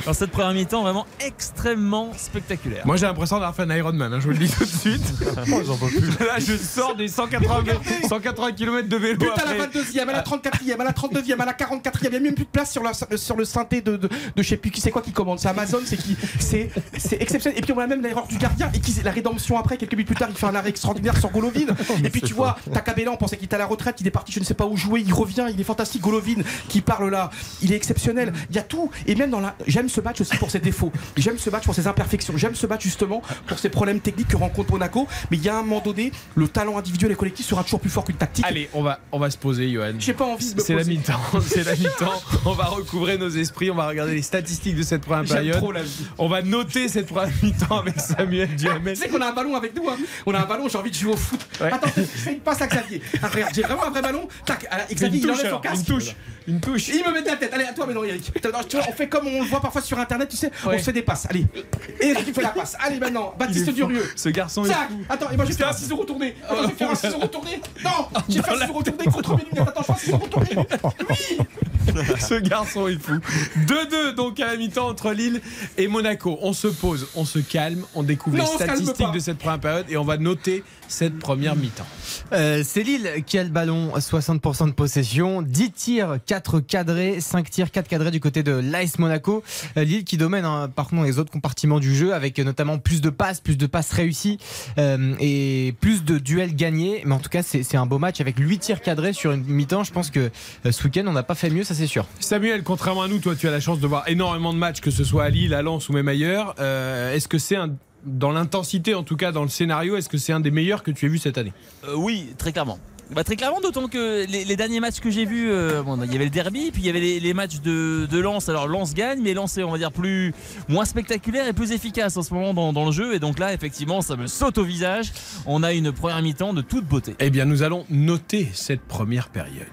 Dans cette première mi-temps vraiment extrêmement spectaculaire. Moi j'ai l'impression d'avoir fait un Ironman, hein, je vous le dis tout de suite. J'en peux plus. Là je sors des 180, 180 km de vélo. À la après. 22e, à la 34e, à la 39e, à la 44e. Il n'y a même plus de place sur, la, sur le synthé de, de, de je sais plus qui c'est quoi qui commande. C'est Amazon, c'est qui C'est exceptionnel. Et puis on a même l'erreur du gardien et qui, la rédemption après, quelques minutes plus tard, il fait un arrêt extraordinaire sur Golovin. et puis tu vois, Takabela, on pensait qu'il était à la retraite, il est parti, je ne sais pas où jouer, il revient, il est fantastique. Golovin qui parle là, il est exceptionnel. Il y a tout. Et même dans la. J'aime ce match aussi pour ses défauts. J'aime ce match pour ses imperfections. J'aime ce match justement pour ses problèmes techniques que rencontre Monaco. Mais il y a un moment donné, le talent individuel et collectif sera toujours plus fort qu'une tactique. Allez, on va, on va se poser, Johan. J'ai pas envie de C'est la mi-temps, c'est la mi-temps. On va recouvrer nos esprits, on va regarder les statistiques de cette première période. trop la vie. On va noter cette première mi-temps avec Samuel Duhamel. Tu sais qu'on a un ballon avec nous, hein. On a un ballon, j'ai envie de jouer au foot. Attends, je fais une passe à Xavier. Ah, regarde, j'ai vraiment un vrai ballon. Tac, Xavier, il enlève son casque. une touche, une touche. Il me met de la tête. Allez, à toi maintenant, Eric. Tu vois, on fait comme on le voit parfois sur internet, tu sais, on se fait des passes. Allez, Eric, il fait la passe. Allez, maintenant, Baptiste. Durieux. Ce garçon Tac. Attends, et moi je vais faire un ciseau retourné. Attends, je vais faire un ciseau retourné. Non, je vais faire un ciseau retourné contre mes lunettes. Attends, je fais un ciseau retourné. Oui. Ce garçon est fou. 2-2 donc à la mi-temps entre Lille et Monaco. On se pose, on se calme, on découvre Non, les statistiques de cette première période et on va noter cette première mi-temps. Euh, c'est Lille qui a le ballon, 60% de possession, 10 tirs, 4 cadrés, 5 tirs, 4 cadrés du côté de l'AS Monaco. Euh, Lille qui domine hein, par contre les autres compartiments du jeu avec notamment plus de passes, plus de passes réussies euh, et plus de duels gagnés. Mais en tout cas, c'est un beau match avec 8 tirs cadrés sur une mi-temps. Je pense que euh, ce week-end, on n'a pas fait mieux, ça c'est sûr. Samuel, contrairement à nous, toi tu as la chance de voir énormément de matchs, que ce soit à Lille, à Lens ou même ailleurs. Est-ce que c'est un dans l'intensité, en tout cas dans le scénario, est-ce que c'est un des meilleurs que tu aies vu cette année? Euh, oui, très clairement. Bah, très clairement, d'autant que les, les derniers matchs que j'ai vus, euh, bon, il y avait le derby, puis il y avait les, les matchs de, de Lens. Alors Lens gagne, mais Lens est, on va dire, plus, moins spectaculaire et plus efficace en ce moment dans, dans le jeu. Et donc là, effectivement, ça me saute au visage. On a une première mi-temps de toute beauté. Eh bien, nous allons noter cette première période.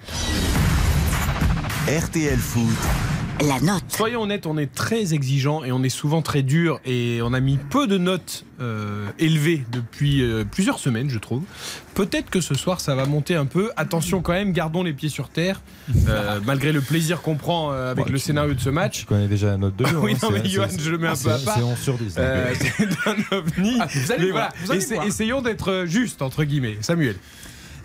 RTL Foot. La note. Soyons honnêtes, on est très exigeant et on est souvent très dur et on a mis peu de notes euh, élevées depuis euh, plusieurs semaines, je trouve. Peut-être que ce soir ça va monter un peu. Attention quand même, gardons les pieds sur terre, euh, malgré le plaisir qu'on prend euh, avec Ouais, le scénario de ce match. Tu connais déjà la note de jeu. oui, hein, non, mais Johan, je le mets un peu à part. C'est 11 sur 10. donc, Euh, euh, c'est un ovni. Ah, vous allez Mais voir, vous allez Essa- voir. Essayons d'être juste, entre guillemets. Samuel.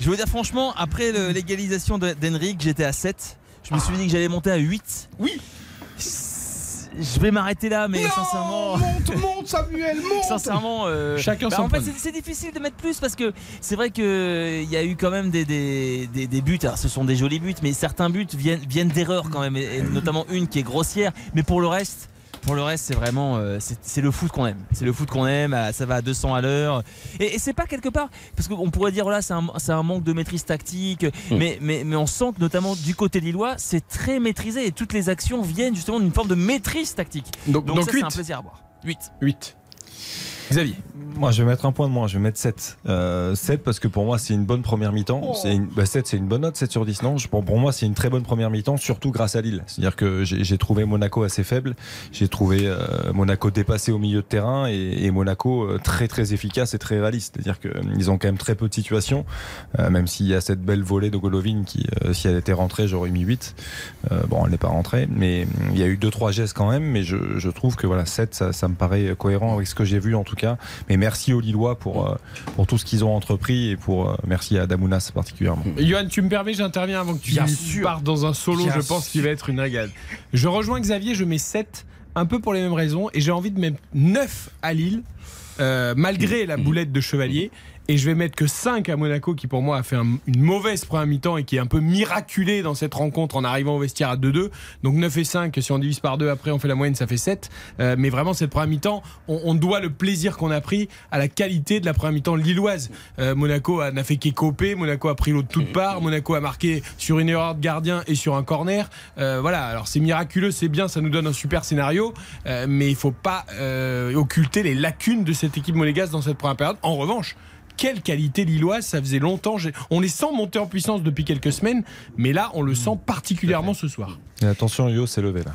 Je veux dire, franchement, après l'égalisation d'Henrik, j'étais à 7. Je me suis dit que j'allais monter à 8. Oui. Je vais m'arrêter là, mais Non, sincèrement. monte, monte, Samuel, monte. Sincèrement, euh, Chacun bah, son en fait, c'est- c'est difficile de mettre plus parce que c'est vrai qu'il y a eu quand même des, des, des- des buts. Alors, ce sont des jolis buts, mais certains buts viennent, viennent d'erreurs quand même, et, et notamment une qui est grossière. Mais pour le reste, pour le reste, c'est vraiment euh, c'est le foot qu'on aime. C'est le foot qu'on aime. Ça va à 200 à l'heure. Et, et c'est pas quelque part parce qu'on pourrait dire voilà, c'est un, manque de maîtrise tactique. Hmm. Mais, mais mais on sent que notamment du côté lillois, c'est très maîtrisé et toutes les actions viennent justement d'une forme de maîtrise tactique. Donc, donc ça, c'est 8. un plaisir à voir. 8. 8. Xavier. Moi, je vais mettre un point de moins, je vais mettre 7. Euh, 7 parce que pour moi, c'est une bonne première mi-temps. C'est une- bah, 7, c'est une bonne note, 7 sur 10. Non, je- pour, pour moi, c'est une très bonne première mi-temps, surtout grâce à Lille. C'est-à-dire que j'ai trouvé Monaco assez faible. J'ai trouvé euh, Monaco dépassé au milieu de terrain et, et Monaco euh, très très efficace et très réaliste. C'est-à-dire qu'ils ont quand même très peu de situations, euh, même s'il y a cette belle volée de Golovin qui, euh, si elle était rentrée, j'aurais mis 8. Euh, bon, elle n'est pas rentrée, mais il y a eu 2-3 gestes quand même. Mais je, je trouve que voilà, 7, ça, ça me paraît cohérent avec ce que j'ai vu en tout cas. Mais merci aux Lillois pour, euh, pour tout ce qu'ils ont entrepris et pour euh, merci à Damounas particulièrement. Johan, tu me permets, j'interviens avant que tu Bien sûr. partes dans un solo, Bien je pense qu'il va être une régale. Je rejoins Xavier, je mets 7, un peu pour les mêmes raisons, et j'ai envie de mettre 9 à Lille, euh, malgré la boulette de Chevalier. Et je vais mettre que 5 à Monaco, qui pour moi a fait un- une mauvaise première mi-temps et qui est un peu miraculé dans cette rencontre en arrivant au vestiaire à 2-2. Donc 9 et 5, si on divise par 2, après on fait la moyenne, ça fait 7. Euh, mais vraiment, cette première mi-temps, on, on doit le plaisir qu'on a pris à la qualité de la première mi-temps lilloise. Euh, Monaco n'a fait qu'écoper, Monaco a pris l'eau de toutes parts, Monaco a marqué sur une erreur de gardien et sur un corner. Euh, voilà, alors c'est miraculeux, c'est bien, ça nous donne un super scénario, euh, mais il faut pas euh, occulter les lacunes de cette équipe monégasque dans cette première période. En revanche, quelle qualité lilloise, ça faisait longtemps. On les sent monter en puissance depuis quelques semaines, mais là, on le sent particulièrement ce soir. Et attention, Yo s'est levé là.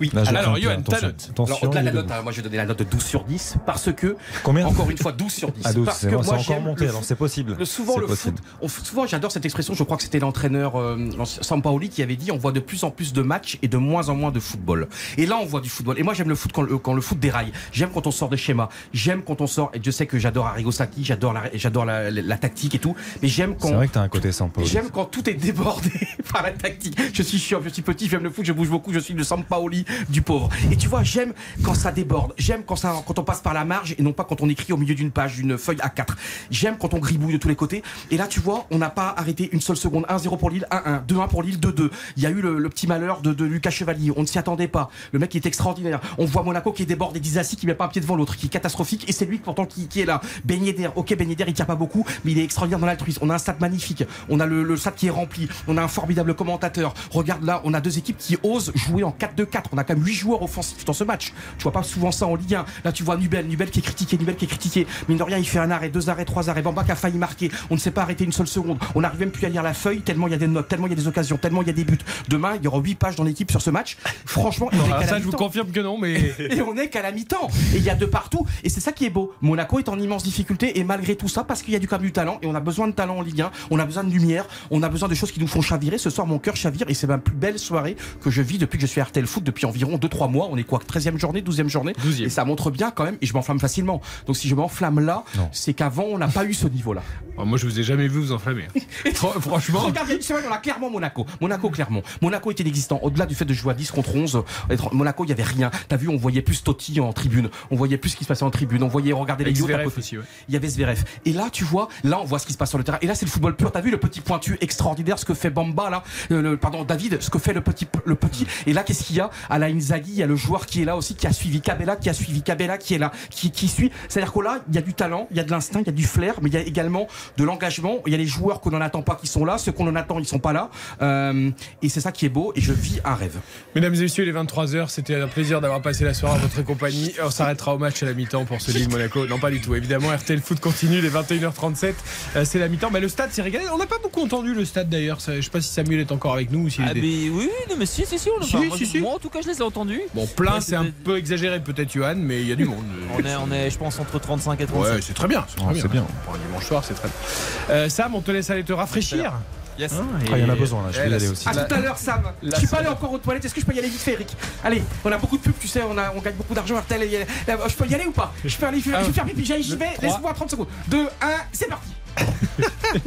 Oui, Là, alors, sens que- Johan, ta attention, note. attention, Alors, au-delà de la note, hein, moi je vais donner la note de 12 sur 10 parce que, Combien encore une fois, 12 sur 10. À 12, parce c'est que moi encore monté, le alors c'est possible. le- souvent le possible. foot, on- souvent j'adore cette expression, je crois que c'était l'entraîneur euh, Sampaoli qui avait dit on voit de plus en plus de matchs et de moins en moins de football. Et là on voit du football. Et moi j'aime le foot quand le, quand le foot déraille. J'aime quand on sort de schéma. J'aime quand on sort, et je sais que j'adore Arrigo Sacchi, j'adore la, j'adore la, la- la tactique et tout, mais j'aime quand... C'est vrai que t'as un côté sympa. J'aime quand tout est débordé par la tactique. Je suis chiant, je suis petit, j'aime le foot, je bouge beaucoup, je suis le Sampaoli du pauvre. Et tu vois, j'aime quand ça déborde. J'aime quand ça, quand on passe par la marge et non pas quand on écrit au milieu d'une page, d'une feuille A4. J'aime quand on gribouille de tous les côtés. Et là, tu vois, on n'a pas arrêté une seule seconde. 1-0 pour Lille, 1-1, 2-1 pour Lille, 2-2. Il y a eu le, petit malheur de, Lucas Chevalier. On ne s'y attendait pas. Le mec est extraordinaire. On voit Monaco qui déborde et Dizassi qui met pas un pied devant l'autre, qui est catastrophique. Et c'est lui pourtant qui, est là. Ben ok, Ben il tire pas beaucoup, mais il est extraordinaire dans l'altruisme. On a un stade magnifique. On a le, le stade qui est rempli. On a un formidable commentateur. Regarde là, on a deux équipes qui osent jouer en 4-2-4. On a quand même 8 joueurs offensifs dans ce match. Tu vois pas souvent ça en Ligue 1. Là, tu vois Nubel, Nubel qui est critiqué, Nubel qui est critiqué. Mine de rien, il fait un arrêt, deux arrêts, trois arrêts. Bamba qui a failli marquer. On ne s'est pas arrêté une seule seconde. On n'arrive même plus à lire la feuille tellement il y a des notes, tellement il y a des occasions, tellement il y a des buts. Demain, il y aura 8 pages dans l'équipe sur ce match. Franchement, on est la ça, je vous confirme que non, mais. Et on est qu'à la mi-temps. Et il y a de partout. Et c'est ça qui est beau. Monaco est en immense difficulté. Et malgré tout ça, parce qu'il y a du quand même du talent. Et on a besoin de talent en Ligue 1. On a besoin de lumière. On a besoin de choses qui nous font chavirer. Ce soir, mon cœur chavire. Et c'est ma plus belle soirée que je vis depuis que je suis à RTL Foot depuis environ 2-3 mois. On est quoi 13e journée, 12e journée 12e. Et ça montre bien quand même. Et je m'enflamme facilement. Donc si je m'enflamme là, c'est qu'avant, on n'a pas eu ce niveau-là. Oh, moi, je vous ai jamais vu vous enflammer. Fran- Franchement. Regarde, il y a une semaine, on a clairement Monaco. Monaco, clairement. Monaco était inexistant. Au-delà du fait de jouer à 10 contre 11, être- Monaco, il y avait rien. T'as vu, on voyait plus Totti en tribune. On voyait plus ce qui se passait en tribune. On voyait regarder les aussi, ouais. Il y avait Zverev. Et là, tu vois, là, on voit ce qui se passe sur le terrain. Et là, c'est le football pur. T'as vu le petit pointu extraordinaire, ce que fait Bamba, là, euh, le- pardon, David, ce que fait le petit, le petit. Et là, qu'est-ce qu'il y a? À la Inzaghi, il y a le joueur qui est là aussi, qui a suivi Cabella, qui a suivi Cabella, qui est là, qui, qui suit. C'est-à-dire que là, il y a du talent, il y a de l'instinct, il y a du flair, mais il y a également de l'engagement. Il y a les joueurs qu'on n'en attend pas qui sont là, ceux qu'on en attend, ils sont pas là. Euh, et c'est ça qui est beau. Et je vis un rêve. Mesdames et messieurs, il est 23h. C'était un plaisir d'avoir passé la soirée en votre compagnie. On s'arrêtera au match à la mi-temps pour ce Lille Monaco. Non, pas du tout. Évidemment, RTL Foot continue les 21h37. Euh, c'est la mi-temps. Mais le stade s'est régalé. On n'a pas beaucoup entendu le stade d'ailleurs. Je sais pas si Samuel est encore avec nous ou s'il Ah, est- mais oui, non, mais si, si, si, on Si, moi, si, si. moi, en tout cas, je les ai entendus. Bon, plein, Ouais, c'est un peu exagéré peut-être, Johan, mais il y a du monde. On est, on est, je pense, entre 35 et 37. Ouais, c'est très bien. C'est très Ouais, bien. Pour un dimanche soir, c'est très bien. Euh, Sam, on te laisse aller te rafraîchir. Yes. Hein, Ah, il y en a besoin là, je vais y aller aussi. À tout à l'heure, Sam. la- je suis pas allé encore aux toilettes. Est-ce que je peux y aller vite fait, Eric Allez, on a beaucoup de pubs, tu sais, on, a, on gagne beaucoup d'argent. A- Je peux y aller ou pas? Je peux aller, je vais, je vais faire pipi, j'y vais. Laisse-moi 30 secondes. 2, 1, c'est parti.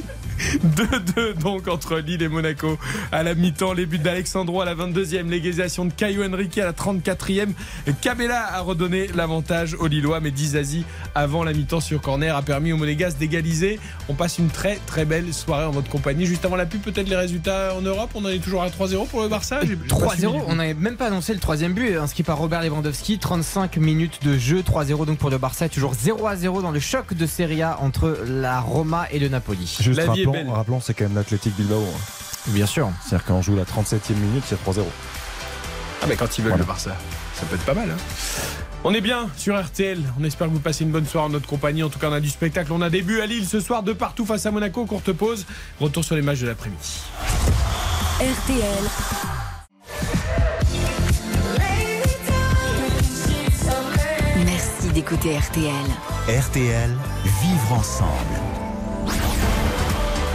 2-2 donc entre Lille et Monaco à la mi-temps. Les buts d'Alexandro à la 22e, l'égalisation de Caio Henrique à la 34e. Cabella a redonné l'avantage aux Lillois, mais Dizazi avant la mi-temps sur corner a permis aux Monégas d'égaliser. On passe une très très belle soirée en votre compagnie. Juste avant la pub, peut-être les résultats en Europe? On en est toujours à 3-0 pour le Barça? J'ai- j'ai pas 3-0, suivi, du coup. on n'avait même pas annoncé le troisième but inscrit par Robert Lewandowski. 35 minutes de jeu, 3-0 donc pour le Barça. Toujours 0-0 dans le choc de Serie A entre la Roma et le Napoli. Juste rappelons, rappelons, c'est quand même l'Athletic Bilbao. hein. Bien sûr. C'est-à-dire qu'on joue la 37e minute, c'est 3-0. Ah mais quand ils veulent le Barça, ça peut être pas mal. hein. On est bien sur RTL. On espère que vous passez une bonne soirée en notre compagnie. En tout cas, on a du spectacle. On a début à Lille ce soir, de partout face à Monaco. Courte pause. Retour sur les matchs de l'après-midi. RTL. Merci d'écouter RTL. RTL, vivre ensemble.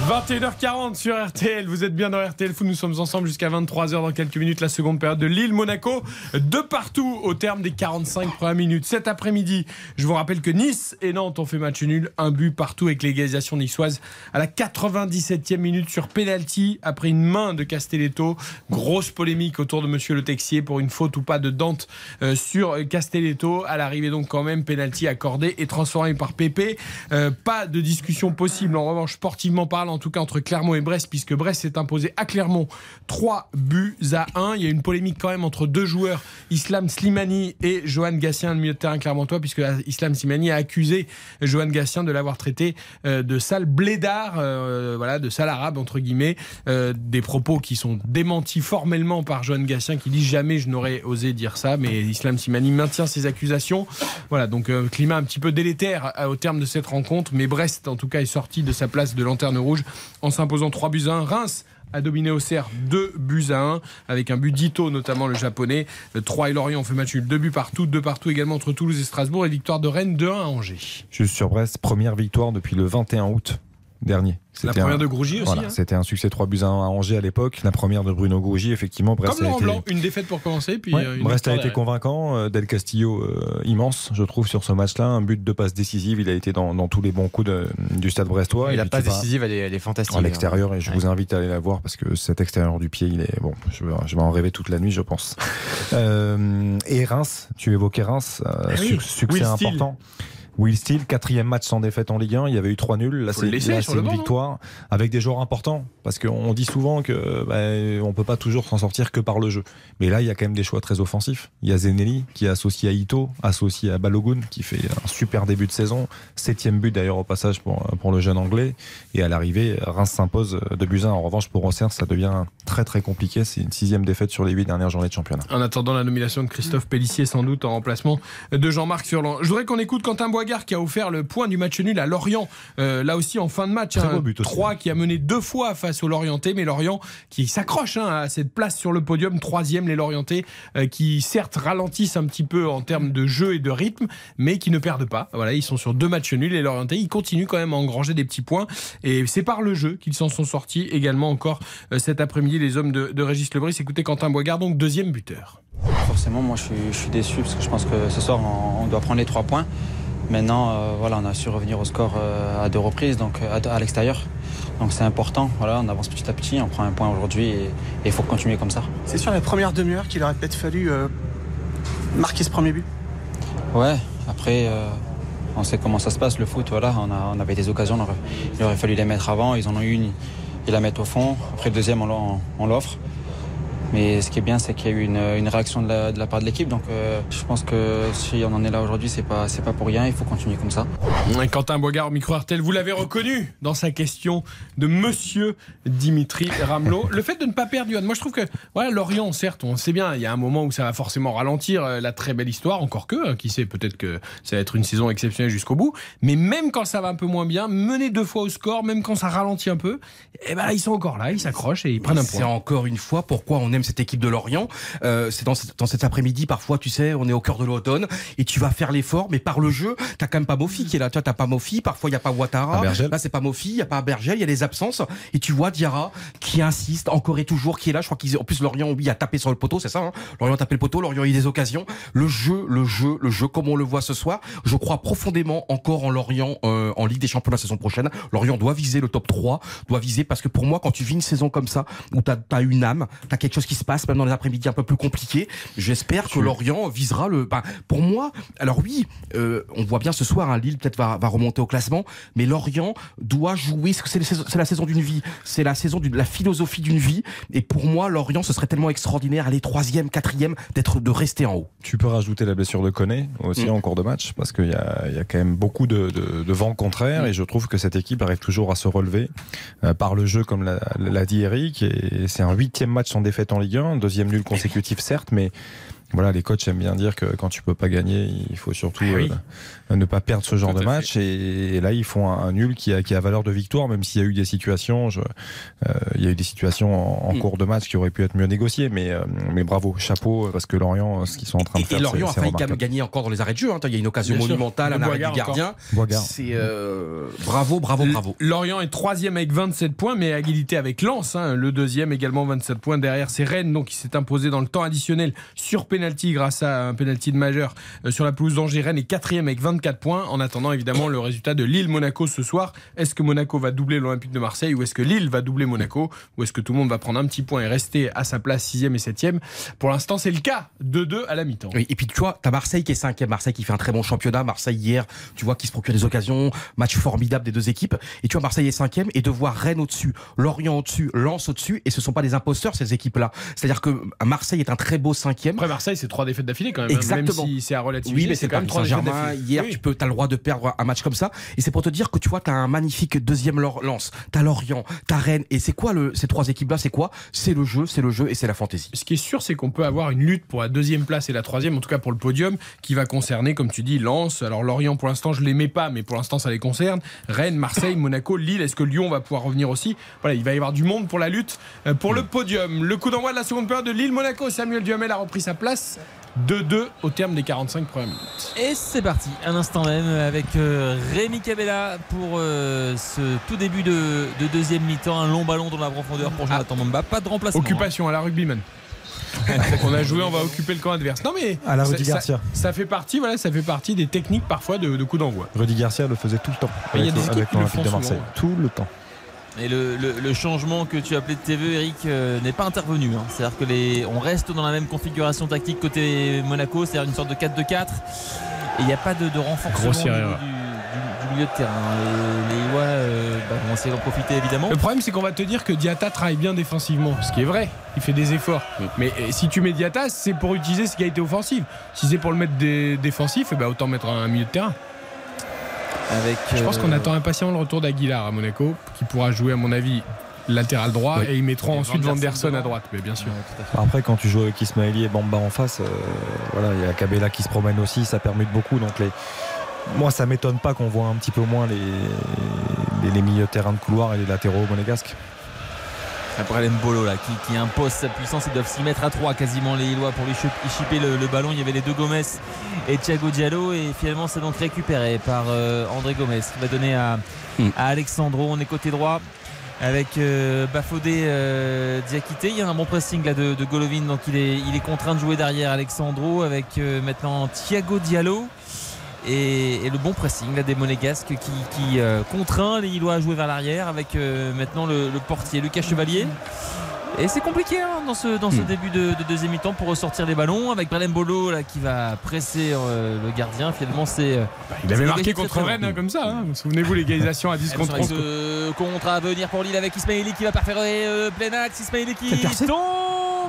21h40 sur RTL, vous êtes bien dans RTL Foot, nous sommes ensemble jusqu'à 23h dans quelques minutes, la seconde période de Lille-Monaco, de partout au terme des 45 premières minutes. Cet après-midi, je vous rappelle que Nice et Nantes ont fait match nul, un but partout avec l'égalisation niçoise à la 97e minute sur penalty après une main de Castelletto. Grosse polémique autour de Monsieur Le Texier pour une faute ou pas de Dante euh, sur Castelletto. À l'arrivée donc quand même, penalty accordé et transformé par Pépé. Euh, pas de discussion possible en revanche sportivement en tout cas entre Clermont et Brest, puisque Brest s'est imposé à Clermont 3 buts à 1. Il y a une polémique quand même entre deux joueurs, Islam Slimani et Johan Gassien, le milieu de terrain clermontois, puisque Islam Slimani a accusé Johan Gassien de l'avoir traité euh, de sale blédard, euh, voilà, de sale arabe entre guillemets, Euh, des propos qui sont démentis formellement par Johan Gassien qui dit jamais je n'aurais osé dire ça, mais Islam Slimani maintient ses accusations. Voilà, donc climat un petit peu délétère au terme de cette rencontre, mais Brest en tout cas est sorti de sa place de lanterne rouge en s'imposant 3 buts à 1. Reims a dominé Auxerre 2 buts à 1 avec un but d'Ito notamment le japonais. Le 3 et Lorient ont fait match nul 2 buts partout, 2 partout également entre Toulouse et Strasbourg et victoire de Rennes 2 1 à Angers. Juste sur Brest, première victoire depuis le 21 août dernier. La C'était première un- de Grougy aussi, voilà, hein. C'était un succès 3 buts à 1 à Angers à l'époque. La première de Bruno Grougy, effectivement. Brest Comme Laurent été... Blanc, une défaite pour commencer puis Ouais, euh, une Brest a été convaincant. euh, Del Castillo, euh, immense, je trouve, sur ce match-là. Un but de passe décisive. Il a été dans, dans tous les bons coups de- du stade brestois. Et la passe décisive, elle est, elle est fantastique. À l'extérieur, et je Ouais. vous invite à aller la voir parce que cet extérieur du pied, il est bon. Je vais, je vais en rêver toute la nuit, je pense. Euh, et Reims, tu évoquais Reims, euh, oui, suc- succès Will important. Will Steele, quatrième match sans défaite en Ligue 1. Il y avait eu trois nuls. Là, c'est une victoire avec des joueurs importants. Parce qu'on dit souvent que bah, on peut pas toujours s'en sortir que par le jeu. Mais là, il y a quand même des choix très offensifs. Il y a Zenelli qui est associé à Ito, associé à Balogun qui fait un super début de saison. Septième but d'ailleurs au passage pour, pour le jeune anglais. Et à l'arrivée, Reims s'impose de un. En revanche, pour Auxerre, ça devient très très compliqué. C'est une sixième défaite sur les huit dernières journées de championnat. En attendant la nomination de Christophe Pellissier, sans doute en remplacement de Jean-Marc Furlan. Je voudrais qu'on écoute Quentin Boigard qui a offert le point du match nul à Lorient. Euh, là aussi en fin de match. Hein, beau but aussi. 3 qui a mené deux fois face aux Lorientais, mais Lorient qui s'accroche hein, à cette place sur le podium. Troisième, les Lorientais euh, qui certes ralentissent un petit peu en termes de jeu et de rythme, mais qui ne perdent pas. Voilà, ils sont sur deux matchs nuls. Les Lorientais, ils continuent quand même à engranger des petits points. Et c'est par le jeu qu'ils s'en sont sortis également encore euh, cet après-midi, les hommes de, de Régis Lebris. Écoutez Quentin Boigard, donc deuxième buteur. Forcément, moi je suis, je suis déçu parce que je pense que ce soir on, on doit prendre les trois points. Maintenant, euh, voilà, on a su revenir au score euh, à deux reprises, donc euh, à, à l'extérieur. Donc c'est important. Voilà, on avance petit à petit, on prend un point aujourd'hui et il faut continuer comme ça. C'est sur la première demi-heure qu'il aurait peut-être fallu marquer ce premier but. Ouais. Après, on sait comment ça se passe le foot. Voilà, on, a- on avait des occasions, on aurait- il aurait fallu les mettre avant. Ils en ont eu une, ils la mettent au fond. Après le deuxième, on l'offre. Mais ce qui est bien, c'est qu'il y a eu une, une réaction de la, de la part de l'équipe. Donc euh, je pense que si on en est là aujourd'hui, c'est pas, c'est pas pour rien. Il faut continuer comme ça. Quentin Boigard micro RTL, vous l'avez reconnu dans sa question de Monsieur Dimitri Ramelot. Le fait de ne pas perdre, Johan, moi je trouve que voilà, Lorient, certes, on sait bien, il y a un moment où ça va forcément ralentir euh, la très belle histoire, encore que, hein, qui sait, peut-être que ça va être une saison exceptionnelle jusqu'au bout. Mais même quand ça va un peu moins bien, mener deux fois au score, même quand ça ralentit un peu, eh ben, ils sont encore là, ils s'accrochent et ils prennent un C'est point. encore une fois pourquoi on aime cette équipe de Lorient. Euh, c'est dans, cet après-midi, parfois, tu sais, on est au cœur de l'automne et tu vas faire l'effort, mais par le jeu, t'as quand même pas Mofi qui est là. tu vois, t'as pas Mofi, parfois il y a pas Ouattara. Abergel. Là, c'est pas Mofi, il y a pas Bergel, il y a des absences. Et tu vois Diarra qui insiste encore et toujours, qui est là. Je crois qu'ils, en plus, Lorient, lui, a tapé sur le poteau, c'est ça. Hein Lorient a tapé le poteau, Lorient a eu des occasions. Le jeu, le jeu, le jeu, comme on le voit ce soir. Je crois profondément encore en Lorient euh, en Ligue des Champions la saison prochaine. Lorient doit viser le top 3, doit viser parce que pour moi, quand tu vis une saison comme ça, où t'as as une âme, t'as quelque chose qui se passe, même dans les après-midi un peu plus compliqués, j'espère que Lorient visera le. ben, pour moi, alors oui, euh, on voit bien ce soir, hein, Lille peut-être va, va remonter au classement, mais Lorient doit jouer. C'est la saison- d'une vie, c'est la saison de la philosophie d'une vie. Et pour moi, Lorient, ce serait tellement extraordinaire, aller troisième, quatrième, d'être de rester en haut. Tu peux rajouter la blessure de Koné aussi Mm. en cours de match parce qu'il y a, il y a quand même beaucoup de, de, de vent contraire et je trouve que cette équipe arrive toujours à se relever euh, par le jeu comme l'a dit Eric et c'est un huitième match sans défaite en Ligue 1, deuxième nul consécutif certes mais voilà, les coachs aiment bien dire que quand tu peux pas gagner, il faut surtout Ah oui. euh, ne pas perdre ce genre Tout de match. Et, et là, ils font un, un nul qui a, qui a valeur de victoire, même s'il y a eu des situations. Je, euh, il y a eu des situations en, en Mm. cours de match qui auraient pu être mieux négociées, mais, euh, mais bravo, chapeau, parce que Lorient, ce qu'ils sont en train de faire, et Lorient a failli remarquable. gagner encore dans les arrêts de jeu. hein. Il y a une occasion Bien monumentale, Le un arrêt du gardien. C'est euh, bravo, bravo, bravo. Lorient est troisième avec 27 points, mais à égalité avec Lens. hein. Le deuxième également 27 points. Derrière, c'est Rennes, donc qui s'est imposé dans le temps additionnel sur penalty grâce à un penalty de majeur euh, sur la pelouse d'Angers. Rennes est quatrième avec 24 points. En attendant, évidemment, le résultat de Lille-Monaco ce soir. Est-ce que Monaco va doubler l'Olympique de Marseille ou est-ce que Lille va doubler Monaco ou est-ce que tout le monde va prendre un petit point et rester à sa place sixième et septième? Pour l'instant, c'est le cas. 2-2 à la mi-temps. Oui, et puis tu vois, t'as Marseille qui est cinquième, Marseille qui fait un très bon championnat, Marseille hier, tu vois, qui se procure des occasions, match formidable des deux équipes, et tu vois, Marseille est cinquième, et de voir Rennes au-dessus, Lorient au-dessus, Lens au-dessus, et ce sont pas des imposteurs ces équipes-là. C'est-à-dire que Marseille est un très beau cinquième. Après, Marseille, c'est trois défaites d'affilée quand même. hein. Exactement. Même si c'est à relativiser. Oui, mais c'est quand même trois défaites d'affilée. Hier, Oui. tu peux, t'as le droit de perdre un match comme ça. Et c'est pour te dire que tu vois, t'as un magnifique deuxième lance. T'as Lorient, t'as Rennes. Et c'est quoi le, ces trois équipes-là? C'est quoi? C'est le jeu, c'est le jeu et c'est la fantaisie. Ce qui est sûr, c'est qu'on peut avoir une lutte pour la deuxième place et la troisième, en tout cas pour le podium, qui va concerner, comme tu dis, Lens. Alors Lorient, pour l'instant, je les mets pas, mais pour l'instant, ça les concerne. Rennes, Marseille, Monaco, Lille. Est-ce que Lyon va pouvoir revenir aussi? Voilà, il va y avoir du monde pour la lutte euh, pour le podium. Le coup d'envoi de la seconde période de Lille-Monaco. Samuel Duhamel a repris sa place. 2-2 au terme des 45 premières minutes. Et c'est parti, un instant même avec euh, Rémi Cabella pour euh, ce tout début de, de deuxième mi-temps. Un long ballon dans la profondeur pour Jonathan Mamba. Pas de remplacement. hein. Occupation à la rugbyman. on a joué, on va occuper le camp adverse. Non mais À la ça- Rudy ça, Garcia. ça fait partie, voilà, ça fait partie des techniques parfois de, de coup d'envoi. Rudy Garcia le faisait tout le temps il y a avec, des équipes avec qui le l'Olympique font de Marseille. souvent. Tout le temps. Et le, le- le changement que tu appelais de TV, Eric, euh, n'est pas intervenu. hein. C'est-à-dire que les, on reste dans la même configuration tactique côté Monaco, c'est-à-dire une sorte de 4-2-4. Et il n'y a pas de, de renforcement du, erreur. du- du- du milieu de terrain. Les, les Lillois, euh, bah, vont essayer d'en profiter évidemment. Le problème, c'est qu'on va te dire que Diata travaille bien défensivement, ce qui est vrai. Il fait des efforts. Mais euh, si tu mets Diata, c'est pour utiliser ses qualités offensives. Si c'est pour le mettre des défensif, eh ben, autant mettre un milieu de terrain. Avec, Je pense euh, qu'on attend impatiemment le retour d'Aguilar à Monaco, qui pourra jouer, à mon avis, latéral droit, Oui. et ils mettront Et ensuite Vanderson à droite. Mais bien sûr. Après, quand tu joues avec Ismaili et Bamba en face, euh, voilà, il y a Cabella qui se promène aussi, ça permute beaucoup. Donc les... Moi, ça m'étonne pas qu'on voit un petit peu moins les, les, les milieux de terrain de couloir et les latéraux monégasques. Après Mbolo là, qui, qui impose sa puissance, ils doivent s'y mettre à 3 quasiment les Lillois pour lui chipper le, le ballon. Il y avait les deux Gomez et Thiago Diallo et finalement c'est donc récupéré par euh, André Gomez qui va donner à, à Alexandro. On est côté droit avec euh, Bafodé euh, Diakité. Il y a un bon pressing là de, de Golovin donc il est, il est contraint de jouer derrière Alexandro avec euh, maintenant Thiago Diallo. Et, le bon pressing des Monégasques qui, qui, euh, contraint les Lillois à jouer vers l'arrière avec euh, maintenant le, le portier Lucas Chevalier. Et c'est compliqué hein, dans ce, dans ce Mm. début de, de deuxième mi-temps pour ressortir les ballons avec Brelem Bolo là, qui va presser euh, le gardien. Finalement, c'est. euh, Il c'est avait marqué contre très, très Rennes hein, comme ça. hein. Souvenez-vous l'égalisation à 10 contre 11. Ce contre à venir pour Lille avec Ismaili qui va perforer euh, plein axe. Ismaili qui tombe.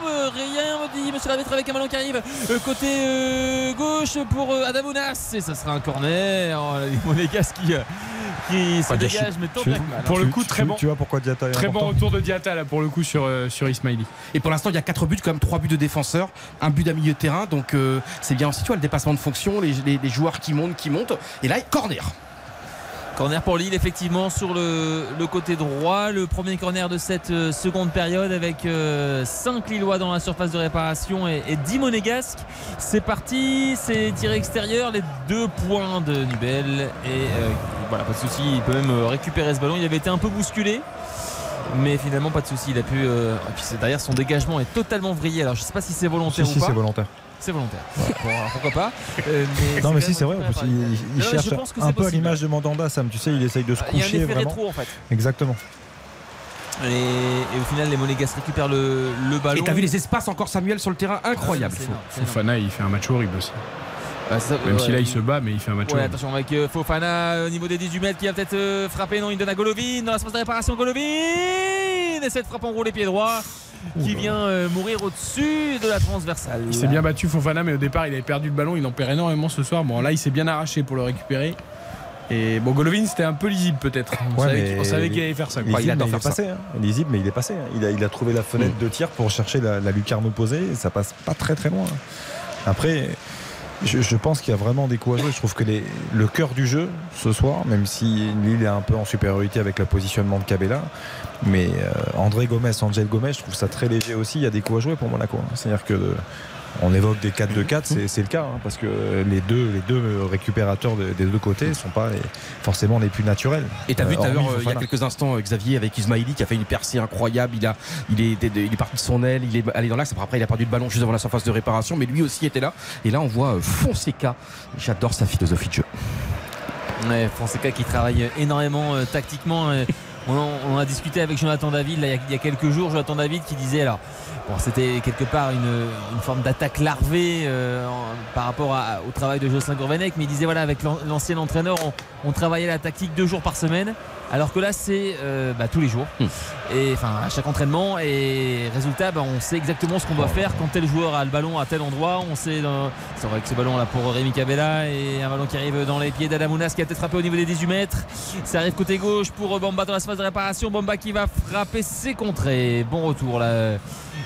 Rien me dit Monsieur l'arbitre avec un ballon qui arrive euh, côté euh, gauche pour euh, Adamounas. Et ça sera un corner. Oh, les Monégasques qui, euh, qui se dégagent, chute. mais tant Tu- bien que mal. pour le coup, tu- très bon. Tu vois pourquoi Diata est Très bon retour de Diata là pour le coup sur, euh, Et pour l'instant, il y a 4 buts, quand même 3 buts de défenseurs, un but d'un milieu de terrain. Donc euh, c'est bien aussi, tu le dépassement de fonction, les, joueurs qui montent, qui montent. Et là, corner. Corner pour Lille, effectivement, sur le, côté droit. Le premier corner de cette euh, seconde période avec 5 Lillois dans la surface de réparation et, et 10 monégasques. C'est parti, c'est tiré extérieur, les deux points de Nubel. Et euh, voilà, pas de souci, il peut même euh, récupérer ce ballon. Il avait été un peu bousculé. Mais finalement, pas de souci. Il a pu. euh, et puis c'est- derrière, son dégagement est totalement vrillé. Alors, je sais pas si c'est volontaire Si, ou si, pas. c'est volontaire. C'est volontaire. Bon, alors, pourquoi pas Euh, mais Non, mais si, c'est vrai. En plus, réparé. il, il Non, mais cherche je pense que un peu à l'image de Mandanda, Sam. Tu sais, il essaye de se Il y a un coucher effet vraiment. rétro, en fait. Exactement. Et, et au final, les Monégas récupèrent le, le ballon. Et t'as vu les espaces encore Samuel sur le terrain? Incroyable. Fofana, il fait un match horrible aussi. Ah, ça, Même ouais, si là, il se bat, mais il fait un match Ouais, attention avec euh, Fofana euh, au niveau des 18 mètres qui va peut-être euh, frapper. Non, il donne à Golovin dans la surface de réparation. Golovin et cette frappe en roue les pieds droits qui vient euh, mourir au-dessus de la transversale. Il s'est bien battu Fofana, mais au départ, il avait perdu le ballon. Il en perd énormément ce soir. Bon, là, il s'est bien arraché pour le récupérer. Et bon, Golovin, c'était un peu lisible peut-être. On, Ouais, savait, mais on savait qu'il allait faire ça. Lisible, mais il est passé. hein. Lisible, mais il est passé. hein. Il a, il a trouvé la fenêtre de tir pour chercher la, la lucarne opposée. Et ça passe pas très très loin. Après, je, pense qu'il y a vraiment des coups à jouer. Je trouve que les- le cœur du jeu ce soir, même si Lille est un peu en supériorité avec le positionnement de Cabella, mais euh, André Gomez, Angel Gomez, je trouve ça très léger aussi. Il y a des coups à jouer pour Monaco. hein. C'est-à-dire que on évoque des 4-2-4, c'est- c'est le cas, hein, parce que les deux, les deux récupérateurs de- des deux côtés ne sont pas les- forcément les plus naturels. Et t'as vu Euh, tout à l'heure, euh, il y a quelques instants, euh, Xavier avec Ismaili qui a fait une percée incroyable. Il, a, il, est, il est parti de son aile, il est allé dans l'axe. Après, il a perdu le ballon juste devant la surface de réparation, mais lui aussi était là. Et là, on voit Fonseca. J'adore sa philosophie de jeu. Ouais, Fonseca qui travaille énormément euh, tactiquement. euh, on, en, on en a discuté avec Jonathan David là, il, y a, il y a quelques jours. Jonathan David qui disait alors, bon, c'était quelque part une, une forme d'attaque larvée euh, en- par rapport à- au travail de Jocelyn Gourvenec, mais il disait voilà, avec l'an- l'ancien entraîneur, on, on travaillait la tactique deux jours par semaine. Alors que là, c'est euh, bah, tous les jours, et enfin à chaque entraînement. Et résultat, bah, on sait exactement ce qu'on doit faire quand tel joueur a le ballon à tel endroit. On sait, dans- c'est vrai que ce ballon là pour Rémi Cabella et un ballon qui arrive dans les pieds d'Adamounas qui a peut-être frappé au niveau des 18 mètres. Ça arrive côté gauche pour Bamba dans la phase de réparation. Bamba qui va frapper, c'est contré. Bon retour là,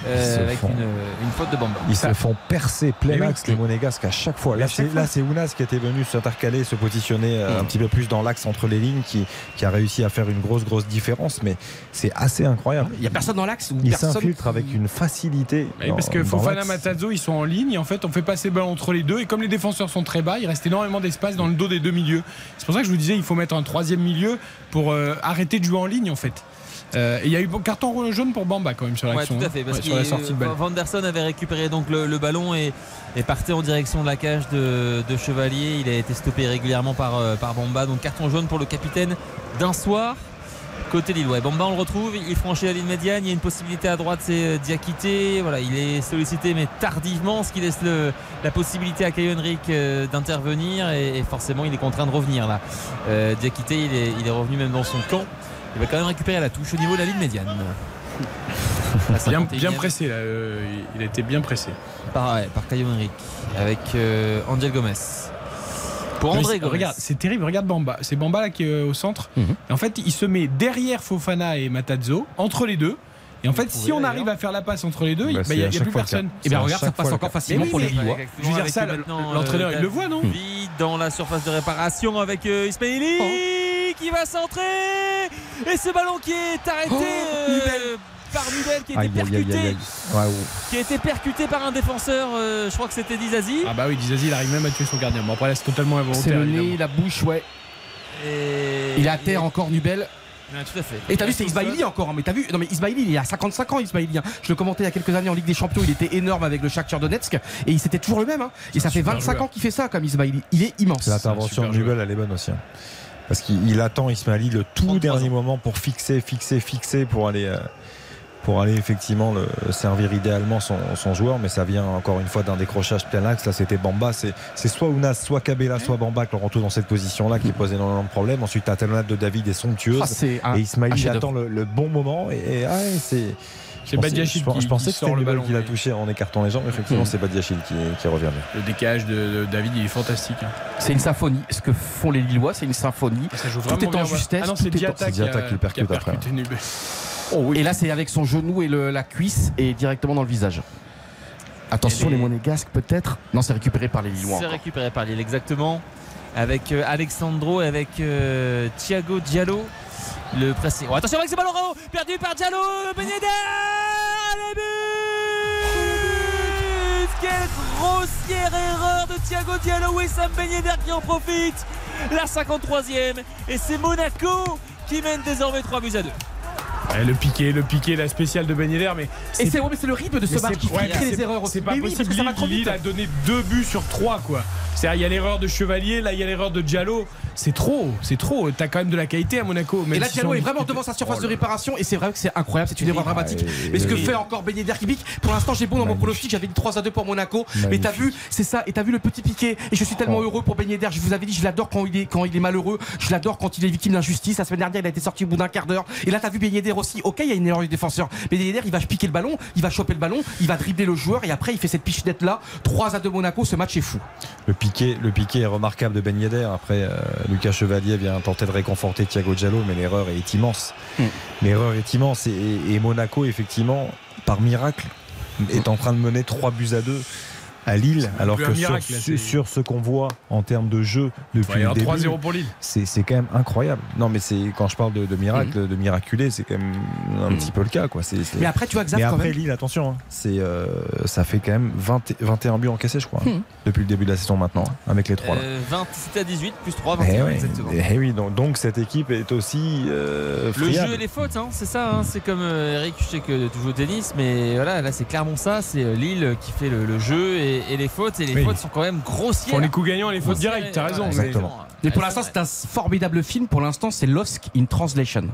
euh, Ils se avec font- une, une faute de Bamba. Ils se font percer plein Mais oui. axe les Monégasques à chaque fois. Là, c'est, fois. là, c'est Ounas qui était venu s'intercaler, se positionner euh, un petit peu plus dans l'axe entre les lignes, qui, qui a réussi à faire une grosse, grosse différence. Mais c'est assez incroyable. Il y a personne dans l'axe ou Il personne s'infiltre avec une facilité. Dans- parce que Fofana l'axe. Matazzo ils sont en ligne et en fait on fait passer le ballon entre les deux et comme les défenseurs sont très bas il reste énormément d'espace dans le dos des deux milieux c'est pour ça que je vous disais il faut mettre un troisième milieu pour euh, arrêter de jouer en ligne en fait Euh, et il y a eu carton jaune pour Bamba quand même sur Ouais, l'action tout à hein. fait. Parce Ouais, sur la sortie de balle Vanderson avait récupéré donc le, le ballon et, et partait en direction de la cage de, de Chevalier. Il a été stoppé régulièrement par, euh, par Bamba. Donc carton jaune pour le capitaine d'un soir. Côté Lillois. Bamba, on le retrouve. Il franchit la ligne médiane. Il y a une possibilité à droite, c'est euh, Diakité. Voilà, il est sollicité, mais tardivement, ce qui laisse le- la possibilité à Caio Henrique d'intervenir. Et, et forcément, il est contraint de revenir là. Euh, Diakité, il est, il est revenu même dans son camp. Il va quand même récupérer la touche au niveau de la ligne médiane. Bien, 51e. bien pressé là euh, il a été bien pressé par, ouais, par Caio Henrique avec euh, Angel Gomez. Pour André Gomez. Regarde, c'est terrible. Regarde Bamba. C'est Bamba là qui est au centre. Et en fait, il se met derrière Fofana et Matazzo, entre les deux. Et en fait, si on arrive à faire la passe entre les deux, il Bah, n'y c'est à a, chaque plus personne. Et bien, C'est à regarde, ça passe encore facilement oui, pour les Lillois. Je veux dire ça, maintenant, l'entraîneur euh, il le voit, non dans la surface de réparation avec euh, Ismaili Oh. qui va centrer et ce ballon qui est arrêté euh, par Nubel qui a été percuté ouais. qui a été percuté par un défenseur euh, je crois que c'était Dizazi Ah bah oui, Dizazi, il arrive même à tuer son gardien. Bon après là, c'est totalement involontaire. C'est le nez, la bouche, ouais. Et- Il est à terre encore, Nubel. Ouais, tout à fait Et t'as vu, c'est Ismaili encore. hein, Mais t'as vu, non mais Ismaili, il est à 55 ans, Ismaili. hein. Je le commentais il y a quelques années en Ligue des Champions. Il était énorme avec le Shakhtar Donetsk et il c'était toujours le même. hein. Et ça fait super 25 joueur. ans qu'il fait ça, comme Ismaili. Il est immense. L'intervention de Nubel, elle est bonne aussi. hein. Parce qu'il il attend Ismaili le tout dernier moment pour fixer, fixer, fixer pour aller, euh, pour aller effectivement le, servir idéalement son, son joueur. Mais ça vient encore une fois d'un décrochage plein axe. Là, c'était Bamba. C'est soit Ounas, soit Cabella, soit Bamba qui l'auront tous dans cette position-là qui pose énormément de problèmes. Ensuite, la talonnade de David est somptueuse. Ah, et chef-d'œuvre. attend le, le bon moment. Et, et, ah, c'est. C'est je pensais- qui- Je pensais qui que sort c'était le ballon, qui l'a mais- touché en écartant les jambes. Effectivement, Mhm. c'est Badiachil qui, qui revient. Le décalage de, de David, il est fantastique. hein. C'est une symphonie. Ce que font les Lillois, c'est une symphonie. Ça joue Tout est en bien. justesse. Ah non, c'est tout est en- Diatta qui, a- qui le percute a après. percuté Nubel. Et là, c'est avec son genou et le- la cuisse et directement dans le visage. Attention, les les- monégasques peut-être. Non, c'est récupéré par les Lillois. C'est récupéré par Lille, exactement. Avec euh, Alexandro et avec euh, Thiago Diallo. Le pressing. Oh, attention avec ce ballon perdu par Diallo. Le but Quelle grossière erreur de Thiago Diallo et Sam Ben Yedder qui en profite. La 53e. Et c'est Monaco qui mène désormais 3 buts à 2. Ouais, le piqué, le piqué, la spéciale de Ben Yedder, mais Et c'est ouais, mais c'est le rythme de ce mais match c'est- qui ouais, crée les c'est- erreurs aussi. C'est pas Mais oui, possible. parce que ça va Lille, trop vite. Lille a donné deux buts sur trois, quoi. C'est-à-dire, il y a l'erreur de Chevalier, là, il y a l'erreur de Diallo. C'est trop, c'est trop. T'as quand même de la qualité à Monaco. Et même là, s'ils Diallo est vraiment devant sa surface Oh de réparation et c'est vrai que c'est incroyable, c'est une erreur dramatique. et- Mais ce que et- fait encore Ben Yedder qui pique, pour l'instant j'ai bon dans mon pronostic, j'avais dit 3 à 2 pour Monaco. Mais t'as vu, c'est ça, et t'as vu le petit piqué. Et je suis tellement Oh. heureux pour Ben Yedder. Je vous avais dit, je l'adore quand il est quand il est malheureux, je l'adore quand il est victime d'injustice. La semaine dernière, il a été sorti au bout d'un quart d'heure. Et là, t'as vu Ben Yedder aussi. Ok, il y a une erreur du défenseur. Ben Yedder, il va piquer le ballon, il va choper le ballon, il va dribbler le joueur et après il fait cette pichenette là. 3 à 2 Monaco, ce match est fou. Le piqué, le piqué est remarquable de Ben Yedder. Après, euh, Lucas Chevalier vient tenter de réconforter Thiago Diallo, mais l'erreur est immense. Mm. L'erreur est immense. Et, et Monaco, effectivement, par miracle, est en train de mener 3 buts à 2 à Lille, alors que sur, miracle, là, c'est- sur ce qu'on voit en termes de jeu depuis Ouais, le début, 3-0 pour Lille. c'est c'est quand même incroyable. Non, mais c'est quand je parle de, de miracle, Mhm. de miraculé, c'est quand même un petit peu le cas, quoi. C'est- Mais après, tu vois, Xav, Mais quand après même- Lille, attention, hein, c'est euh, ça fait quand même 20 et- 21 buts encaissés, je crois, hein, Mhm. depuis le début de la saison maintenant, hein, avec les trois. là. Euh, 20, c'était à 18, plus 3, Eh 21 ouais, exactement. eh oui, donc, donc cette équipe est aussi euh, Le jeu et les fautes, hein, c'est ça. hein. C'est comme euh, Eric, je sais que tu joues au tennis, mais voilà, là c'est clairement ça. C'est Lille qui fait le, le jeu et, et les fautes. Et les Oui. fautes sont quand même grossières. Font les coups gagnants et les fautes directes, t'as raison. voilà, mais- exactement. Et pour l'instant, c'est un formidable film. Pour l'instant, c'est Lost in Translation.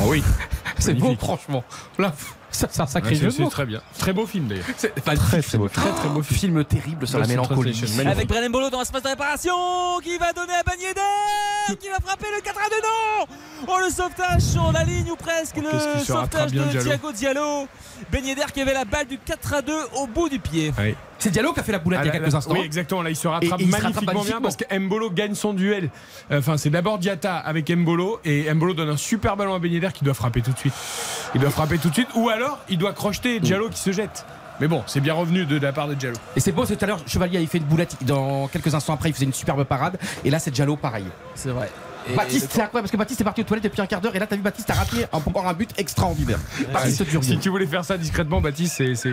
Oh oui. C'est beau, franchement. Là, c'est un sacré jeu c'est très bien. Très beau film d'ailleurs. C'est Très très beau. très très beau film terrible sur la mélancolie. Avec Brennan Bolo dans l'espace de réparation qui va donner à Ben Yedder qui va frapper le 4 à 2 non Oh le sauvetage sur la ligne ou presque Oh, le sauvetage de. Thiago Diallo Ben Yedder qui avait la balle du 4 à 2 au bout du pied. C'est Diallo qui a fait la boulette Ah, il y a quelques là, instants. Oui, exactement. Là, il se rattrape Et- et il se rattrape magnifiquement bien parce que Mbolo gagne son duel. Enfin, c'est d'abord Diata avec Mbolo et Mbolo donne un super ballon à Ben qui doit frapper tout de suite. Il doit frapper tout de suite ou alors il doit crocheter Diallo qui se jette. Mais bon, c'est bien revenu de la part de Diallo. Et c'est beau, c'est tout à l'heure, Chevalier avait fait une boulette. Dans quelques instants après, il faisait une superbe parade. Et là, c'est Diallo pareil. C'est vrai Et Baptiste, c'est incroyable parce que Baptiste est parti aux toilettes depuis un quart d'heure. Et là, t'as vu Baptiste a raté un- encore un but extraordinaire. Baptiste si Durieux. tu voulais faire ça discrètement, Baptiste, c'est c'est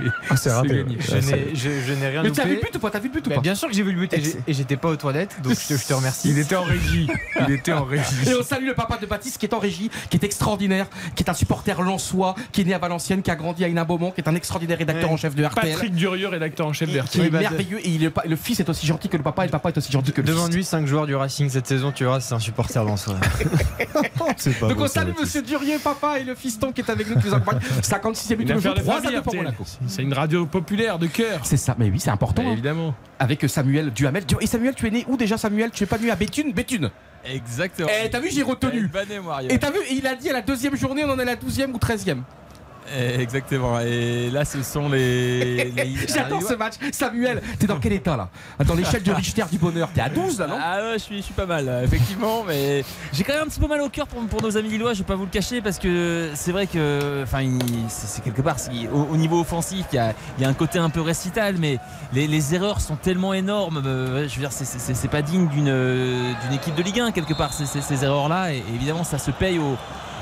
Ah, gagné. Je n'ai, rien Mais tu as vu le but ou pas T'as vu le but ou pas bien sûr que j'ai vu le but et j'étais pas aux toilettes, donc je te, remercie. Il était en régie. Il était en régie. Et on salue le papa de Baptiste qui est en régie, qui est extraordinaire, qui est un supporter lensois, qui est né à Valenciennes, qui a grandi à Hénin-Beaumont, qui est un extraordinaire rédacteur en chef de RTL. Patrick Durieux, rédacteur en chef de qui RTL. est Oui, bah, merveilleux et il est pas- le fils est aussi gentil que le papa et le papa est aussi gentil que le Devant fils. lui, 5 joueurs du Racing cette saison, tu verras, c'est un supporter pas Donc beau, on salue monsieur Durieux, papa et le fiston qui est avec nous, qui nous accompagne. 56e but, Une on joue affaire de 3 à famille, 2 pour. Monaco. C'est une radio populaire de cœur. C'est ça, mais oui, c'est important. Hein. évidemment. Avec Samuel Duhamel. Et Samuel, tu es né où déjà, Samuel? Tu es pas né à Béthune? Béthune. Exactement Eh, t'as vu, j'ai retenu. Et t'as vu, et il a dit à la deuxième journée, on en est à la 12e ou 13e. Eh, Exactement. Et là, ce sont les. les- J'adore ce match. Samuel, t'es dans quel état là? Dans l'échelle de Richter du bonheur, t'es à 12 là, non? Ah ouais, je suis, je suis pas mal, là, effectivement, mais j'ai quand même un petit peu mal au cœur pour, pour nos amis lillois, je vais pas vous le cacher, parce que c'est vrai que, enfin, c'est quelque part, au, au niveau offensif, il y a, il y a un côté un peu récital, mais les, les erreurs sont tellement énormes, euh, je veux dire, c'est- pas digne d'une euh, équipe de Ligue 1 quelque part, ces, ces- ces erreurs-là, et évidemment, ça se paye au,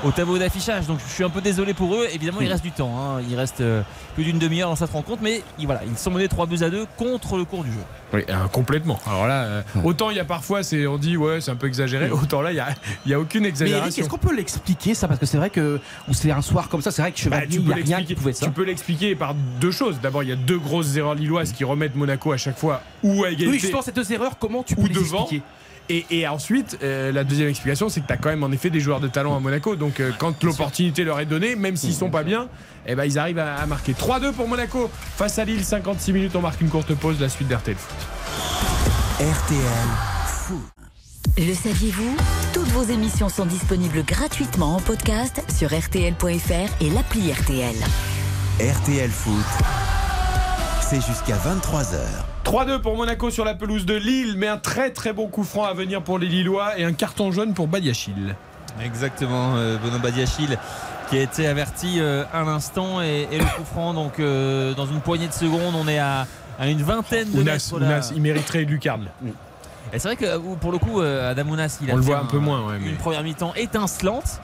au tableau d'affichage. Donc je suis un peu désolé pour eux. Évidemment, il reste du temps. hein. Il reste euh, plus d'une demi-heure dans cette rencontre, mais ils- voilà, ils sont menés 3 buts à 2 contre le cours du jeu. Oui, euh, complètement. Alors là, euh, autant il y a parfois, c'est, on dit ouais, c'est un peu exagéré. Autant là, il y a, y a aucune Mais Eric, exagération. est-ce qu'on peut l'expliquer ça? Parce que c'est vrai que ou c'est un soir comme ça, c'est vrai que Bah, Chevalier, tu il y peux a rien qui pouvait ça. Tu peux l'expliquer par deux choses. D'abord, il y a deux grosses erreurs lilloises qui remettent Monaco à chaque fois ou à égalité Oui, justement, ces deux erreurs, comment tu peux ou les devant. expliquer? Et, et ensuite, euh, la deuxième explication, c'est que tu as quand même en effet des joueurs de talent à Monaco. Donc euh, quand l'opportunité leur est donnée, même s'ils sont pas bien, eh ben, ils arrivent à, à marquer. 3-2 pour Monaco face à Lille, 56 minutes. On marque une courte pause, la suite d'RTL Foot. RTL Foot. Le saviez-vous? Toutes vos émissions sont disponibles gratuitement en podcast sur rtl.fr et l'appli RTL. RTL Foot. C'est jusqu'à 23h. 3-2 pour Monaco sur la pelouse de Lille, mais un très très bon coup franc à venir pour les Lillois et un carton jaune pour Badiachil. Exactement, euh, Bono Badiachil qui a été averti euh, un instant et, et le coup franc donc euh, dans une poignée de secondes on est à, à une vingtaine de Ounas, mètres. Ounas, il mériterait une lucarne. Et c'est vrai que euh, pour le coup euh, Adam Ounas il a On le fait voit un peu moins, ouais, mais- une première mi-temps étincelante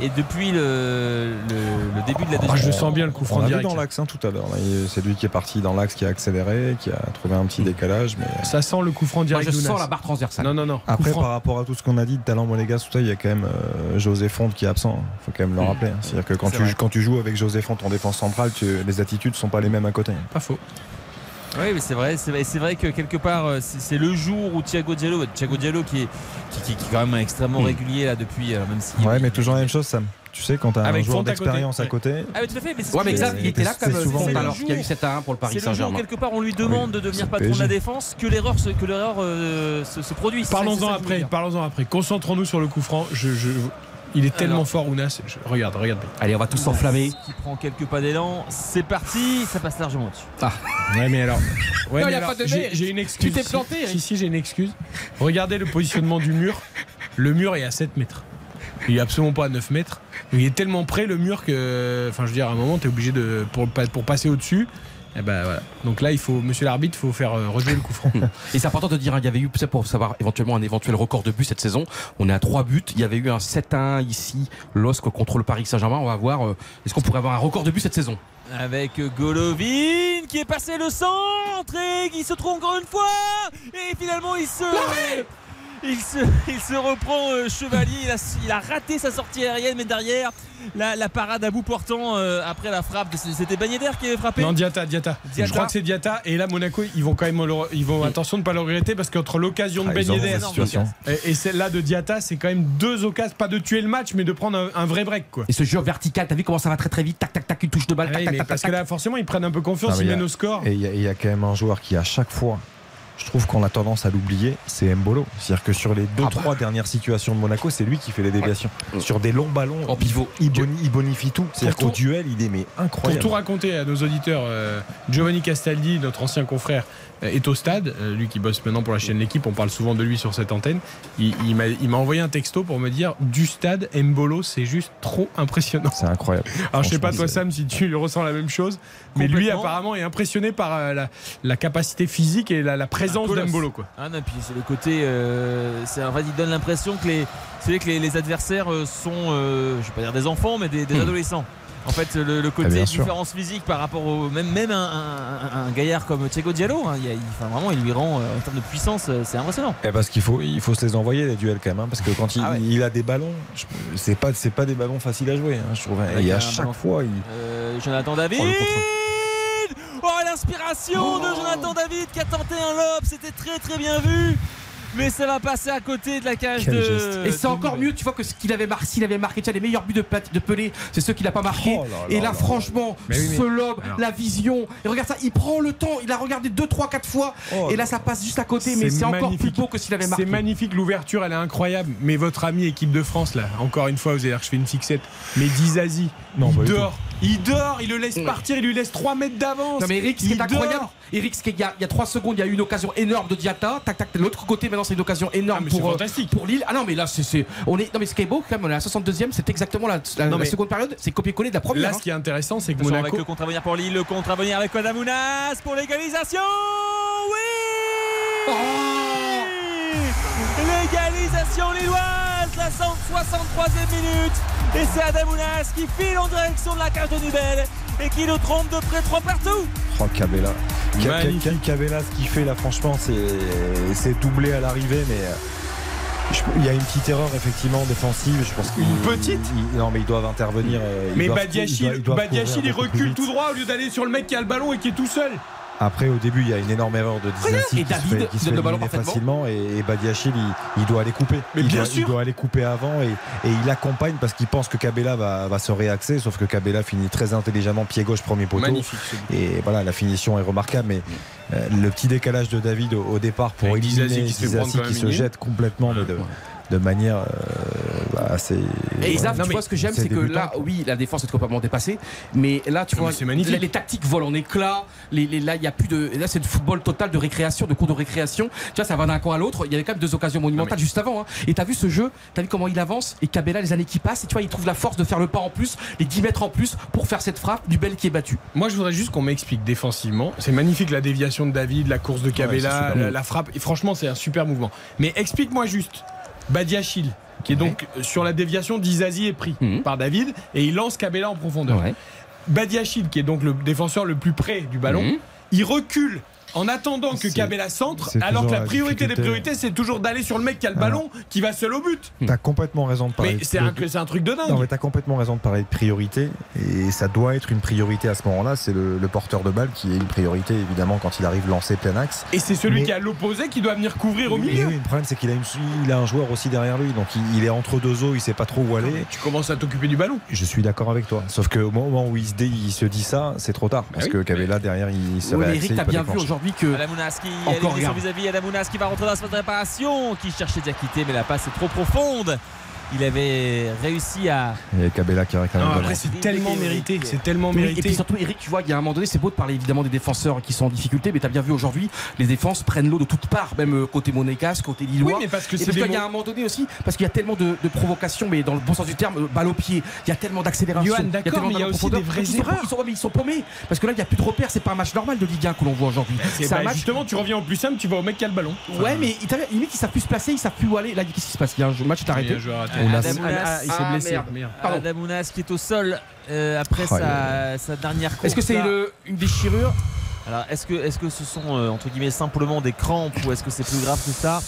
et depuis le, le- le début de la Ah, deuxième je sens bien le coup franc direct. dans l'axe hein, tout à l'heure. C'est lui qui est parti dans l'axe, qui a accéléré, qui a trouvé un petit décalage. Mais Ça sent le coup franc direct. Moi, je sens la barre transversale. Non, non, non. Coup après, franc. par rapport à tout ce qu'on a dit de talent monégasque, tout ça, il y a quand même euh, José Font qui est absent. Il faut quand même le rappeler. hein. C'est-à-dire que quand tu, vrai. quand tu joues avec José Font en défense centrale, tu- les attitudes sont pas les mêmes à côté. Pas faux. Oui, mais c'est vrai, c'est vrai, c'est vrai que quelque part, euh, c'est le jour où Thiago Diallo, Thiago Diallo qui est, qui, qui- qui est quand même extrêmement Mm. régulier là depuis, alors même si. Ouais, mais toujours la même chose, Sam. Tu sais, quand tu as un joueur d'expérience à côté, Ah, mais tout à fait, mais c'est Ouais, mais Xav, il était là comme souvent alors qu'il y a eu 7 à 1 pour le Paris C'est le jour où Saint-Germain. quelque part on lui demande de devenir patron de la défense que l'erreur se, que l'erreur euh, se, se produise. Ça- Parlons-en ça après. Parlons-en après. Concentrons-nous sur le coup franc. Je, je- il est tellement Alors. fort, Ounas. Je- regarde, regarde. Allez, on va tous s'enflammer. Qui prend quelques pas d'élan, c'est parti, ça passe largement dessus. Ouais, mais alors. Ouais, Non, mais y a alors, pas de j'ai- une excuse. tu t'es planté, Si, Eric. Si, si, j'ai une excuse. Regardez le positionnement du mur. Le mur est à 7 mètres. Il est absolument pas à 9 mètres. Il est tellement près le mur que. Enfin, je veux dire, à un moment, tu es obligé de. Pour, pour passer au-dessus. Et ben voilà. Donc là, il faut, monsieur l'arbitre, il faut faire euh, rejouer le coup franc. Et c'est important de dire, hein, il y avait eu, c'est pour savoir éventuellement un éventuel record de buts cette saison. On est à 3 buts. Il y avait eu un 7-1 ici, LOSC contre le Paris Saint-Germain. On va voir, euh, est-ce qu'on pourrait avoir un record de buts cette saison? Avec Golovin qui est passé le centre et qui se trouve encore une fois. Et finalement, il se. Il se, il se reprend euh, Chevalier, il a, il a raté sa sortie aérienne, mais derrière, la, la parade à bout portant euh, après la frappe, c'était Ben Yedder qui avait frappé. Non, Diata, Diata, Diata. Je crois que c'est Diata. Et là, Monaco, ils vont quand même, le- ils vont attention de ne pas le regretter parce qu'entre l'occasion de Ah, Ben et, et celle-là de Diata, c'est quand même deux occasions, pas de tuer le match, mais de prendre un, un vrai break, quoi. Et ce jeu vertical, t'as vu comment ça va très très vite? Tac tac tac, une touche de balle. Ouais, tac, tac, mais tac, parce tac, que là, forcément, ils prennent un peu confiance, Non, ils a- mènent au score. et il y, a- il y a quand même un joueur qui, à chaque fois, je trouve qu'on a tendance à l'oublier, c'est Mbolo. C'est-à-dire que sur les deux, Ah bah. dernières situations de Monaco, c'est lui qui fait les déviations. Sur des longs ballons, En pivot. il, boni- il bonifie tout. C'est-à-dire Pour qu'au duel, il est mais Pour incroyable. tout raconter à nos auditeurs, euh, Giovanni Castaldi, notre ancien confrère, est au stade. Euh, lui qui bosse maintenant pour la chaîne L'équipe, on parle souvent de lui sur cette antenne. Il, il m'a envoyé un texto pour me dire du stade, Mbolo, c'est juste trop impressionnant. C'est incroyable. Alors je sais pas toi Sam si tu ressens la même chose, mais lui apparemment est impressionné par euh, la, la capacité physique et la, la présence d'Mbolo quoi. Ah non, puis c'est le côté. euh, c'est- en fait, il donne l'impression que les, c'est vrai que les, les adversaires euh, sont, euh, je vais pas dire des enfants, mais des, des Hmm. adolescents. En fait, le, le côté différence physique par rapport au même même un, un- un- un gaillard comme Thiago Diallo, hein, il y a- il- enfin, vraiment, il lui rend euh, en termes de puissance, euh, c'est impressionnant. Eh, parce qu'il faut, il faut se les envoyer les duels quand même, hein, parce que quand il, Ah ouais. il a des ballons, c'est pas, c'est pas des ballons faciles à jouer, hein, je trouve. Et à chaque fois, il, Euh, Jonathan David. Oh, Oh, l'inspiration de Jonathan David qui a tenté un lob, c'était très très bien vu. Mais ça va passer à côté de la cage Quel de. geste. Et c'est encore mieux, tu vois, que ce qu'il avait marqué, s'il avait marqué, tu sais, les meilleurs buts de, Pelé, c'est ceux qu'il a pas marqué. Oh là là et là, là franchement, Mais oui, mais- ce lob, Alors. la vision, et regarde ça, il prend le temps, il a regardé 2, 3, 4 fois, Oh et là, ça passe juste à côté, mais C'est c'est encore plus beau que s'il avait C'est marqué. magnifique, l'ouverture elle est incroyable. Mais votre ami équipe de France là, encore une fois, vous allez dire que je fais une fixette. Mais Dizazi, Non, il dort, il dort, il le laisse partir, il lui laisse 3 mètres d'avance. Non mais Eric, ce qui Il est incroyable. Eric, ce qui est- il y, a, il y a 3 secondes, il y a eu une occasion énorme de Diata. Tac, tac, de l'autre côté, maintenant c'est une occasion énorme Ah, pour, euh, fantastique. pour Lille. Ah non, mais là, c'est. On est, non, mais ce qui est beau, quand même, on est à la 62e, c'est exactement la, la- Non, la mais- seconde période, c'est copier-coller de la première. Là, hein. ce qui est intéressant, c'est que Monaco. avec le contre à venir pour Lille, le contre à venir avec Adamounas pour l'égalisation. Oui L'égalisation lilloise, la 163e minute. Et c'est Adamounas qui file en direction de la cage de Nubel et qui nous trompe de près 3 partout. Oh Cabella. Ca- Cabella, ce qu'il fait là, franchement, c'est c'est doublé à l'arrivée, mais euh, je- il y a une petite erreur effectivement défensive. Je pense Une petite Non, mais ils doivent intervenir. euh, ils Mais doivent- Badiachil, ils doivent- ils doivent Badiachil, courir il recule tout droit au lieu d'aller sur le mec qui a le ballon et qui est tout seul. Après, au début, il y a une énorme erreur de Dizassi Et qui se fait, qui se fait le ballon facilement et, et Badiachil, il, il doit aller couper. Mais il, bien doit, sûr. il doit aller couper avant et, et il accompagne parce qu'il pense que Cabella va, va se réaxer, sauf que Cabella finit très intelligemment pied gauche premier poteau. Magnifique. Et voilà, la finition est remarquable, mais euh, le petit décalage de David au, au départ pour Avec éliminer Disasi qui qui se jette complètement mais de, de manière euh, bah, assez. Et Ouais. tu vois ce que j'aime, C'est que là, oui, la défense est complètement dépassée, mais là, tu Non, vois, les tactiques volent en éclats. Les, les- là, il y a plus de, là, c'est du football total de récréation, de cours de récréation. Tu vois, ça va d'un camp à l'autre. Il y avait quand même deux occasions monumentales juste avant. hein. Et t'as vu ce jeu, t'as vu comment il avance et Cabella, les années qui passent, et tu vois, il trouve la force de faire le pas en plus, les 10 mètres en plus pour faire cette frappe du bel qui est battu. Moi, je voudrais juste qu'on m'explique défensivement. C'est magnifique la déviation de David, la course de Cabella, la, la frappe. Et franchement, c'est un super mouvement. Mais explique-moi juste, Badiachil, qui est donc sur la déviation d'Izazi est pris Mhm. par David et il lance Cabella en profondeur. Badiachil, qui est donc le défenseur le plus près du ballon, Mhm. il recule. En attendant que Cabella centre, alors que la priorité des priorités, c'est toujours d'aller sur le mec qui a le ballon, qui va seul au but. T'as complètement raison de parler. Mais c'est un, truc de dingue. Non, mais t'as complètement raison de parler de priorité. Et ça doit être une priorité à ce moment-là. C'est le, le porteur de balle qui est une priorité, évidemment, quand il arrive lancé plein axe. Et c'est celui Mais- qui est à l'opposé qui doit venir couvrir au milieu. oui, le problème, c'est qu'il a, une, il a un joueur aussi derrière lui. Donc il, il est entre deux eaux, il sait pas trop où aller. Tu commences à t'occuper du ballon. Je suis d'accord avec toi. Sauf qu'au moment où il se, dit, il se dit ça, c'est trop tard. Parce oui. que Cabella, derrière, il se Oui, Eric, t'as bien vu déclencher. Aujourd'hui que. Adamounas qui Encore, vis-à-vis. Adamounas qui va rentrer dans la réparation, qui cherchait quitter, mais la passe est trop profonde. Il avait réussi à. Et Cabella qui réclame Non, le ballon. après, c'est tellement mérité. C'est tellement Oui, Et mérité. puis surtout, Eric, tu vois, il y a un moment donné, c'est beau de parler évidemment des défenseurs qui sont en difficulté, mais t'as bien vu aujourd'hui, les défenses prennent l'eau de toutes parts, même euh, côté monégasque, côté lillois. Oui, mais parce que Et c'est qu'il y a un moment donné aussi, parce qu'il y a tellement de, de provocations, mais dans le bon sens du terme, euh, balle au pied, il y a tellement d'accélération. Johan, il d'accord, mais il y a aussi des vraies Donc, ils sont- erreurs. Ils sont, mais ils sont paumés, parce que là, il n'y a plus de repères, c'est pas un match normal de Ligue 1 que l'on voit aujourd'hui. Un bah, match. Justement, tu reviens au plus simple, tu vas au mec qui a le ballon. Ouais, mais limite, ils savent plus se placer, ils savent plus où aller. Là, qu'est-ce qui se passe? Il y a un match arrêté. Adamounas, Ah, qui est au sol euh, après Oh, sa, sa dernière course. Est-ce que c'est une déchirure Alors, est-ce que, est-ce que ce sont euh, entre guillemets simplement des crampes ou est-ce que c'est plus grave que ça?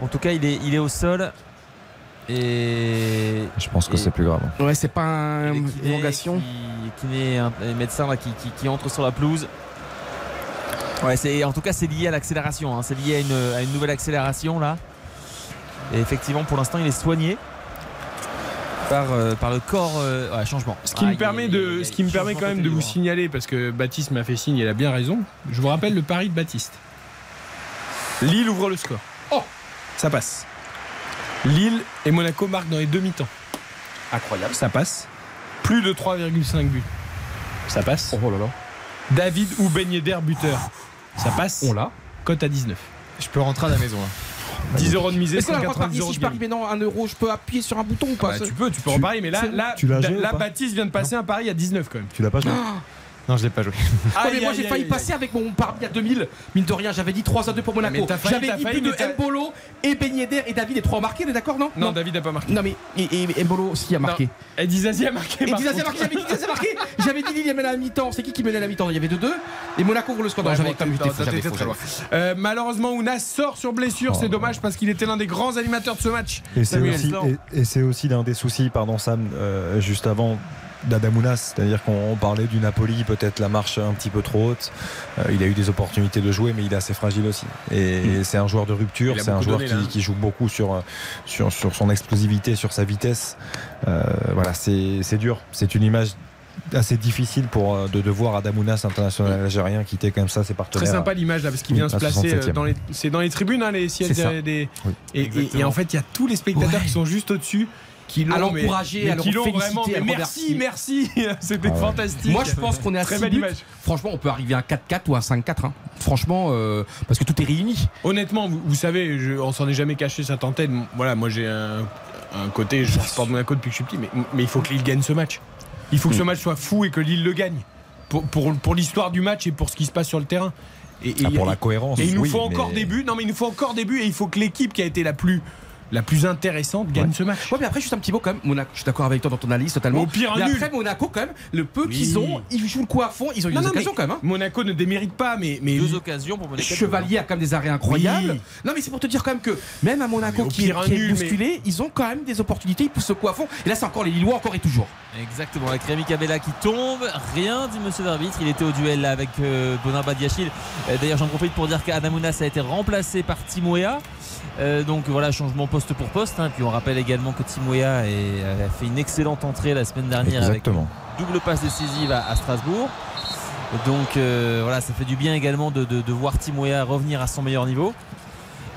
En tout cas, il est, il est au sol. Et. Je pense que c'est plus grave. Ouais, c'est pas un- une kiné élongation. Qui, kiné, un, un médecin là, qui, qui- qui entre sur la pelouse. Ouais, c'est, en tout cas, c'est lié à l'accélération. hein. C'est lié à une, à une nouvelle accélération là. Et effectivement, pour l'instant, il est soigné par, euh, par le corps. euh, ouais, changement. Ce qui me permet de, ce qui me permet quand même de vous libre. signaler, parce que Baptiste m'a fait signe, il a bien raison. Je vous rappelle le pari de Baptiste. Lille ouvre le score. Oh, ça passe. Lille et Monaco marquent dans les deux mi-temps. Incroyable. Ça passe. Plus de 3,5 buts. Ça passe. Oh là là. David ou Ben Yedder buteur. Ça passe. On l'a. Cote à 19. Je peux rentrer à la maison. là. 10 euros de misée, Est-ce que là, moi, 190 euros si de je parie maintenant un euro, je peux appuyer sur un bouton ou pas Bah, tu peux, tu peux en parier, mais là, c'est- là, pas Baptiste vient de passer un pari à 19 quand même. Tu l'as pas joué Non, je l'ai pas joué. Ouais, mais Aïe, moi j'ai failli aïe. passer avec mon pari à 2000. Mine de rien, j'avais dit 3 à 2 pour Monaco. J'avais dit plus de Mbolo et Ben Yedder et David et 3 marqués, on est d'accord non? Non, David n'a pas marqué. Non mais et, et Mbolo aussi a marqué. Et Dizazi a marqué. Et Dizazi a marqué, j'avais dit Dizazi a marqué. J'avais dit Lille à la mi-temps. C'est qui qui menait à la mi-temps? Il y avait 2-2 et Monaco ouvre le score. J'avais faux, très. Euh, malheureusement, Ounas sort sur blessure. Oh. C'est dommage parce qu'il était l'un des grands animateurs de ce match. C'est aussi, et c'est aussi l'un des soucis, pardon Sam, euh, juste avant d'Adamounas, c'est-à-dire qu'on parlait du Napoli, peut-être la marche un petit peu trop haute. Euh, il a eu des opportunités de jouer, mais il est assez fragile aussi. Et c'est un joueur de rupture, c'est un joueur donné, qui, là, hein. qui joue beaucoup sur, sur, sur son explosivité, sur sa vitesse. Euh, voilà, c'est c'est dur. C'est une image assez difficile pour euh, de, de voir Adamounas, international algérien, quitter comme ça ses Très partenaires. sympa l'image là parce qu'il Oui, vient se placer euh, 67e. dans les c'est dans les tribunes hein, les sièges des, des- Oui. et, et- Exactement. et en fait il y a tous les spectateurs Ouais. qui sont juste au-dessus qui À l'ont mais à le qui l'ont féliciter, vraiment à mais le merci merci c'était Ah ouais. fantastique Moi je pense qu'on est à très 6 belle buts. image Franchement, on peut arriver à un 4-4 ou un 5-4. hein. Franchement, euh, parce que tout est réuni. honnêtement vous, vous savez je, on s'en est jamais caché ça tentait voilà moi j'ai un, un côté je supporte Monaco depuis que je suis petit mais, mais il faut que Lille gagne ce match il faut que ce match soit fou et que Lille le gagne pour, pour, pour l'histoire du match et pour ce qui se passe sur le terrain et, et- Ah, pour et- la cohérence. Et il nous oui, faut encore des buts. Non, mais il nous faut encore des buts et il faut que l'équipe qui a été la plus, la plus intéressante gagne Ouais. ce match. Ouais, mais après, juste un petit mot quand même. Monaco, je suis d'accord avec toi dans ton analyse totalement. Au pire, un mais nul. après, Monaco, quand même, le peu Oui. qu'ils ont, ils jouent le coup à fond. Ils ont eu Non, des non, occasions quand même. hein. Monaco ne démérite pas, mais, mais Deux occasions pour Monaco. Chevalier a quand même des arrêts incroyables. Oui. Non, mais c'est pour te dire quand même que même à Monaco qui, est, pire, un qui est nul, mais- bousculé, ils ont quand même des opportunités. Ils poussent le coup à fond. Et là, c'est encore les Lillois, encore et toujours. Exactement, avec Rémi Cabella qui tombe. Rien dit monsieur l'arbitre. Il était au duel là avec euh, Bonin Badiachil. Euh, D'ailleurs, j'en profite pour dire qu'Adamounas a été remplacé par Timoea. Euh, donc voilà, changement poste pour poste. hein. Puis on rappelle également que Timoea est- a fait une excellente entrée la semaine dernière Exactement. avec une double passe décisive à, à Strasbourg. Donc euh, voilà, ça fait du bien également de, de- de voir Timoea revenir à son meilleur niveau.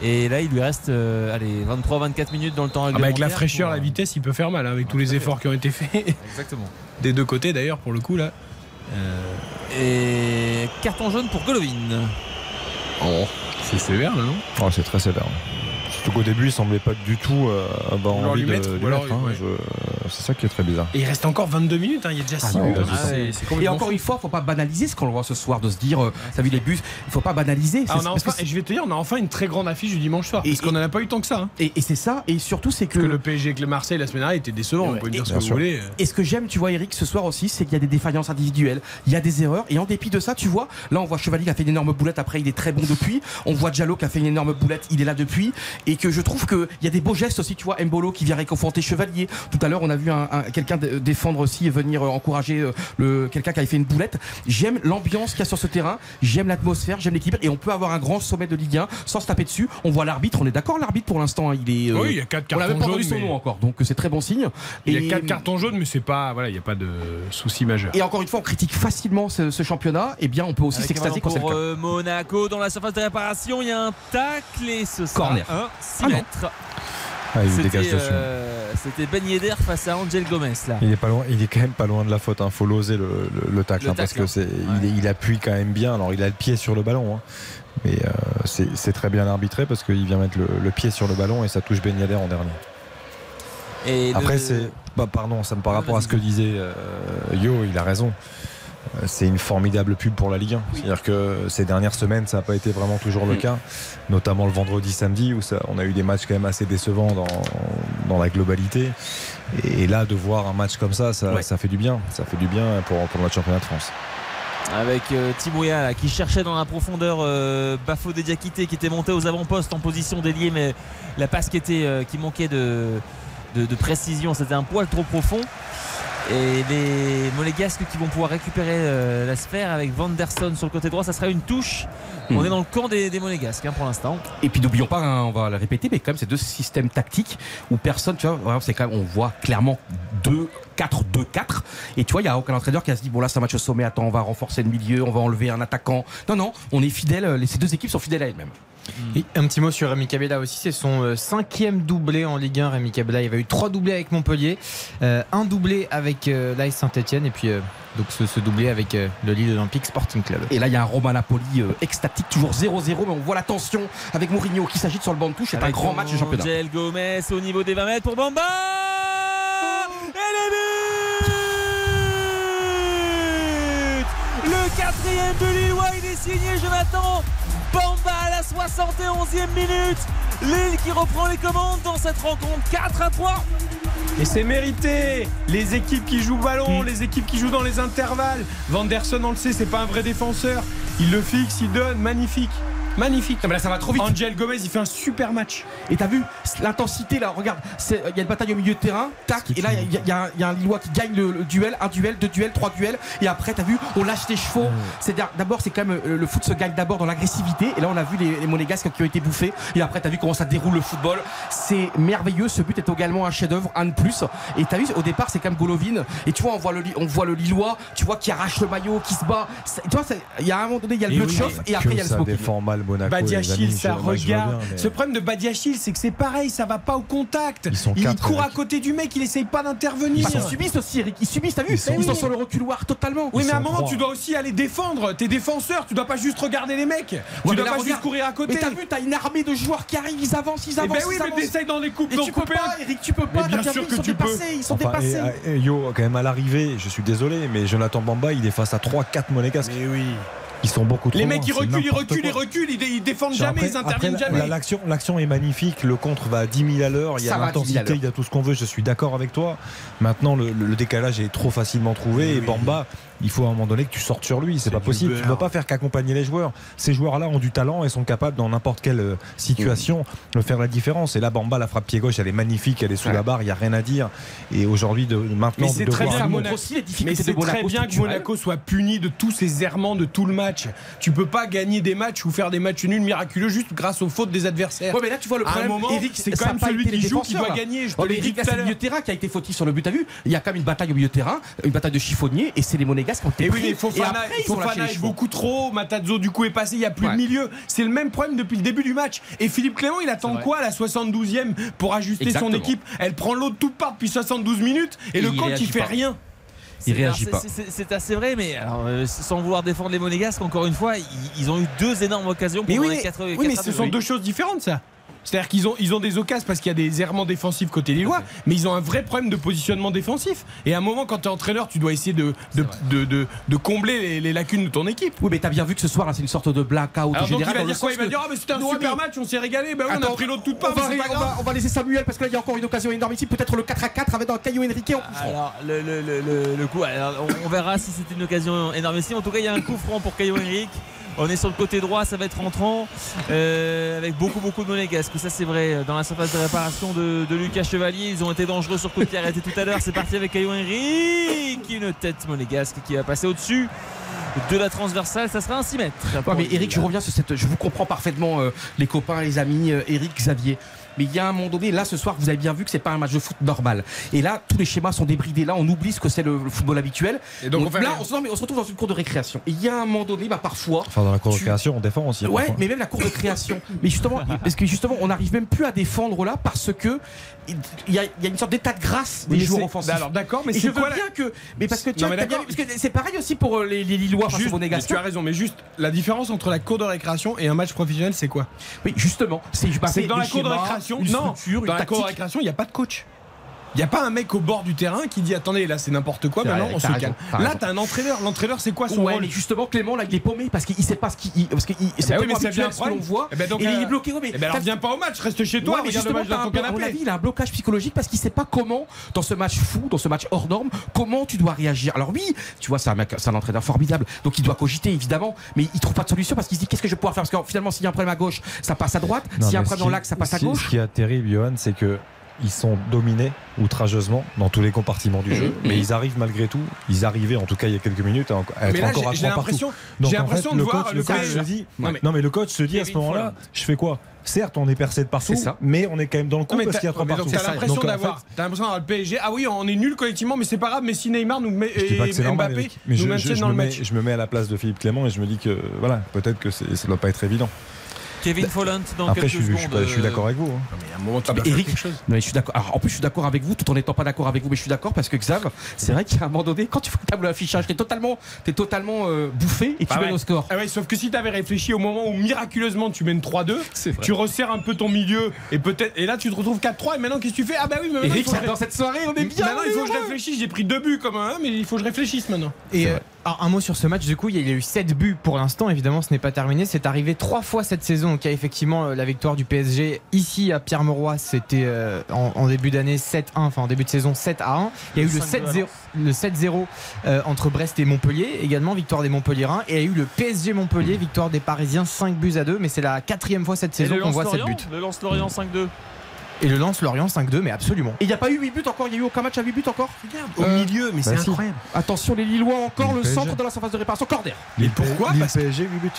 Et là, il lui reste euh, allez, 23-24 minutes dans le temps Ah bah avec la fraîcheur, pour, la euh, vitesse, il peut faire mal hein, avec tous les efforts qui ont été faits. Exactement. Des deux côtés d'ailleurs, pour le coup là. Et carton jaune pour Golovin. Oh, c'est sévère là, non? Oh, c'est très sévère. Surtout qu'au début, il semblait pas du tout euh, avoir envie lui de mettre, lui hein. ouais. Je- C'est ça qui est très bizarre. Et il reste encore 22 minutes, hein, il y a déjà 6 non, minutes. ouais, c'est Et encore une fois, faut pas banaliser ce qu'on le voit ce soir, de se dire, euh, t'as vu les bus, il faut pas banaliser. Ah, C'est- on a parce que enfin, et je vais te dire, on a enfin une très grande affiche du dimanche soir. Et- parce qu'on en a pas eu tant que ça. hein. Et, et c'est ça, et surtout c'est que. Parce que le PSG avec le Marseille la semaine dernière était décevant, on peut dire ce que vous voulez. Et ce que j'aime, tu vois, Eric, ce soir aussi, c'est qu'il y a des défaillances individuelles, il y a des erreurs, et en dépit de ça, tu vois, là on voit Chevalier qui a fait une énorme boulette, après il est très bon depuis, on voit Diallo qui a fait une énorme boulette, il est là depuis, et que je trouve qu'il y a des beaux gestes aussi, tu vois, Mbolo qui vient réconforter Chevalier. Tout à l'heure, on a vu un, un- quelqu'un dé- défendre aussi et venir euh, encourager euh, le, quelqu'un qui avait fait une boulette. J'aime l'ambiance qu'il y a sur ce terrain, j'aime l'atmosphère, j'aime l'équilibre, et on peut avoir un grand sommet de Ligue 1 sans se taper dessus. On voit l'arbitre, on est d'accord, l'arbitre pour l'instant, hein, il est. Oui, il y a quatre On l'avait cartons pas entendu jaunes, son mais- nom encore, donc c'est très bon signe. Il y Et- a 4 cartons jaunes, mais c'est pas. Voilà, il n'y a pas de souci majeur. et encore une fois, on critique facilement ce, ce championnat. Eh bien, on peut aussi s'extasier quand ballon c'est le pour cas. euh, Monaco dans la surface de réparation. Il y a un tacle et ce sera Corner. un 6 Ah mètres. Ah, C'était, euh, Ben Yedder face à Angel Gomez là. Il est pas loin, il est quand même pas loin de la faute. Il faut l'oser le, le- le tacle Le hein, parce que c'est, il, appuie quand même bien. Alors il a le pied sur le ballon, hein. mais euh, c'est, très bien arbitré parce qu'il vient mettre le, pied sur le ballon et ça touche Ben Yedder en dernier. Et Après c'est, bah pardon, ça me par Ah, rapport à ce que disait euh, Yo, il a raison. Euh, C'est une formidable pub pour la Ligue 1. C'est-à-dire que ces dernières semaines, ça n'a pas été vraiment toujours le cas, notamment le vendredi, samedi, où ça, on a eu des matchs quand même assez décevants dans, dans la globalité. Et, là, de voir un match comme ça, ça, Ouais. ça fait du bien. Ça fait du bien pour, pour notre championnat de France. Avec euh, là, qui cherchait dans la profondeur euh, Bafo Diakité qui était monté aux avant-postes en position d'ailier mais la passe qui, était, euh, qui manquait de, de, de précision c'était un poil trop profond et les Monégasques qui vont pouvoir récupérer euh, la sphère avec Vanderson sur le côté droit ça sera une touche. Hmm. on est dans le camp des, des Monégasques hein, pour l'instant. Et puis n'oublions pas, hein, on va le répéter, mais quand même, c'est deux systèmes tactiques où personne, tu vois, c'est quand même, on voit clairement 2 4 2 4 et tu vois il y a aucun entraîneur qui a se dit bon là c'est un match au sommet attends on va renforcer le milieu on va enlever un attaquant. Non non on est fidèle les- ces deux équipes sont fidèles à elles-mêmes Et un petit mot sur Rémi Cabella aussi, c'est son euh, cinquième doublé en Ligue 1. Rémi Cabella, il avait eu trois doublés avec Montpellier, euh, un doublé avec euh, l'AS Saint-Etienne et puis euh, donc ce, ce doublé avec euh, le Lille Olympique Sporting Club. et là il y a un Romain Napoli euh, extatique toujours 0-0 mais on voit la tension avec Mourinho qui s'agite sur le banc de touche c'est un grand match de championnat Angel Gomez au niveau des 20 mètres pour Bamba de Lillois, il est signé Jonathan Bamba à la 71e minute Lille qui reprend les commandes dans cette rencontre 4 à 3 Et c'est mérité Les équipes qui jouent Mm. ballon, les équipes qui jouent dans les intervalles. Vanderson, on le sait, c'est pas un vrai défenseur. Il le fixe, il donne, magnifique. Magnifique. Non, mais là ça va trop vite Angel Gomez, il fait un super match. Et t'as vu l'intensité là, regarde, il y a une bataille au milieu de terrain, tac, et là il y, a- y un- il y a un Lillois qui gagne le, le duel, un duel, deux duels, trois duels, et après t'as vu, on lâche les chevaux. C'est d'abord c'est quand même euh, le foot se gagne d'abord dans l'agressivité, et là on a vu les, les monégasques qui ont été bouffés, et après t'as vu comment ça déroule le football. C'est merveilleux, ce but est également un chef-d'œuvre, un de plus. Et t'as vu au départ c'est quand même Golovin, et tu vois on voit le on voit le Lillois, tu vois qui arrache le maillot, qui se bat. Tu vois, il y a un moment donné il y a le bleu de chauffe, et après il y a le smoking. Mal Monaco. Badiachil, amis, ça regarde. bien, mais- Ce problème de Badiachil, c'est que c'est pareil, ça va pas au contact. Ils sont il quatre, court à côté du mec, il essaye pas d'intervenir. Qu'ils subissent aussi, Eric, ils subissent, t'as vu Ils sont- Ils sont sur le reculoir totalement. Oui, mais à un moment, trois. tu dois aussi aller défendre. T'es défenseur, tu dois pas juste regarder les mecs. tu Ouais, dois mais pas juste courir à côté. Mais t'as vu, t'as une armée de joueurs qui arrivent, ils avancent, ils Eh avancent. ben oui, ils mais t'essayes dans les coupes Et tu peux pas, Eric, tu peux pas. Bien t'as bien sûr que ils sont tu peux. dépassés, ils sont dépassés. et- et- yo, quand même à l'arrivée, je suis désolé, mais Jonathan Bamba, il est face à 3-4 monégasques. Mais oui. Ils sont beaucoup trop Les mecs, ils reculent, ils reculent, ils reculent, ils, ils défendent Genre, jamais, après- ils interviennent après, jamais. la- L'action, l'action est magnifique, le contre va à 10 000 à l'heure, il y a va à 10 000 à l'intensité, il y a tout ce qu'on veut, je suis d'accord avec toi. Maintenant, le, le décalage est trop facilement trouvé et Bamba, il faut à un moment donné que tu sortes sur lui. C'est pas possible. Tu ne vas pas faire qu'accompagner les joueurs. Ces joueurs-là ont du talent et sont capables, dans n'importe quelle euh, situation, de faire la différence. Et là, Bamba, la frappe pied gauche, elle est magnifique. Elle est sous la barre. Il n'y a rien à dire. Et aujourd'hui, de, maintenant, mais c'est très bien. Monaco, aussi les difficultés mais de très bien que Monaco soit puni de tous ses errements de tout le match. Tu peux pas gagner des matchs ou faire des matchs nuls miraculeux juste grâce aux fautes des adversaires. Ouais, mais là, tu vois le problème. c'est quand même celui qui joue qui doit gagner. Je te l'ai dit. C'est le milieu terrain qui a été fautif sur le but. à vue. Il y a quand même une bataille au milieu terrain, une bataille de chiffonnier, et c'est les Monégas et pris. Oui, mais Fofana, et Fofana est beaucoup trop. Matazzo, du coup, est passé. Il n'y a plus de milieu. C'est le même problème depuis le début du match. Et Philippe Clément, il attend quoi à la 72e pour ajuster son équipe? Elle prend l'eau de tout part depuis 72 minutes et, le coach, il fait rien il réagit pas. C'est assez vrai, mais euh, sans vouloir défendre les Monégasques, encore une fois, ils, ont eu deux énormes occasions pour mais oui, les 4, oui, mais ce sont deux choses différentes, ça. C'est-à-dire qu'ils ont, ils ont des occasions parce qu'il y a des errements défensifs côté Lillois, okay. mais ils ont un vrai problème de positionnement défensif. Et à un moment, quand tu es entraîneur, tu dois essayer de, de, de, de, combler les, lacunes de ton équipe. Oui, mais t'as bien vu que ce soir, c'est une sorte de blackout général. Donc il va dire quoi Il va dire Ah, mais c'était un non, super match, on s'est régalé, bah, oui, Attends, on a pris l'autre toute part. On, va, on va, laisser Samuel parce que là, il y a encore une occasion énorme ici. Peut-être le 4 à 4 avec un Caillou Enrique en Alors, le, le, le, le coup, on, verra si c'était une occasion énorme ici. En tout cas, il y a un coup franc pour Caillou Enrique. On est sur le côté droit, ça va être rentrant euh, avec beaucoup beaucoup de monégasques. Ça c'est vrai. Dans la surface de réparation de, Lucas Chevalier, ils ont été dangereux sur côté arrêté tout à l'heure. C'est parti avec Caillou Henry qui une tête monégasque qui va passer au-dessus de la transversale, ça sera un 6 mètres. Mais Eric, je reviens sur cette. Je vous comprends parfaitement, euh, les copains, les amis, euh, Eric, Xavier. Mais il y a un moment donné, là ce soir, vous avez bien vu que c'est pas un match de foot normal. Et là, tous les schémas sont débridés. Là, on oublie ce que c'est le, football habituel. Et donc, donc on là, on se, retrouve dans une cour de récréation. Et il y a un moment donné, bah, parfois. Enfin, dans la cour de récréation, on défend aussi. Hein, ouais, mais même la cour de création. mais justement, parce que justement, on n'arrive même plus à défendre là parce que il y, a, une sorte d'état de grâce des oui, joueurs offensifs. Alors d'accord, mais c'est quoi bien que, mais parce que tu vois, as bien, parce que c'est pareil aussi pour euh, les, les Lillois juste, face aux Tu as raison, mais juste la différence entre la cour de récréation et un match professionnel, c'est quoi? Oui, justement, c'est dans la cour de récréation non, il n'y a pas de coach. Il n'y a pas un mec au bord du terrain qui dit attendez là c'est n'importe quoi maintenant on se raison, calme. Là t'as un entraîneur. L'entraîneur c'est quoi son ouais, rôle justement Clément là il est paumé parce qu'il sait pas ce qu'il parce qu'il c'est eh pas ben ce que l'on voit. Et, donc, et euh... il est bloqué. Ouais, mais eh ben, alors viens pas au match reste chez toi. Mais justement, il a un blocage psychologique parce qu'il sait pas comment dans ce match fou dans ce match hors norme comment tu dois réagir. Alors oui tu vois c'est un mec c'est un entraîneur formidable donc il doit cogiter évidemment mais il trouve pas de solution parce qu'il se dit qu'est-ce que je vais pouvoir faire? Parce que finalement s'il y a un problème à gauche ça passe à droite s'il y a un problème dans l'axe ça passe à gauche. Ce qui est terrible Johan c'est que ils sont dominés outrageusement dans tous les compartiments du jeu, mhm. mais ils arrivent malgré tout, ils arrivaient en tout cas il y a quelques minutes à, être encore à 3 partout. Donc en fait, de le coach, le coach se dit, non mais, le coach se dit à ce moment-là, je fais quoi? Certes, on est percé de partout, mais on est quand même dans le coup parce qu'il y a trois partout. T'as l'impression d'avoir, le PSG. Ah oui, on est nul collectivement, mais c'est pas grave. Mais si Neymar nous met et Mbappé dans le match, je me mets à la place de Philippe Clément et je me dis que voilà, peut-être que ça doit pas être évident. Kevin bah, Folland dans Après, quelques je. Je, suis d'accord avec vous. Mais un moment, Eric. Non, je suis d'accord. en plus, je suis d'accord avec vous, tout en n'étant pas d'accord avec vous, mais je suis d'accord parce que Xav, c'est vrai qu'à un moment donné, quand tu fais le tableau d'affichage, t'es totalement, es totalement euh, bouffé et tu ah mènes au score. Ah ouais, sauf que si t'avais réfléchi au moment où miraculeusement tu mènes 3-2, tu resserres un peu ton milieu et peut-être, et là tu te retrouves 4-3 et maintenant qu'est-ce que tu fais? Ah bah oui, mais Eric, dans cette soirée, on est bien. Maintenant, il faut que je réfléchisse. J'ai pris deux buts comme un, mais il faut que je réfléchisse maintenant. Alors, un mot sur ce match, du coup, il y a eu 7 buts pour l'instant, évidemment ce n'est pas terminé, c'est arrivé 3 fois cette saison, qu'il y a effectivement euh, la victoire du PSG ici à Pierre-Mauroy, c'était euh, en, début d'année 7-1, enfin en début de saison 7-1 il y a eu le 7-0 euh, entre Brest et Montpellier, également victoire des Montpellierains, et il y a eu le PSG Montpellier, victoire des Parisiens 5 buts à 2, mais c'est la quatrième fois cette saison qu'on voit 7 buts. Le Lance-Lorient 5-2 et le lance Lorient 5-2, mais absolument. Et il n'y a pas eu 8 buts encore, il y a eu aucun match à 8 buts encore? Au euh, milieu, mais c'est bah incroyable. Attention, les Lillois encore, le, centre dans la surface de réparation, Cordaire. Mais pourquoi? PSG, 8 buts.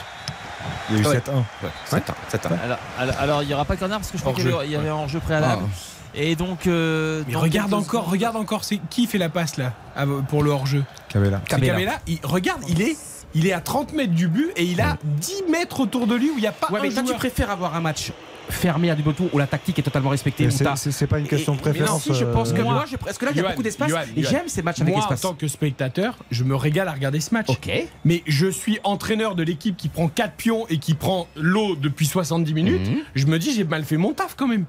Il y a eu 7-1. Ouais. 7-1. Alors, il n'y aura pas corner parce que je crois qu'il y avait un jeu préalable. Ah. Et donc. Euh, mais regarde encore, regarde encore. Qui fait la passe là pour le hors-jeu Cabella. Cabella. Il, regarde, il est. Il est à 30 mètres du but et il a 10 mètres autour de lui où il n'y a pas ouais, un mais joueur. tu préfères avoir un match fermé à double où la tactique est totalement respectée. C'est pas une question de préférence. Non, si, je pense euh, que je, parce que là, il y a beaucoup d'espace. Et j'aime ces matchs avec espace. En tant que spectateur, je me régale à regarder ce match. Mais je suis entraîneur de l'équipe qui prend 4 pions et qui prend l'eau depuis 70 minutes. Mhm. Je me dis, j'ai mal fait mon taf quand même.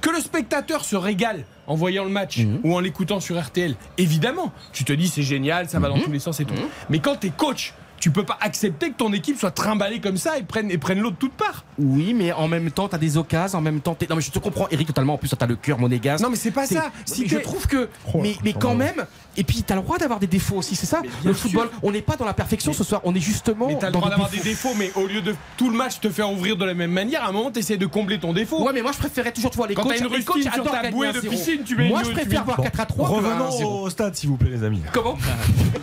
Que le spectateur se régale en voyant le match mhm. ou en l'écoutant sur RTL, évidemment, tu te dis c'est génial, ça va dans mhm. tous les sens et tout. Mais quand t'es coach, tu peux pas accepter que ton équipe soit trimballée comme ça et prenne, et prenne l'eau de toutes parts. Oui, mais en même temps, t'as des occasions, en même temps, t'es... Non, mais je te comprends, Eric, totalement. En plus, t'as le cœur monégasque. Non, mais c'est pas ça. Si je trouve que. Oh, mais, mais quand même. Et puis, t'as le droit d'avoir des défauts aussi, c'est ça? Le football, on n'est pas dans la perfection ce soir, on est justement. Mais t'as le droit d'avoir des défauts, mais au lieu de tout le match te faire ouvrir de la même manière, à un moment, t'essaies de combler ton défaut. Ouais, mais moi, je préférais toujours, tu vois, les Quand coachs, t'as une les coachs sur ta bouée de piscine, tu mets Moi, je préfère voir 4 à 3. Revenons au stade, s'il vous plaît, les amis. Comment?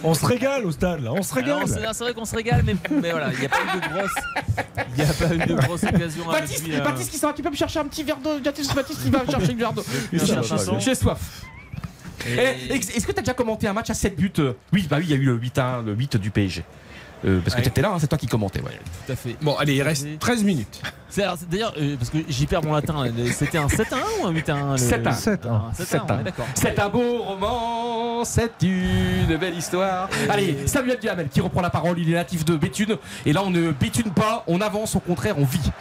On se régale au stade, là, on se régale. Vrai qu'on se régale, mais, mais voilà, il n'y a pas eu de grosse, il n'y a pas eu de grosse occasion. Baptiste, depuis, euh, Baptiste qui s'en tu peux me chercher un petit verre d'eau Baptiste, Baptiste, il va me chercher un verre d'eau. J'ai soif. Eh, Est-ce que tu as déjà commenté un match à 7 buts euh? Oui, bah oui, il y a eu le 8-1, le 8 du PSG. Euh, parce que Ouais. tu étais là, hein, c'est toi qui commentais. Ouais. Tout à fait. Bon, allez, il reste 13 minutes. D'ailleurs, euh, parce que j'y perds mon latin, c'était un 7-1 ou un 8-1 le- 7-1. Ah, 7-1, ouais, d'accord. C'est un beau roman, c'est une belle histoire. Allez, Samuel Duhamel qui reprend la parole, il est natif de Béthune. Et là, on ne béthune pas, on avance, au contraire, on vit.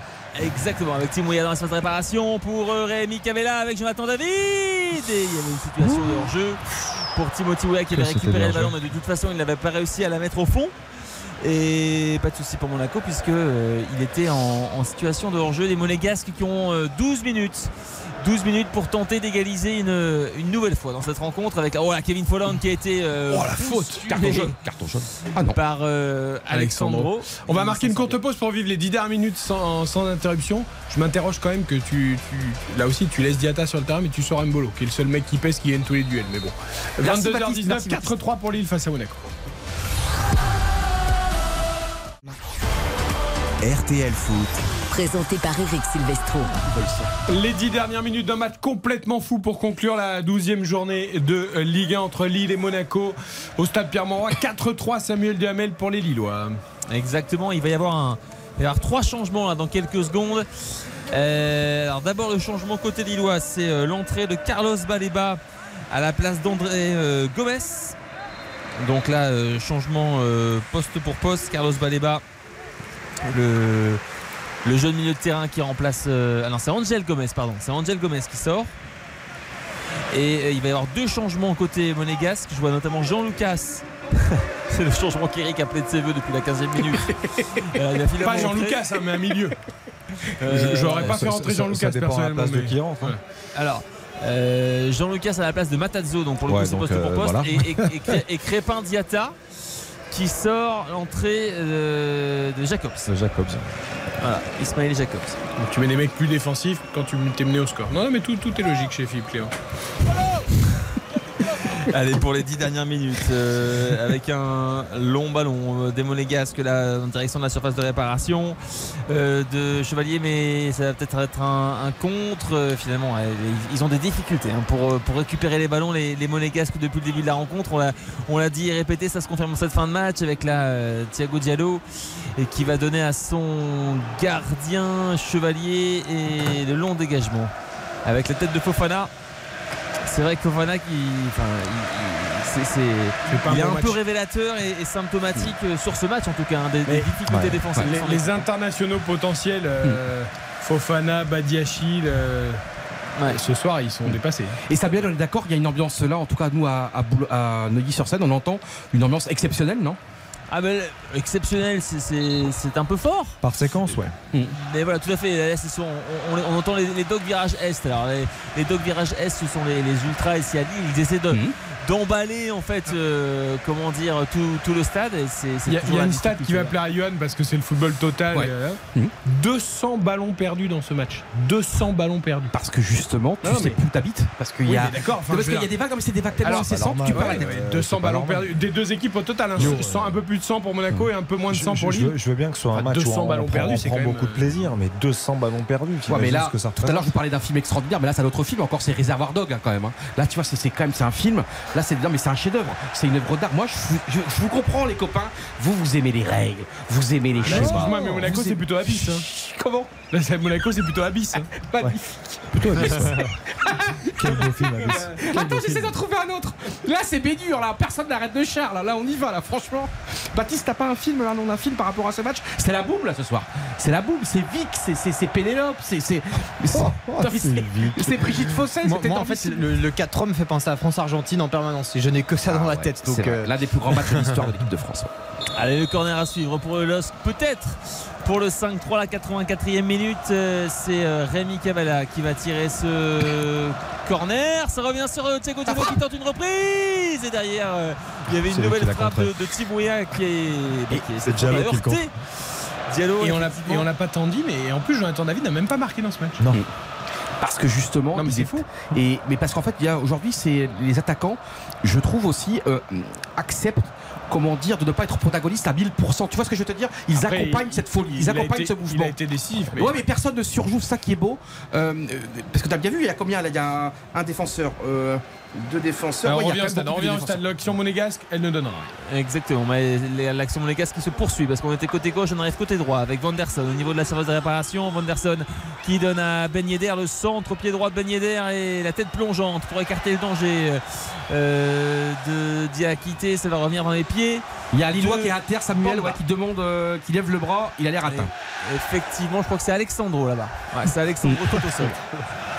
Exactement, avec Tim dans l'espace de réparation pour euh, Rémi Cavella avec Jonathan David. Et il y avait une situation de hors-jeu pour Timothy Weah qui avait récupéré le ballon, mais de toute façon, il n'avait pas réussi à la mettre au fond. Et pas de souci pour Monaco puisque euh, il était en, en situation de hors-jeu. Les Monégasques qui ont euh, 12 minutes. 12 minutes pour tenter d'égaliser une, une nouvelle fois dans cette rencontre avec oh, là, Kevin Folland qui a été euh, Oh, la faute. Carton jaune. Carton jaune. Ah non. par euh, Alexandro. On va marquer une courte pause pour vivre les 10 dernières minutes sans, sans interruption. Je m'interroge quand même que tu, tu- Là aussi, tu laisses Diata sur le terrain, mais tu sors Mbolo, qui est le seul mec qui pèse, qui gagne tous les duels. Mais bon. Merci, Baptiste, 22h19, merci, Baptiste. 4-3 pour Lille face à Monaco. RTL Foot. Présenté par Eric Silvestro. Les 10 dernières minutes d'un match complètement fou pour conclure la 12e journée de Ligue 1 entre Lille et Monaco au stade Pierre-Mauroy. 4-3 Samuel Duhamel pour les Lillois. Exactement, il va y avoir, un, il va y avoir trois changements là, dans quelques secondes. Euh, alors d'abord le changement côté lillois, c'est euh, l'entrée de Carlos Baleba à la place d'André euh, Gomez. Donc là, euh, changement euh, poste pour poste, Carlos Baleba, le, le jeune milieu de terrain qui remplace... euh, ah non, c'est Angel Gomez, pardon. C'est Angel Gomez qui sort. Et euh, il va y avoir deux changements côté monégasque. Je vois notamment Jean Lucas. c'est le changement qu'Eric appelait de ses voeux depuis la 15e minute. Il Pas Jean. Lucas, hein, mais un milieu. Je- J'aurais pas fait rentrer Jean Lucas personnellement. place de mais- qui rentre, hein. Alors, euh, Jean Lucas à la place de Matazzo, donc pour le Ouais, coup c'est poste pour euh, poste, voilà. et, et- et Cré- et Crépin Diata qui sort l'entrée euh, de Jacobs. Jacobs. Voilà, Ismaël Jacobs. Donc tu mets des mecs plus défensifs quand tu t'es mené au score. Non, non, mais tout, tout est logique chez Philippe Clément. Allez, pour les 10 dernières minutes, euh, avec un long ballon euh, des Monégasques là, en direction de la surface de réparation euh, de Chevalier, mais ça va peut-être être un, contre. Finalement, ils- ont des difficultés hein, pour, récupérer les ballons, les, les Monégasques, depuis le début de la rencontre. On l'a, dit et répété, ça se confirme en cette fin de match avec la Thiago Diallo qui va donner à son gardien Chevalier et le long dégagement avec la tête de Fofana. C'est vrai que Fofana qui, enfin, il- est un match. peu révélateur et, et symptomatique euh, sur ce match en tout cas, hein, des, difficultés Ouais. défensives. Les, internationaux potentiels, euh, Fofana, Badiachil, euh, ce soir ils sont dépassés. Et Samuel, on est d'accord, il y a une ambiance là, en tout cas nous à, à Neuilly-sur-Seine, on entend une ambiance exceptionnelle, non? Ah ben exceptionnel, c'est- un peu fort. Par séquence, ouais. Mais voilà, tout à fait. Là, ce sont- on, on- on entend les, les dogs virage est. Alors les, les dogs virage est, ce sont les, les ultras à Lille. Ils essaient de d'emballer en fait, euh, comment dire, tout, tout le stade. Il y a, y a une stat qui va plaire à Johan parce que c'est le football total. Ouais. euh, Mhm. 200 ballons perdus dans ce match. 200 ballons perdus. Parce que justement, tu Non, sais plus où t'habites. Parce qu'il Oui, y a. mais d'accord, enfin, parce je veux qu'il y a dire- des vagues, comme c'est des vagues tellement incessantes, tu ouais, arrêter. 200 c'est pas ballons normal. perdus. Des deux équipes au total. hein. Yo, 100, un peu plus de 100 pour Monaco et un peu moins de Je, 100 pour Lille. je veux bien que ce soit un Enfin, match 200 où on, ballons on perdus, prend, c'est quand même, beaucoup de plaisir, mais 200 ballons perdus. Mais là, tout à l'heure, je vous parlais d'un film extraordinaire, mais là, c'est un autre film encore, c'est Réservoir Dog hein, quand même. hein. Là, tu vois, c'est c'est quand même, c'est un film. Là, c'est non, mais c'est un chef-d'œuvre. C'est une œuvre d'art. Moi, je, je- je vous comprends, les copains. Vous, vous aimez les règles, vous aimez les Là, schémas. Excuse-moi, mais Monaco c'est plutôt abyss. hein. Comment Là, c'est- Monaco c'est plutôt abyss. hein. Magnifique. Plutôt Abyss. Quel beau film, Abyss. Attends, j'essaie d'en trouver un autre. Là, c'est Bédur, là. Personne n'arrête de char, là. Là, on y va, là, franchement. Baptiste, t'as pas un film, là, non, un film par rapport à ce match? C'est la boum, là, ce soir. C'est la boum, c'est Vic, c'est- c'est c'est Pénélope, c'est. C'est c'est- c'est Brigitte Fossel, Moi, c'était moi, en fait, le, le 4 me fait penser à France-Argentine en permanence. Et je n'ai que ça dans la tête. C'est Donc, euh, l'un des plus grands matchs de l'histoire de l'équipe de France. Allez, le corner à suivre pour le LOSC, peut-être pour le 5-3, la 84e minute. euh, C'est euh, Rémi Cavalla qui va tirer ce corner. Ça revient sur Thiago qui tente une reprise. Et derrière, il y avait une nouvelle frappe de, de Thibouya qui est, bah, qui est c'est Diallo qui le heurté. contre. Diallo, Et on l'a pas tant dit, mais en plus Jonathan David n'a même pas marqué dans ce match. Non. Parce que justement, Non, mais c'est est- fou. Et mais parce qu'en fait, il y a aujourd'hui, c'est les attaquants, je trouve aussi euh, acceptent comment dire, de ne pas être protagoniste à 1000%. Tu vois ce que je veux te dire? Ils Après, accompagnent cette folie, ils il accompagnent été- ce mouvement. Il a été décisif. mais- Ouais, mais personne ne surjoue, ça qui est beau. Euh, euh, parce que tu as bien vu, il y a combien là? Il y a un, un défenseur, euh, deux défenseurs. Ouais, on revient stade, on de revient au stade. L'action monégasque, elle ne donne rien. Exactement, mais l'action monégasque qui se poursuit parce qu'on était côté gauche, on arrive côté droit avec Vanderson au niveau de la surface de réparation. Vanderson qui donne à Ben Yedder le centre au pied droit de Ben Yedder et la tête plongeante pour écarter le danger euh, de Diakité. Ça va revenir dans les pieds. Il y a un Lillois de qui est à terre, Samuel, ouais, qui demande, euh, qui lève le bras, il a l'air atteint. Effectivement, je crois que c'est Alexandro là-bas. Ouais, c'est Alexandro tout au sol.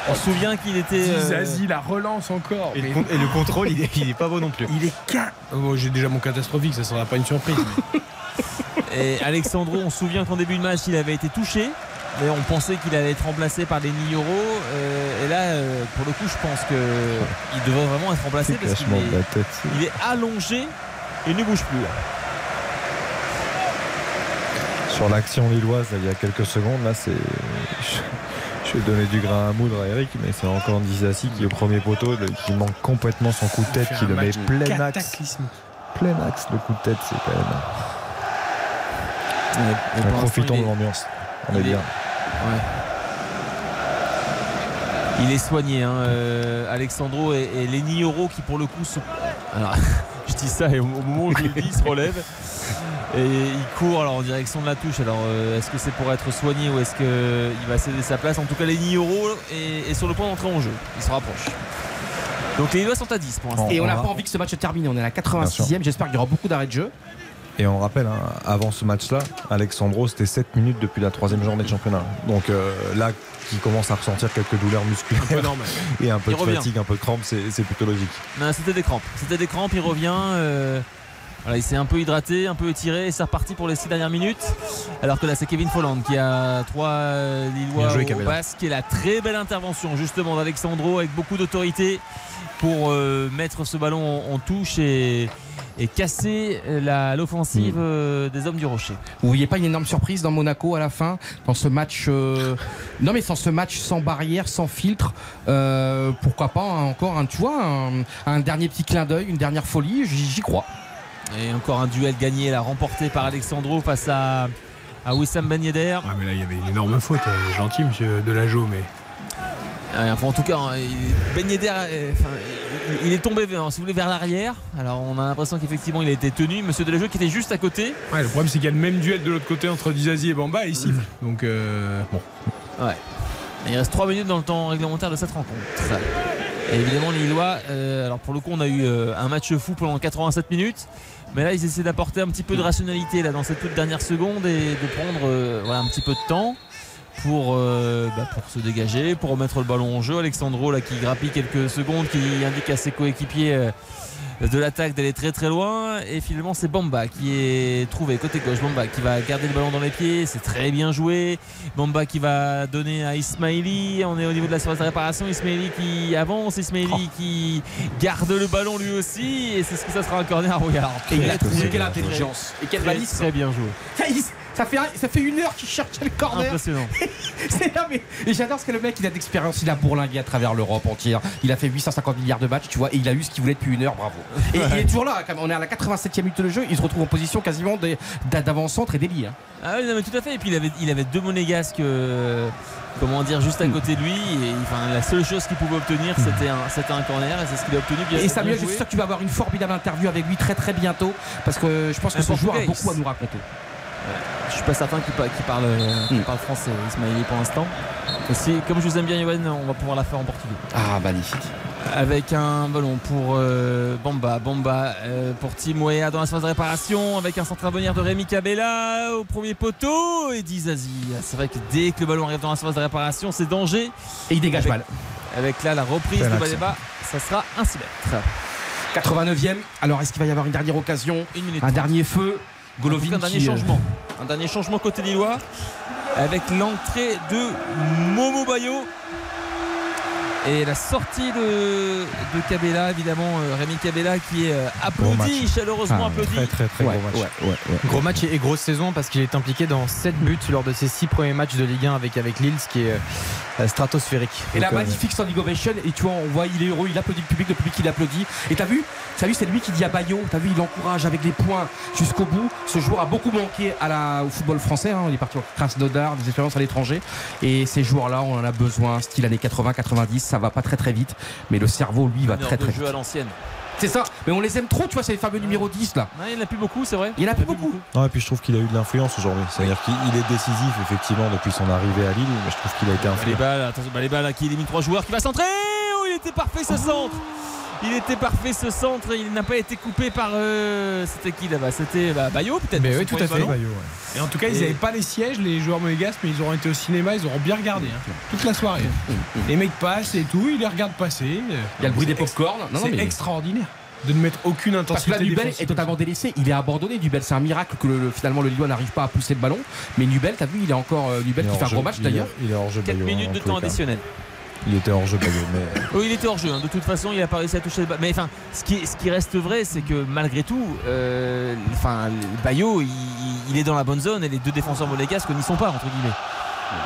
On se souvient qu'il était. euh, la relance encore. Et mais- et le contrôle, il est, il est pas beau non plus. Il est ca. Oh, J'ai déjà mon catastrophique, ça sera pas une surprise. mais- Et Alexandro, on se souvient qu'en début de match, il avait été touché. Mais on pensait qu'il allait être remplacé par des Niyoro. Euh, et là, euh, pour le coup, je pense qu'il devrait vraiment être remplacé parce qu'il est, tête. il est allongé et ne bouge plus. là. Sur l'action lilloise, là, il y a quelques secondes, là, c'est. Je, vais donner du grain à moudre à Eric, mais c'est encore Dizassi qui est au premier poteau, qui manque complètement son coup de tête, qui le met plein axe. Plein axe, le coup de tête, c'est quand même. Ouais, profitons est- de l'ambiance. On est bien. Ouais. Il est soigné, hein, euh, Alexandro et, et qui pour le coup se... Alors, je dis ça et au, au moment où je le dis, il se relève et il court alors en direction de la touche. Alors euh, est-ce que c'est pour être soigné ou est-ce qu'il va céder sa place? En tout cas, les Niyoro est, est sur le point d'entrer en jeu. Il se rapproche. Donc les Lillois sont à 10 pour l'instant. Et on n'a pas envie que ce match se termine, on est à la 86e, j'espère qu'il y aura beaucoup d'arrêts de jeu. Et on rappelle, hein, avant ce match-là, Alexandro, c'était 7 minutes depuis la troisième journée de championnat. Donc euh, là, qui commence à ressentir quelques douleurs musculaires Un peu normal. et un peu Il de revient. fatigue, un peu de crampe, c'est plutôt logique. C'était des crampes. C'était des crampes, il revient. euh, voilà, il s'est un peu hydraté, un peu étiré et c'est reparti pour les 6 dernières minutes. Alors que là, c'est Kevin Folland qui a trois euh, Lillois joué, au basque. Et la très belle intervention justement d'Alexandro avec beaucoup d'autorité pour euh, mettre ce ballon en, en touche et, et casser l'offensive euh, des hommes du Rocher. Vous voyez pas une énorme surprise dans Monaco à la fin Dans ce match. euh, Non, mais dans ce match sans barrière, sans filtre. euh, pourquoi pas encore, un, tu vois, un, un dernier petit clin d'œil, une dernière folie j'y crois. Et encore un duel gagné, là, remporté par Alexandro face à, à Wissam Ben Yedder. Ah, mais là, il y avait une énorme faute. euh, Gentil, monsieur Delageau, mais. Ouais, enfin, en tout cas, hein, il- Ben Yedder, euh, enfin, il, est tombé vers, si vous voulez, vers l'arrière. Alors on a l'impression qu'effectivement il a été tenu. Monsieur Delajeu qui était juste à côté. Ouais, le problème, c'est qu'il y a le même duel de l'autre côté entre Dizazi et Bamba et il siffle. Donc, euh, bon. Ouais. Et il reste 3 minutes dans le temps réglementaire de cette rencontre. Et évidemment les Lillois, euh, alors pour le coup on a eu euh, un match fou pendant 87 minutes. Mais là ils essaient d'apporter un petit peu de rationalité là, dans cette toute dernière seconde et de prendre euh, un petit peu de temps. Pour, euh, bah, pour se dégager, pour remettre le ballon en jeu. Alexandro là, qui grappille quelques secondes, qui indique à ses coéquipiers euh, de l'attaque d'aller très très loin. Et finalement, c'est Bamba qui est trouvé côté gauche. Bamba qui va garder le ballon dans les pieds. C'est très bien joué. Bamba qui va donner à Ismaili. On est au niveau de la surface de réparation. Ismaili qui avance. Ismaili qui garde le ballon lui aussi. Et c'est ce que ça sera un corner. Regarde. Et il a trouvé quelle intelligence et quelle malice. Très bien joué. Ça, fait, un- ça fait une heure qu'il cherchait le corner. Impressionnant. C'est là, mais et j'adore ce que le mec il a d'expérience, il a bourlingué à travers l'Europe entière. Il a fait 850 milliards de matchs, tu vois, et il a eu ce qu'il voulait depuis une heure, bravo. Et il est toujours là, quand même. on est à la 87e minute de jeu, il se retrouve en position quasiment d'avant-centre et délit. Hein. Ah oui, non, mais tout à fait. Et puis il avait, il avait deux monégasques, euh, comment dire, juste à côté de lui. Et enfin, la seule chose qu'il pouvait obtenir, c'était un, un corner. Et c'est ce qu'il a obtenu. Bien, Et Samuel, je suis sûr que tu vas avoir une formidable interview avec lui très très bientôt, parce que je pense que ce joueur a beaucoup à nous raconter. Je suis pas certain qu'il pa- qu'il parle, euh, qu'il parle français, Ismaili, pour l'instant. Si, comme je vous aime bien, Yoann, on va pouvoir la faire en portugais. Ah, magnifique. Avec un ballon pour euh, Bamba, Bamba euh, pour Timoea dans la phase de réparation, avec un centre à venir de Rémi Cabella au premier poteau et Dizazi. C'est vrai que dès que le ballon arrive dans la phase de réparation, c'est danger. Et il dégage avec, mal. Avec là la reprise de. Baleba, ça sera un 6 mètres. 89e, alors est-ce qu'il va y avoir une dernière occasion? Une minute Un dernier feu? Golovin un dernier qui, euh, changement. Un dernier changement côté Lillois avec l'entrée de Momo Bayo. Et la sortie de, de Cabella, évidemment, euh, Rémi Cabella qui est euh, applaudi, chaleureusement Ah, applaudi. Très très très Ouais, gros match. ouais, Gros match et, et grosse saison parce qu'il est impliqué dans 7 buts lors de ses 6 premiers matchs de Ligue 1 avec, avec Lille, ce qui est euh, stratosphérique. Et la euh, magnifique standing ovation, et tu vois, on voit, il est heureux, il applaudit le public, le public il applaudit. Et t'as vu, t'as vu, c'est lui qui dit à Bayo, t'as vu, il encourage avec les points jusqu'au bout. Ce joueur a beaucoup manqué à la, au football français, hein. il est parti au Krasnodar, des expériences à l'étranger. Et ces joueurs-là, on en a besoin, style années 80-90, ça va pas très très vite, mais le cerveau, lui, va très très jeu vite. à l'ancienne. C'est ça, mais on les aime trop, tu vois, c'est les fameux numéro 10 là. Il n'y en a plus beaucoup, c'est vrai. Il y en a plus beaucoup. Non, et puis je trouve qu'il a eu de l'influence aujourd'hui. C'est-à-dire qu'il il est décisif effectivement depuis son arrivée à Lille, mais je trouve qu'il a été Bah, les influent. balles, attention, bah, les balles qui? Élimine trois joueurs, qui va centrer. Oh, il était parfait ce centre. Il était parfait ce centre, il n'a pas été coupé par. euh, C'était qui là-bas? C'était bah, Bayo peut-être Mais oui, tout à fait. Et en tout cas, ils n'avaient pas les sièges, les joueurs monégasques, mais ils auront été au cinéma, ils auront bien regardé hein, toute la soirée. Les mecs passent et tout, ils les regardent passer. Il y a le bruit des popcorn. C'est mais- extraordinaire de ne mettre aucune Parce que intensité là, Nubel est totalement délaissé. Il est abandonné. Nubel, c'est un miracle que le- finalement le Lillois n'arrive pas à pousser le ballon. Mais Nubel, t'as vu, il est encore euh, Nubel qui fait un gros match d'ailleurs. Il est hors jeu 4 minutes de temps additionnel. Il était hors jeu Bayo, mais Oui, il était hors jeu. hein. De toute façon, il a pas réussi à toucher le ballon. Mais enfin, ce qui, ce qui reste vrai, c'est que malgré tout, euh, enfin, Bayo, il, il est dans la bonne zone et les deux défenseurs monégasques n'y sont pas entre guillemets.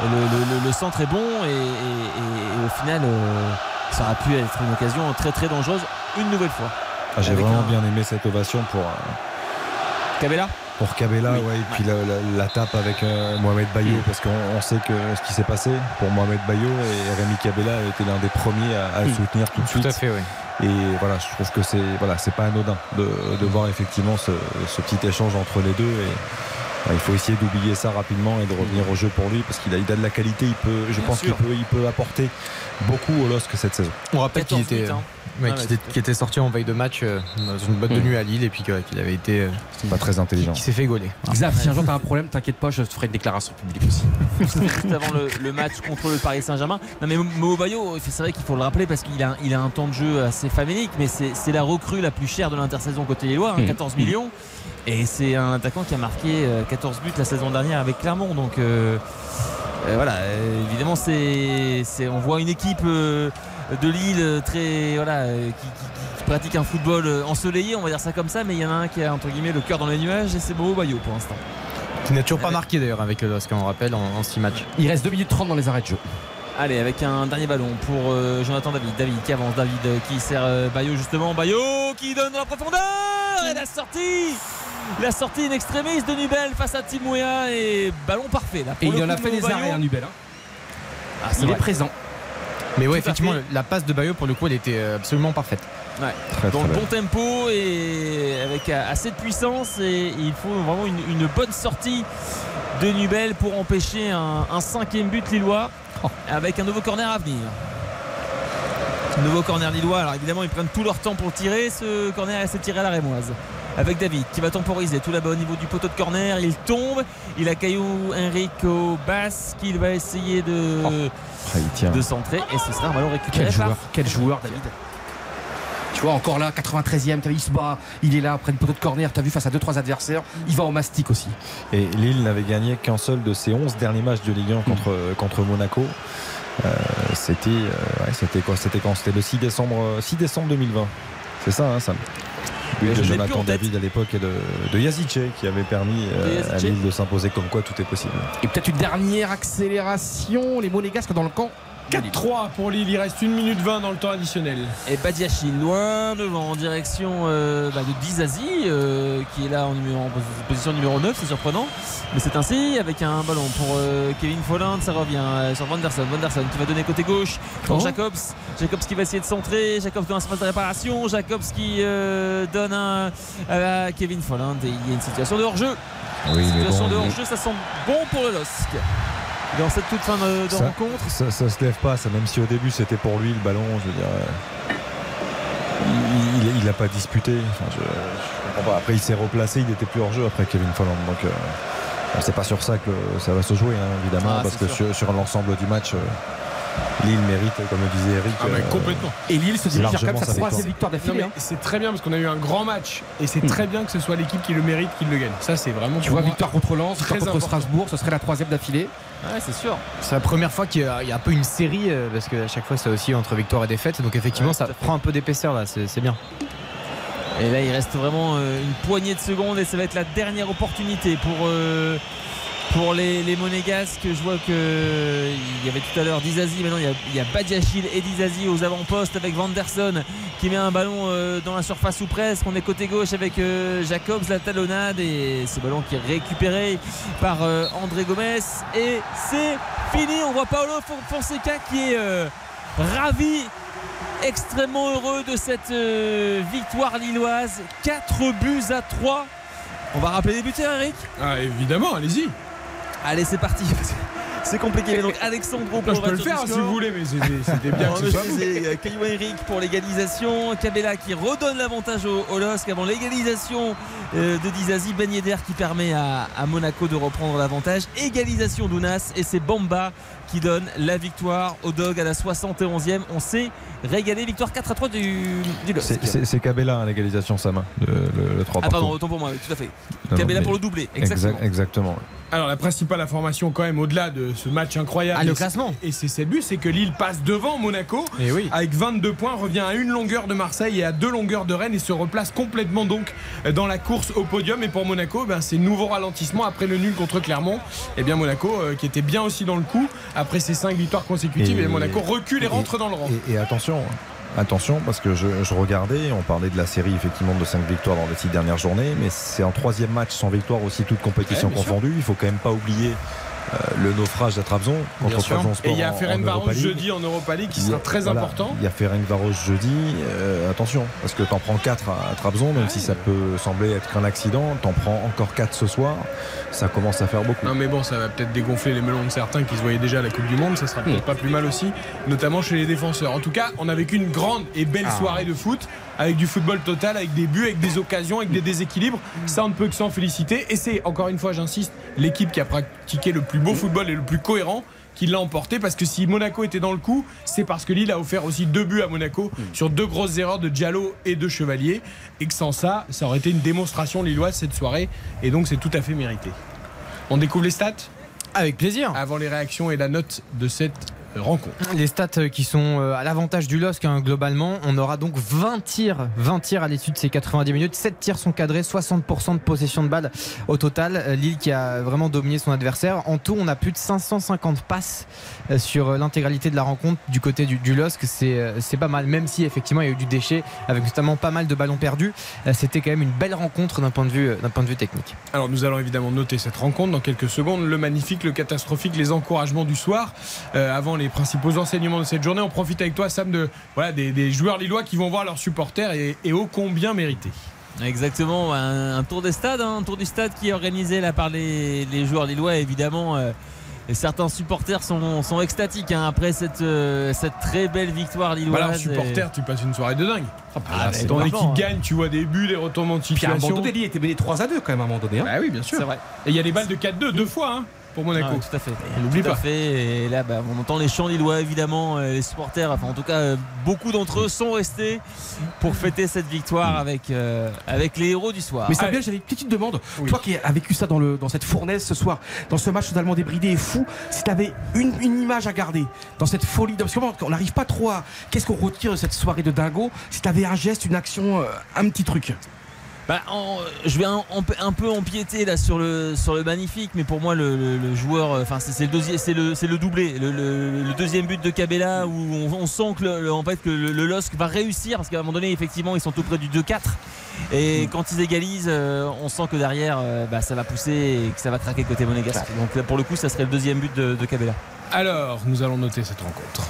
Et Le, le- le- le centre est bon et, et- et- et au final, euh, ça aurait pu être une occasion très très dangereuse une nouvelle fois. Ah, j'ai vraiment un- bien aimé cette ovation pour, euh, Cabella? Pour Cabella, Oui. ouais, et puis la, la- la tape avec euh, Mohamed Bayo, parce qu'on on sait que ce qui s'est passé pour Mohamed Bayo et Rémi Cabella a été l'un des premiers à, à le Mm. soutenir tout de suite. Tout à fait, oui. Et voilà, je trouve que c'est voilà, c'est pas anodin de, de voir effectivement ce, ce petit échange entre les deux. Et il faut essayer d'oublier ça rapidement et de revenir au jeu pour lui parce qu'il a, il a de la qualité. Il peut, je Bien pense qu'il peut, il peut apporter beaucoup au LOSC cette saison. On rappelle qu'il 14 était, ouais, était, sorti en veille de match euh, dans une boîte de Mm. nuit à Lille et puis que- qu'il avait été. euh, pas très intelligent. qui s'est fait gauler. Xav, si un jour t'as un problème, t'inquiète pas, je te ferai une déclaration publique aussi. juste avant le, le match contre le Paris Saint-Germain. Non mais Mo Bayo, c'est vrai qu'il faut le rappeler parce qu'il a, il a un temps de jeu assez famélique, mais c'est c'est la recrue la plus chère de l'intersaison côté Lillois, hein, Mmh. 14 millions. Et c'est un attaquant qui a marqué euh, 14 buts la saison dernière avec Clermont. Donc euh, euh, voilà, euh, évidemment, c'est, c'est- on voit une équipe euh, de Lille euh, très voilà, euh, qui, qui- qui pratique un football euh, ensoleillé, on va dire ça comme ça, mais il y en a un qui a entre guillemets le cœur dans les nuages et c'est Mo Bayo pour l'instant. Qui n'a toujours pas marqué d'ailleurs avec le LOSC, on rappelle, en 6 matchs. Il reste 2 minutes 30 dans les arrêts de jeu. Allez, avec un dernier ballon pour euh, Jonathan David. David qui avance, David euh, qui sert euh, Bayo justement. Bayo qui donne dans la profondeur et la sortie La sortie in extremis de Nubel face à Timouya et ballon parfait là. Et il en a fait des arrêts, hein, Nubel. hein. Ah, c'est Il est présent. Mais ouais, Tout effectivement, la passe de Bayo pour le coup, elle était euh, absolument parfaite. Ouais. Très, Dans très le belle. bon tempo et avec euh, assez de puissance et il faut vraiment une, une bonne sortie de Nubel pour empêcher un, un cinquième but lillois Oh. avec un nouveau corner à venir. Nouveau corner lillois. Alors évidemment, ils prennent tout leur temps pour tirer. Ce corner est tiré à la rémoise. Avec David qui va temporiser tout là-bas au niveau du poteau de corner. Il tombe. Il a Caillou Enrico Bass qui va essayer de, Ah, tient. de centrer. Et ce sera un ballon récupéré Quel par joueur, quel joueur, David. Tu vois, encore là, 93e, t'as vu, il se bat, il est là, près du poteau de corner, t'as vu, face à 2-3 adversaires, il va au mastic aussi. Et Lille n'avait gagné qu'un seul de ses 11 derniers matchs de Ligue 1 contre, contre Monaco. Euh, c'était euh, ouais, c'était quoi? C'était quand? C'était le 6 décembre, euh, 6 décembre 2020. C'est ça, hein, Sam? Mais de Jonathan. David à l'époque et de, de Yazice qui avait permis euh, à. Lille de s'imposer comme quoi tout est possible. Et peut-être une dernière accélération, les monégasques dans le camp. 4-3 pour Lille, il reste 1 minute 20 dans le temps additionnel. Et Badiachil loin devant en direction euh, bah, de Dizazi euh, qui est là en, numéro, en position numéro 9 c'est surprenant. Mais c'est ainsi avec un ballon pour euh, Kevin Folland ça revient euh, sur Vanderson. Vanderson qui va donner côté gauche pour Oh. Jacobs. Jacobs qui va essayer de centrer. Jacobs dans un espace de réparation. Jacobs qui euh, donne un à Kevin Folland. Et il y a une situation de hors-jeu. Oui, situation bon, de mais- hors-jeu ça semble bon pour le LOSC dans cette toute fin de, de ça, rencontre ça, ça se lève pas, ça, même si au début c'était pour lui le ballon, je veux dire. euh, il- n'a pas disputé. Enfin, je, je comprends pas. Après, il s'est replacé, il n'était plus hors jeu après Kevin Folland. Donc, euh, bon, c'est pas sur ça que ça va se jouer, hein, évidemment, Ah, parce que sûr. sur, sur l'ensemble du match, euh, Lille mérite, comme le disait Eric. Ah, euh, complètement. Et Lille se dirige vers sa troisième victoire. d'affilée. hein. c'est très bien parce qu'on a eu un grand match et c'est très bien que ce soit l'équipe qui le mérite qui le gagne. Ça, c'est vraiment. Tu vois, moi, victoire contre Lens, très victoire contre important. Strasbourg, ce serait la troisième d'affilée. Ouais, c'est sûr. C'est la première fois qu'il y, a un peu une série euh, parce qu'à chaque fois c'est aussi entre victoire et défaite. Donc effectivement Ouais, ça prend un peu d'épaisseur là, c'est c'est bien. Et là, il reste vraiment euh, une poignée de secondes et ça va être la dernière opportunité pour, euh, pour les, les Monégasques. Je vois que il y avait tout à l'heure Dizazi, maintenant il y a, Badiachil et Dizazi aux avant-postes avec Vanderson qui met un ballon euh, dans la surface ou presque. On est côté gauche avec euh, Jacobs, la talonnade et ce ballon qui est récupéré par euh, André Gomez. Et c'est fini. On voit Paolo Fonseca qui est ravi extrêmement heureux de cette victoire lilloise. 4 buts à 3. On va rappeler les buteurs, Eric? Ah, évidemment, allez-y. Allez, c'est parti. C'est compliqué. Mais donc, Alexandre je peux le faire si vous voulez, mais c'était bien Non, que mais ce soit je vous. disais, euh, Caillou Henrique pour l'égalisation. Cabella qui redonne l'avantage au, au LOSC avant l'égalisation euh, de Dizazi. Ben Yedder qui permet à, à Monaco de reprendre l'avantage. Égalisation d'Ounas et c'est Bamba qui donne la victoire au Dog à la 71e. On s'est régalé. Victoire 4 à 3 du, du LOSC. C'est- C'est c'est Cabella, hein, l'égalisation, Sam, hein, le, le, le 3 Ah pardon, autant pour moi, oui, tout à fait. Cabella pour le doublé, Exact- exactement. Alors la principale information quand même au-delà de ce match incroyable Ah, le et- classement. et c'est ses buts c'est que Lille passe devant Monaco Et oui. avec 22 points revient à une longueur de Marseille et à deux longueurs de Rennes et se replace complètement donc dans la course au podium et pour Monaco ben, c'est nouveau ralentissement après le nul contre Clermont et bien Monaco euh, qui était bien aussi dans le coup après ses cinq victoires consécutives et, Et- Monaco recule et, rentre dans le rang Et, et attention, attention, parce que je, je regardais, on parlait de la série effectivement de 5 victoires dans les 6 dernières journées, mais c'est un troisième match sans victoire aussi, toutes compétitions Ouais, bien sûr. confondues. Il faut quand même pas oublier le naufrage à Trabzon contre Bien sûr. Trabzonspor et il y a en- en Ferencvaros jeudi en Europa League qui a- sera très voilà, important Il y a Ferencvaros jeudi. euh, attention, parce que t'en prends 4 à, à Trabzon, même si ça peut sembler être un accident. T'en prends encore 4 ce soir. Ça commence à faire beaucoup. Non mais bon, ça va peut-être dégonfler les melons de certains qui se voyaient déjà à la Coupe du Monde, ça sera peut-être pas plus mal aussi, notamment chez les défenseurs. En tout cas, on a vécu une grande et belle Ah. soirée de foot, avec du football total, avec des buts, avec des occasions, avec des déséquilibres. Ça, on ne peut que s'en féliciter. Et c'est, encore une fois, j'insiste, l'équipe qui a pratiqué le plus beau football et le plus cohérent qui l'a emporté parce que si Monaco était dans le coup, c'est parce que Lille a offert aussi deux buts à Monaco sur deux grosses erreurs de Diallo et de Chevalier et que sans ça, ça aurait été une démonstration lilloise cette soirée et donc c'est tout à fait mérité. On découvre les stats? Avec plaisir. avant les réactions et la note de cette Les stats euh, qui sont euh, à l'avantage du LOSC hein, globalement, on aura donc 20 tirs, 20 tirs à l'issue de ces 90 minutes, 7 tirs sont cadrés, 60% de possession de balle au total. Euh, Lille qui a vraiment dominé son adversaire. En tout, on a plus de 550 passes sur euh, l'intégralité de la rencontre du côté du, du LOSC, c'est euh, c'est pas mal, même si effectivement il y a eu du déchet avec notamment pas mal de ballons perdus. Euh, C'était quand même une belle rencontre d'un point de vue, euh, d'un point de vue technique. Alors nous allons évidemment noter cette rencontre dans quelques secondes, le magnifique, le catastrophique, les encouragements du soir. Euh, avant les principaux enseignements de cette journée, on profite avec toi Sam de voilà des, des joueurs lillois qui vont voir leurs supporters et, et ô combien mérité. Exactement, un, un tour des stades, hein, un tour du stade qui est organisé là par les, les joueurs lillois évidemment. euh, et certains supporters sont, sont extatiques hein, après cette, euh, cette très belle victoire lilloise. Voilà, Et- supporter, tu passes une soirée de dingue. Ah, si mais ton équipe hein. gagne, tu vois des buts, des retournements de Puis à un moment situation. donné, Lille était mené 3 à 2 quand même à un moment donné. hein. Bah oui, bien sûr. C'est vrai. Et il y a les balles de 4-2 deux fois hein, pour Monaco. Ah ouais, tout à fait. On n'oublie pas. fait. Et là, bah, on entend les chants lillois, évidemment. euh, Les supporters, enfin, en tout cas, euh, beaucoup d'entre eux sont restés pour fêter cette victoire avec, euh, avec les héros du soir. Mais Samuel, j'avais une petite demande. Toi qui as vécu ça dans, le, dans cette fournaise ce soir, dans ce match totalement débridé et fou, si tu avais une, une image à garder dans cette folie, parce qu'on n'arrive pas trop à. Qu'est-ce qu'on retire de cette soirée de dingo Si tu avais un geste, une action, un petit truc Bah, en- je vais un, un peu- empiéter là sur le, sur le magnifique, mais pour moi le, le- le joueur, euh, enfin c'est le deuxième, c'est le, c'est le doublé, le, le- le deuxième but de Cabella où on, on sent que en fait que le, le LOSC va réussir parce qu'à un moment donné effectivement ils sont tout près du 2-4 et quand ils égalisent, euh, on sent que derrière euh, bah, ça va pousser et que ça va craquer côté monégasque. Donc là, pour le coup ça serait le deuxième but de, de Cabella. Alors, nous allons noter cette rencontre.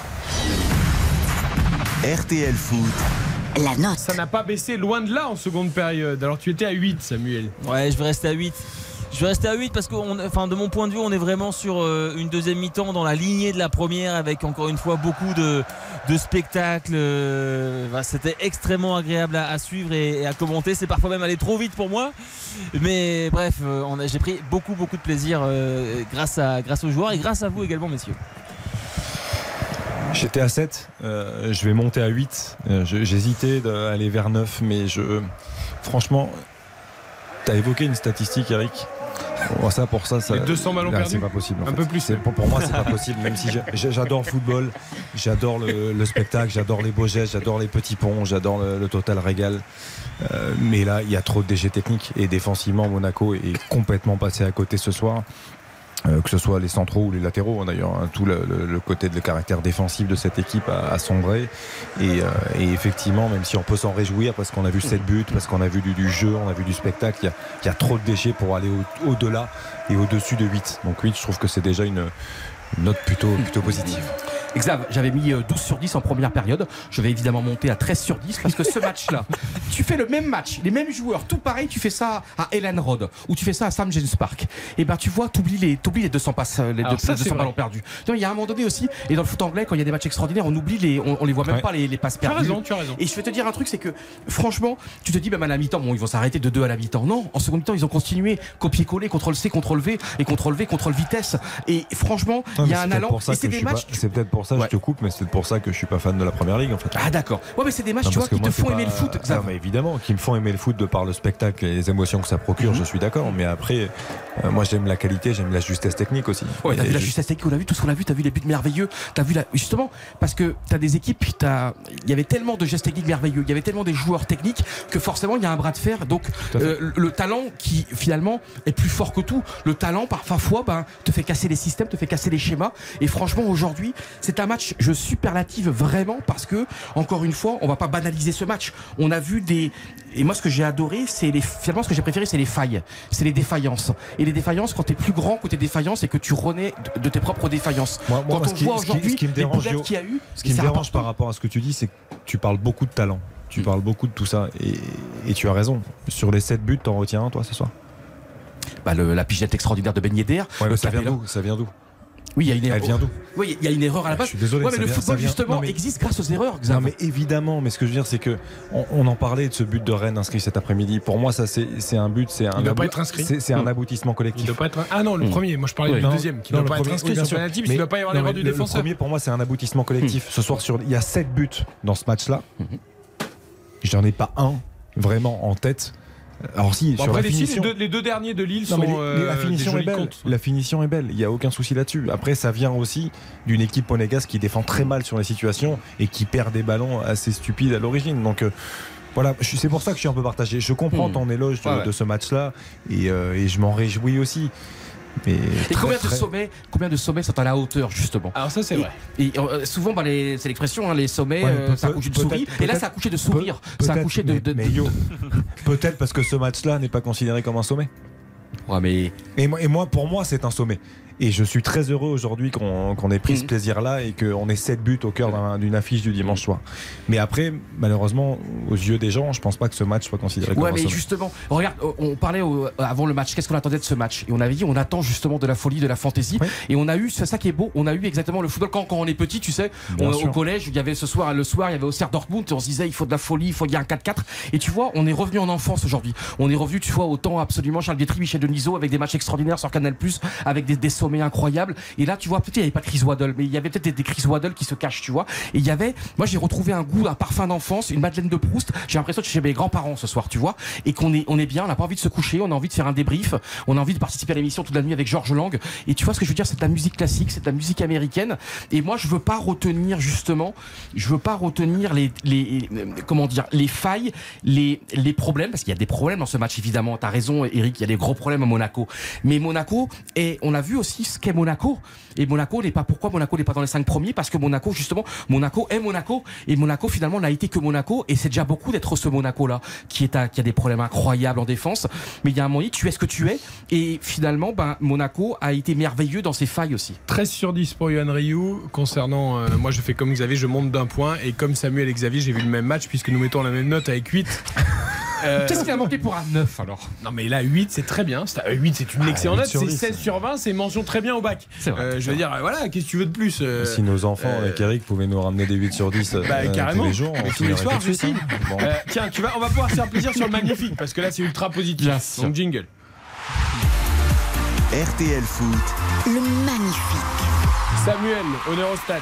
RTL Foot. La note. Ça n'a pas baissé loin de là en seconde période. Alors tu étais à 8, Samuel. Ouais, je vais rester à 8. Je vais rester à 8 parce que, on- enfin, de mon point de vue, on est vraiment sur euh, une deuxième mi-temps dans la lignée de la première avec encore une fois beaucoup de, de spectacles. euh, C'était extrêmement agréable à, à suivre et, et à commenter. C'est parfois même allé trop vite pour moi. Mais bref, euh, j'ai pris beaucoup, beaucoup de plaisir euh, grâce, à, grâce aux joueurs et grâce à vous également, messieurs. J'étais à 7, euh, je vais monter à 8. Euh, J'hésitais d'aller vers 9, mais je. Franchement, tu as évoqué une statistique, Eric. Bon, ça, pour ça, ça. Les 200 ballons perdus C'est pas possible. en Un fait. peu plus. Pour, pour moi, c'est pas possible. Même si j'a- j'a- j'adore le football, j'adore le, le spectacle, j'adore les beaux gestes, j'adore les petits ponts, j'adore le, le total régal. Euh, mais là, il y a trop de déchets techniques. Et défensivement, Monaco est complètement passé à côté ce soir. Euh, que ce soit les centraux ou les latéraux hein, d'ailleurs, hein, tout le, côté de le caractère défensif de cette équipe a, a sombré et, euh, effectivement même si on peut s'en réjouir parce qu'on a vu 7 buts, parce qu'on a vu du, jeu, on a vu du spectacle, il y a, trop de déchets pour aller au- au-delà et au-dessus de 8 donc 8 je trouve que c'est déjà une, note plutôt positive. Xav, j'avais mis euh, 12 sur 10 en première période. Je vais évidemment monter à 13 sur 10 parce que ce match-là, tu fais le même match, les mêmes joueurs, tout pareil, tu fais ça à Ellen Road ou tu fais ça à Sam James Park. Et ben tu vois, t'oublies les, t'oublies les 200 passes, euh, les Alors deux- ça, les c'est 200 vrai. ballons perdus. Il y a un moment donné aussi, et dans le foot anglais, quand il y a des matchs extraordinaires, on oublie les, on, on les voit même Ouais. pas les, les passes Tu as perdues. raison, tu as raison. Et je vais te dire un truc, c'est que franchement, tu te dis même à la mi-temps, bon, ils vont s'arrêter de 2 à la mi-temps. Non, en seconde mi-temps, ils ont continué, copier-coller, contrôle C, contrôle V et contrôle V, contrôle vitesse. Et franchement, il y a un allant. c'est je des suis pas- matchs. C'est peut-être pour ça que je te coupe, mais c'est pour ça que je suis pas fan de la première ligue en fait. Ah d'accord. Ouais mais c'est des matchs Non, tu vois qui te font pas- aimer le foot. Non, Xav. mais évidemment, qui me font aimer le foot de par le spectacle et les émotions que ça procure, je suis d'accord. Mais après, euh, moi j'aime la qualité, j'aime la justesse technique aussi. Ouais, t'as vu la justesse technique, on a vu tout ce qu'on a vu, t'as vu les buts merveilleux, t'as vu la... justement parce que t'as des équipes, t'as- il y avait tellement de gestes techniques merveilleux, il y avait tellement des joueurs techniques que forcément il y a un bras de fer. Donc euh, le talent qui finalement est plus fort que tout, le talent parfois ben, te fait casser les systèmes, te fait casser les schémas. Et franchement aujourd'hui c'est un match, je superlative vraiment parce que encore une fois on va pas banaliser ce match. On a vu des et moi ce que j'ai adoré c'est les finalement ce que j'ai préféré c'est les failles, c'est les défaillances. Et les défaillances quand t'es plus grand que tes défaillances et que tu renais de, de tes propres défaillances. Moi, moi, quand ce on qui- voit ce qui- aujourd'hui ce qui me les dérange, boulettes Yo, qu'il y a eu, Ce qui me c'est dérange important. par rapport à ce que tu dis, c'est que tu parles beaucoup de talent. Tu parles beaucoup de tout ça. Et, et tu as raison. Sur les 7 buts, t'en retiens un, toi, ce soir? Bah, le- la pigette extraordinaire de Ben Yedder. Ouais, mais le ça vient Capella. d'où? Ça vient d'où? Oui, il y a une erreur. Elle vient d'où Oui, il y a une erreur à la base. Je suis désolé. Ouais, mais ça le vient- football vient- justement non, mais- existe grâce aux erreurs. Non, mais évidemment, mais ce que je veux dire, c'est que on, on en parlait de ce but de Rennes inscrit cet après-midi. Pour moi, ça, c'est un but, c'est un, Il doit pas être inscrit. c'est- un aboutissement Il collectif. doit pas être. Ah non, le Mm. premier. Moi, je parlais Oui. du Non, deuxième, qui non, doit pas être inscrit oui, bien sur sûr. penalty, Mais- qu'il ne doit pas y avoir l'erreur du le- défenseur. Le premier, pour moi, c'est un aboutissement collectif. Ce soir, sur, il y a 7 buts dans ce match-là. J'en ai pas un vraiment en tête. Alors si, Bon, sur après, la les, finition. les, deux, les deux derniers de Lille Non, sont. les- euh, la finition est belle. comptes. La finition est belle. Il n'y a aucun souci là-dessus. Après, ça vient aussi d'une équipe monégasque qui défend très mal sur les situations et qui perd des ballons assez stupides à l'origine. Donc. euh, voilà, c'est pour ça que je suis un peu partagé. Je comprends Hmm. ton éloge de, ouais. de ce match-là et, euh, et je m'en réjouis aussi. Mais Et très, combien de sommets, combien de sommets sont à la hauteur justement Alors ça, c'est vrai. Et euh, souvent, bah, les- c'est l'expression, hein, les sommets, Ouais, euh, ça peut- accouche de souris. Et là, ça accouché de sourire. Ça de. mais- de- mais de- yo, peut-être parce que ce match-là n'est pas considéré comme un sommet. Ouais, mais. Et moi, et moi, pour moi, c'est un sommet. Et je suis très heureux aujourd'hui qu'on ait pris ce Mhm. plaisir-là et qu'on ait 7 buts au cœur d'un- d'une affiche du dimanche soir. Mais après, malheureusement, aux yeux des gens, je pense pas que ce match soit considéré comme Ouais, mais justement, regarde, on parlait au- avant le match, qu'est-ce qu'on attendait de ce match? Et on avait dit, on attend justement de la folie, de la fantaisie. Et on a eu, c'est ça qui est beau, on a eu exactement le football quand, quand on est petit, tu sais, on- au collège, il y avait ce soir, le soir, il y avait Auxerre Dortmund, et on se disait, il faut de la folie, il faut qu'il y ait un 4-4. Et tu vois, on est revenu en enfance aujourd'hui. On est revenu, tu vois, au temps absolument Charles Guetry, Michel Denisot, avec des matchs extraordinaires sur Canal+, avec des, des sommets incroyables. Et là, tu vois, peut-être il n'y avait pas de Chris Waddle, mais il y avait peut-être des, des Chris Waddle qui se cachent, tu vois. Et il y avait, moi j'ai retrouvé un goût, un parfum d'enfance, une Madeleine de Proust. J'ai l'impression que je suis chez mes grands-parents ce soir, tu vois. Et qu'on est, on est bien, on n'a pas envie de se coucher, on a envie de faire un débrief, on a envie de participer à l'émission toute la nuit avec Georges Lang. Et tu vois ce que je veux dire, c'est de la musique classique, c'est de la musique américaine. Et moi, je veux pas retenir justement, je veux pas retenir les, les, euh, comment dire, les failles, les, les problèmes, parce qu'il y a des problèmes dans ce match évidemment. T'as raison, Eric, il y a des gros problèmes à Monaco. Mais Monaco, et on a vu aussi ce qu'est Monaco. Et Monaco n'est pas pourquoi Monaco n'est pas dans les cinq premiers? Parce que Monaco justement Monaco est Monaco et Monaco finalement n'a été que Monaco et c'est déjà beaucoup d'être ce Monaco là qui est qui a des problèmes incroyables en défense mais il y a un moment donné tu es ce que tu es et finalement ben Monaco a été merveilleux dans ses failles aussi 13 sur 10 pour Yohan Ryu. Concernant, euh, moi je fais comme Xavier, je monte d'un point. Et comme Samuel et Xavier, j'ai vu le même match puisque nous mettons la même note avec 8. Euh, qu'est-ce qu'il a manqué pour un 9 alors Non mais là 8 c'est très bien. C'est- euh, 8 c'est une Ah, excellente 8 note. sur C'est 10. 16 sur 20, c'est mention très bien au bac. C'est vrai, Euh, je veux dire, voilà, qu'est-ce que tu veux de plus euh, Si nos enfants euh, avec Eric pouvaient nous ramener des 8 sur 10 euh, Bah, carrément. tous les jours, tous les soirs, je signe. hein. Bon. Tiens, tu vas, on va pouvoir se faire plaisir sur le magnifique parce que là c'est ultra positif. Bien sûr. Donc jingle. RTL Foot, Le magnifique. Samuel, honneur au stade.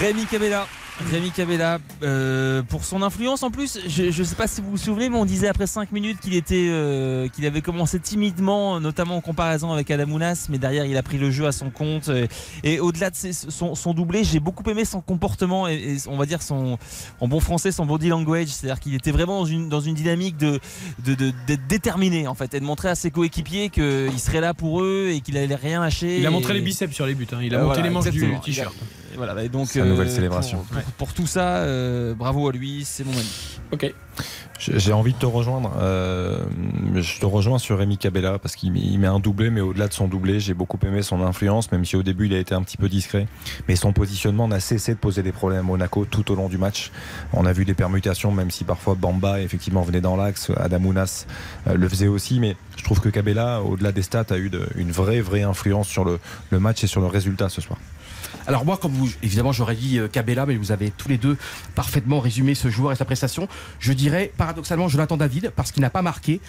Rémi Cabella. Rémi Cabella, euh, pour son influence en plus, je ne sais pas si vous vous souvenez, mais on disait après 5 minutes qu'il était, euh, qu'il avait commencé timidement, notamment en comparaison avec Adamounas, mais derrière il a pris le jeu à son compte. Et, et au-delà de ses- son, son doublé, j'ai beaucoup aimé son comportement et, et on va dire son, en bon français, son body language, c'est-à-dire qu'il était vraiment dans une, dans une dynamique de, de, de- d'être déterminé en fait, et de montrer à ses coéquipiers qu'il serait là pour eux et qu'il allait rien lâcher. Il a montré Et- les biceps sur les buts. hein. Il a Euh, monté voilà, les manches du exactement. t-shirt. Et Voilà, et donc Sa nouvelle euh, célébration. Pour, pour- pour tout ça, euh, bravo à lui, c'est mon ami. Ok. J'ai envie de te rejoindre. euh, je te rejoins sur Rémi Cabella parce qu'il met- un doublé, mais au-delà de son doublé, j'ai beaucoup aimé son influence, même si au début il a été un petit peu discret. Mais son positionnement n'a cessé de poser des problèmes à Monaco tout au long du match. On a vu des permutations, même si parfois Bamba effectivement venait dans l'axe, Adamounas le faisait aussi. Mais je trouve que Cabella, au-delà des stats, a eu de- une vraie, vraie influence sur le, le match et sur le résultat ce soir. Alors moi, comme vous, évidemment, j'aurais dit euh, Cabella, mais vous avez tous les deux parfaitement résumé ce joueur et sa prestation. Je dirais paradoxalement Jonathan David, parce qu'il n'a pas marqué,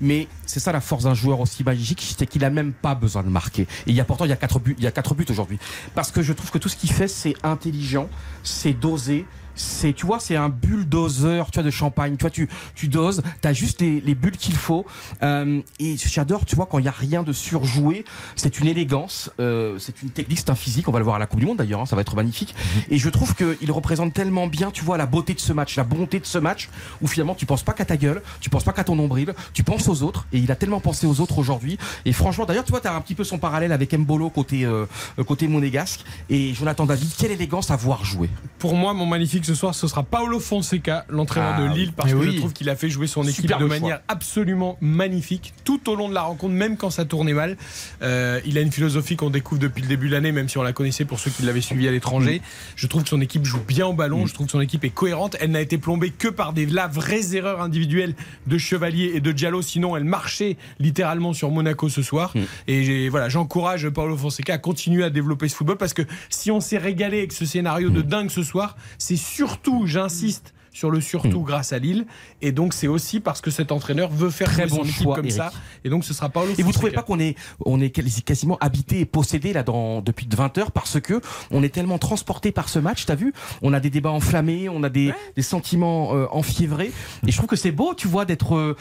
mais c'est ça la force d'un joueur aussi magique, c'est qu'il a même pas besoin de marquer. Et il y a pourtant il y a quatre buts, il y a quatre buts aujourd'hui, parce que je trouve que tout ce qu'il fait, c'est intelligent, c'est dosé. C'est, tu vois, c'est un bulldozer, tu vois, de champagne. Tu vois, tu, tu doses, t'as juste les, les bulles qu'il faut. Euh, et j'adore, tu vois, quand il y a rien de surjoué, c'est une élégance, euh, c'est une technique, c'est un physique. On va le voir à la Coupe du Monde d'ailleurs, hein, ça va être magnifique. Et je trouve qu'il représente tellement bien, tu vois, la beauté de ce match, la bonté de ce match, où finalement tu penses pas qu'à ta gueule, tu penses pas qu'à ton nombril, tu penses aux autres. Et il a tellement pensé aux autres aujourd'hui. Et franchement, d'ailleurs, tu vois, t'as un petit peu son parallèle avec Mbolo côté euh, côté monégasque et Jonathan David. Quelle élégance à voir jouer. Pour moi, mon magnifique ce soir, ce sera Paolo Fonseca, l'entraîneur Ah de. Lille, parce que oui. je trouve qu'il a fait jouer son équipe de manière absolument magnifique tout au long de la rencontre, même quand ça tournait mal. Euh, il a une philosophie qu'on découvre depuis le début de l'année, même si on la connaissait pour ceux qui l'avaient suivi à l'étranger. Mm. Je trouve que son équipe joue bien au ballon, je trouve que son équipe est cohérente. Elle n'a été plombée que par des là, vraies erreurs individuelles de Chevalier et de Diallo, sinon elle marchait littéralement sur Monaco ce soir. Mm. Et voilà, j'encourage Paolo Fonseca à continuer à développer ce football parce que si on s'est régalé avec ce scénario Mm. de dingue ce soir, c'est surtout, j'insiste, sur le surtout grâce à Lille. Et donc c'est aussi parce que cet entraîneur veut faire Très bon son équipe choix, comme Eric. ça. Et donc ce sera Paolo Et vous trouvez pas qu'on est, on est quasi- quasiment habité et possédé là dans, depuis 20 heures parce que on est tellement transporté par ce match, t'as vu? On a des débats enflammés, on a des, des sentiments euh, enfiévrés. Et je trouve que c'est beau, tu vois, d'être euh,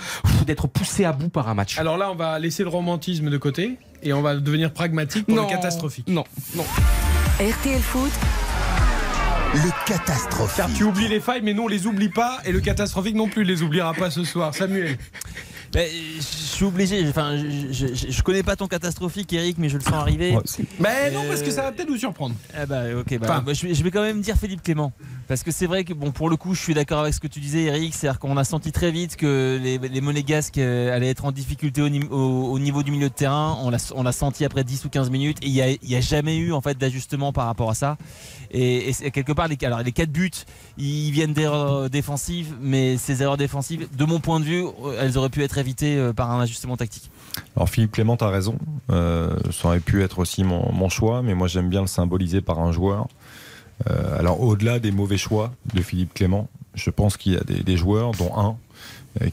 d'être poussé à bout par un match. Alors là, on va laisser le romantisme de côté et on va devenir pragmatique pour Non, le catastrophique. Non, non. RTL Foot, Le catastrophe. Car tu oublies les failles, mais nous on les oublie pas et le catastrophique non plus les oubliera pas ce soir. Samuel. Ben, je suis obligé, enfin, je, je, je- je connais pas ton catastrophique, Eric, mais je le sens arriver. Mais non, parce que ça va peut-être nous surprendre. Ah bah ok, bah, Enfin. bah, je, vais, je vais quand même dire Philippe Clément. Parce que c'est vrai que, bon, pour le coup, je suis d'accord avec ce que tu disais, Eric. C'est-à-dire qu'on a senti très vite que les, les Monégasques euh, allaient être en difficulté au, ni- au- au niveau du milieu de terrain. On l'a senti après 10 ou 15 minutes. Et il n'y a, y a jamais eu en fait, d'ajustement par rapport à ça. Et, quelque part, les, alors, les 4 buts, ils viennent d'erreurs défensives. Mais ces erreurs défensives, de mon point de vue, euh, elles auraient pu être euh, par un ajustement tactique. Alors Philippe Clément, as raison. Euh, ça aurait pu être aussi mon, choix, mais moi j'aime bien le symboliser par un joueur. Euh, alors au-delà des mauvais choix de Philippe Clément, je pense qu'il y a des, joueurs, dont un,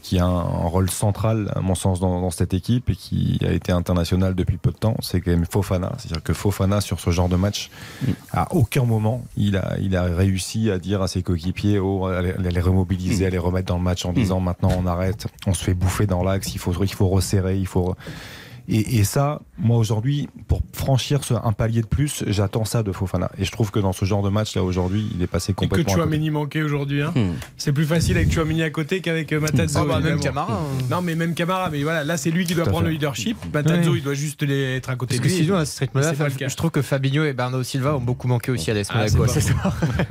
qui a un, un rôle central, à mon sens, dans, dans cette équipe et qui a été international depuis peu de temps, c'est quand même Fofana. C'est-à-dire que Fofana, sur ce genre de match, à aucun moment, il a, il a réussi à dire à ses coéquipiers, oh, à les, à les remobiliser, à les remettre dans le match en disant maintenant on arrête, on se fait bouffer dans l'axe, il faut, il faut resserrer, il faut. Et, et ça, moi aujourd'hui, pour franchir ce, un palier de plus, j'attends ça de Fofana. Et je trouve que dans ce genre de match là aujourd'hui, il est passé Et que complètement. à côté. Chouameni manquait aujourd'hui. hein. Hmm. C'est plus facile avec Chouameni à côté qu'avec euh, Matazzo. Ah bah, même. Camara, hein. Non, mais même Camara. Mais voilà, là, c'est lui qui doit prendre fait. le leadership. Matazzo, Oui. il doit juste les- être à côté Parce de que lui. sinon, à ce rythme-là, je trouve que Fabinho et Bernardo Silva ont beaucoup manqué aussi à l'AS Ah.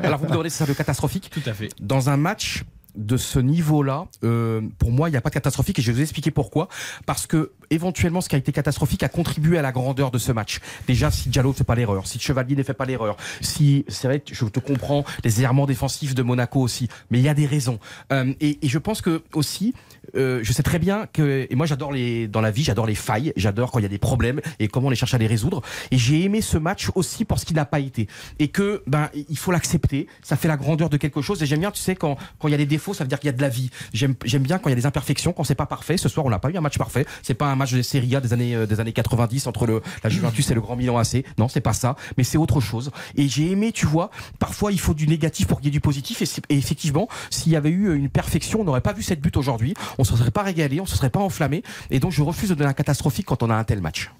Alors vous me demandez si c'est le catastrophique Tout à fait. Dans un match de ce niveau-là, euh, pour moi, il n'y a pas de catastrophique et je vais vous expliquer pourquoi. Parce que éventuellement, ce qui a été catastrophique a contribué à la grandeur de ce match. Déjà, si Diallo ne fait pas l'erreur, si Chevalier ne fait pas l'erreur, si c'est vrai, je te comprends les errements défensifs de Monaco aussi, mais il y a des raisons. Euh, et, et je pense que aussi, euh, je sais très bien que et moi j'adore les dans la vie, j'adore les failles, j'adore quand il y a des problèmes et comment on les cherche à les résoudre. Et j'ai aimé ce match aussi parce qu'il n'a pas été et que ben il faut l'accepter. Ça fait la grandeur de quelque chose et j'aime bien, tu sais, quand quand il y a des défauts, ça veut dire qu'il y a de la vie. J'aime j'aime bien quand il y a des imperfections, quand c'est pas parfait. Ce soir, on n'a pas eu un match parfait. C'est pas un match de Serie A des années euh, des années 90 entre le la Juventus et le Grand Milan AC. Non, c'est pas ça, mais c'est autre chose. Et j'ai aimé, tu vois, parfois il faut du négatif pour qu'il y ait du positif et, et effectivement, s'il y avait eu une perfection, on n'aurait pas vu cette but aujourd'hui, on se serait pas régalé, on se serait pas enflammé et donc je refuse de donner un catastrophique quand on a un tel match.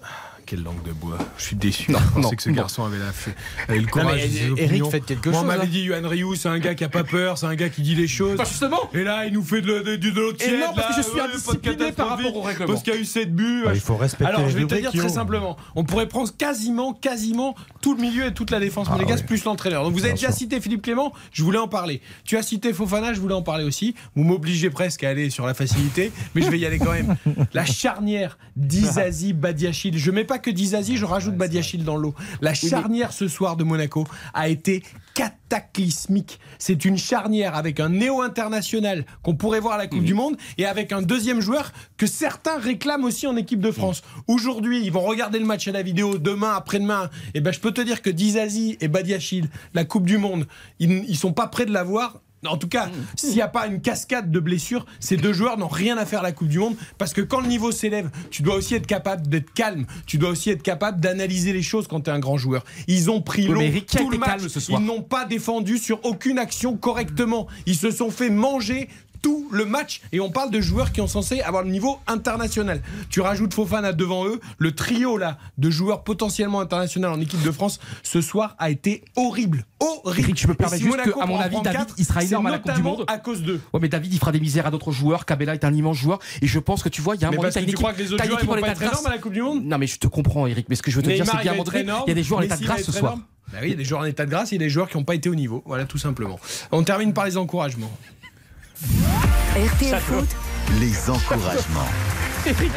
Quelle langue de bois. Je suis déçu. Non, je pensais non, que ce non. garçon avait la fait. avait le Non, courage. mais, de ses Eric, opinions. faites quelque Moi, on chose, m'avait là. dit Yohan Ryu, c'est un gars qui a pas peur, c'est un gars qui dit les choses. Bah, justement. Et là, il nous fait de, le- de, de l'eau Et tiède. non, parce là, que je suis ouais, de indiscipliné par rapport au règlement. Parce qu'il y a eu 7 buts. Bah, il faut respecter Alors, les je vais te dire très simplement, on pourrait prendre quasiment, quasiment tout le milieu et toute la défense monégasque, plus l'entraîneur. Donc, vous avez déjà cité Philippe Clément, je voulais en parler. Tu as cité Fofana, je voulais en parler aussi. Vous m'obligez presque à aller sur la facilité, mais je vais y aller quand même. La charnière Dizazi Badiachil. Je mets pas que Dizazi, je rajoute Badiachil dans l'eau. La charnière ce soir de Monaco a été cataclysmique. C'est une charnière avec un néo-international qu'on pourrait voir à la Coupe du Monde et avec un deuxième joueur que certains réclament aussi en équipe de France. Aujourd'hui, ils vont regarder le match à la vidéo demain, après-demain. Et ben, je peux te dire que Dizazi et Badiachil, la Coupe du Monde, ils, ils sont pas prêts de la voir. En tout cas, s'il n'y a pas une cascade de blessures, ces deux joueurs n'ont rien à faire à la Coupe du Monde parce que quand le niveau s'élève, tu dois aussi être capable d'être calme. Tu dois aussi être capable d'analyser les choses quand tu es un grand joueur. Ils ont pris Oui, a tout le match. ce soir Ils n'ont pas défendu sur aucune action correctement. Ils se sont fait manger tout le match et on parle de joueurs qui ont censé avoir le niveau international. Tu rajoutes Fofana devant eux, le trio là de joueurs potentiellement internationaux en équipe de France ce soir a été horrible, horrible. Je me Et permets si juste que, à mon avis, David, quatre, il sera c'est énorme à la Coupe du Monde. à cause d'eux. Ouais, mais David, il fera des misères à d'autres joueurs. Cabella est un immense joueur. Et je pense que tu vois, il y a un Mais moment tu équipe- crois que les autres joueurs, vont pas être énormes à la Coupe du Monde? Non, mais je te comprends, Eric. Mais ce que je veux te dire, c'est qu'à un il va moment être donné, énorme, il y a des joueurs en état de grâce ce soir. Bah oui, il y a des joueurs en état de grâce, il y a des joueurs qui n'ont pas été au niveau. Voilà, tout simplement. On termine par les encouragements. RTL Les encouragements. Eric,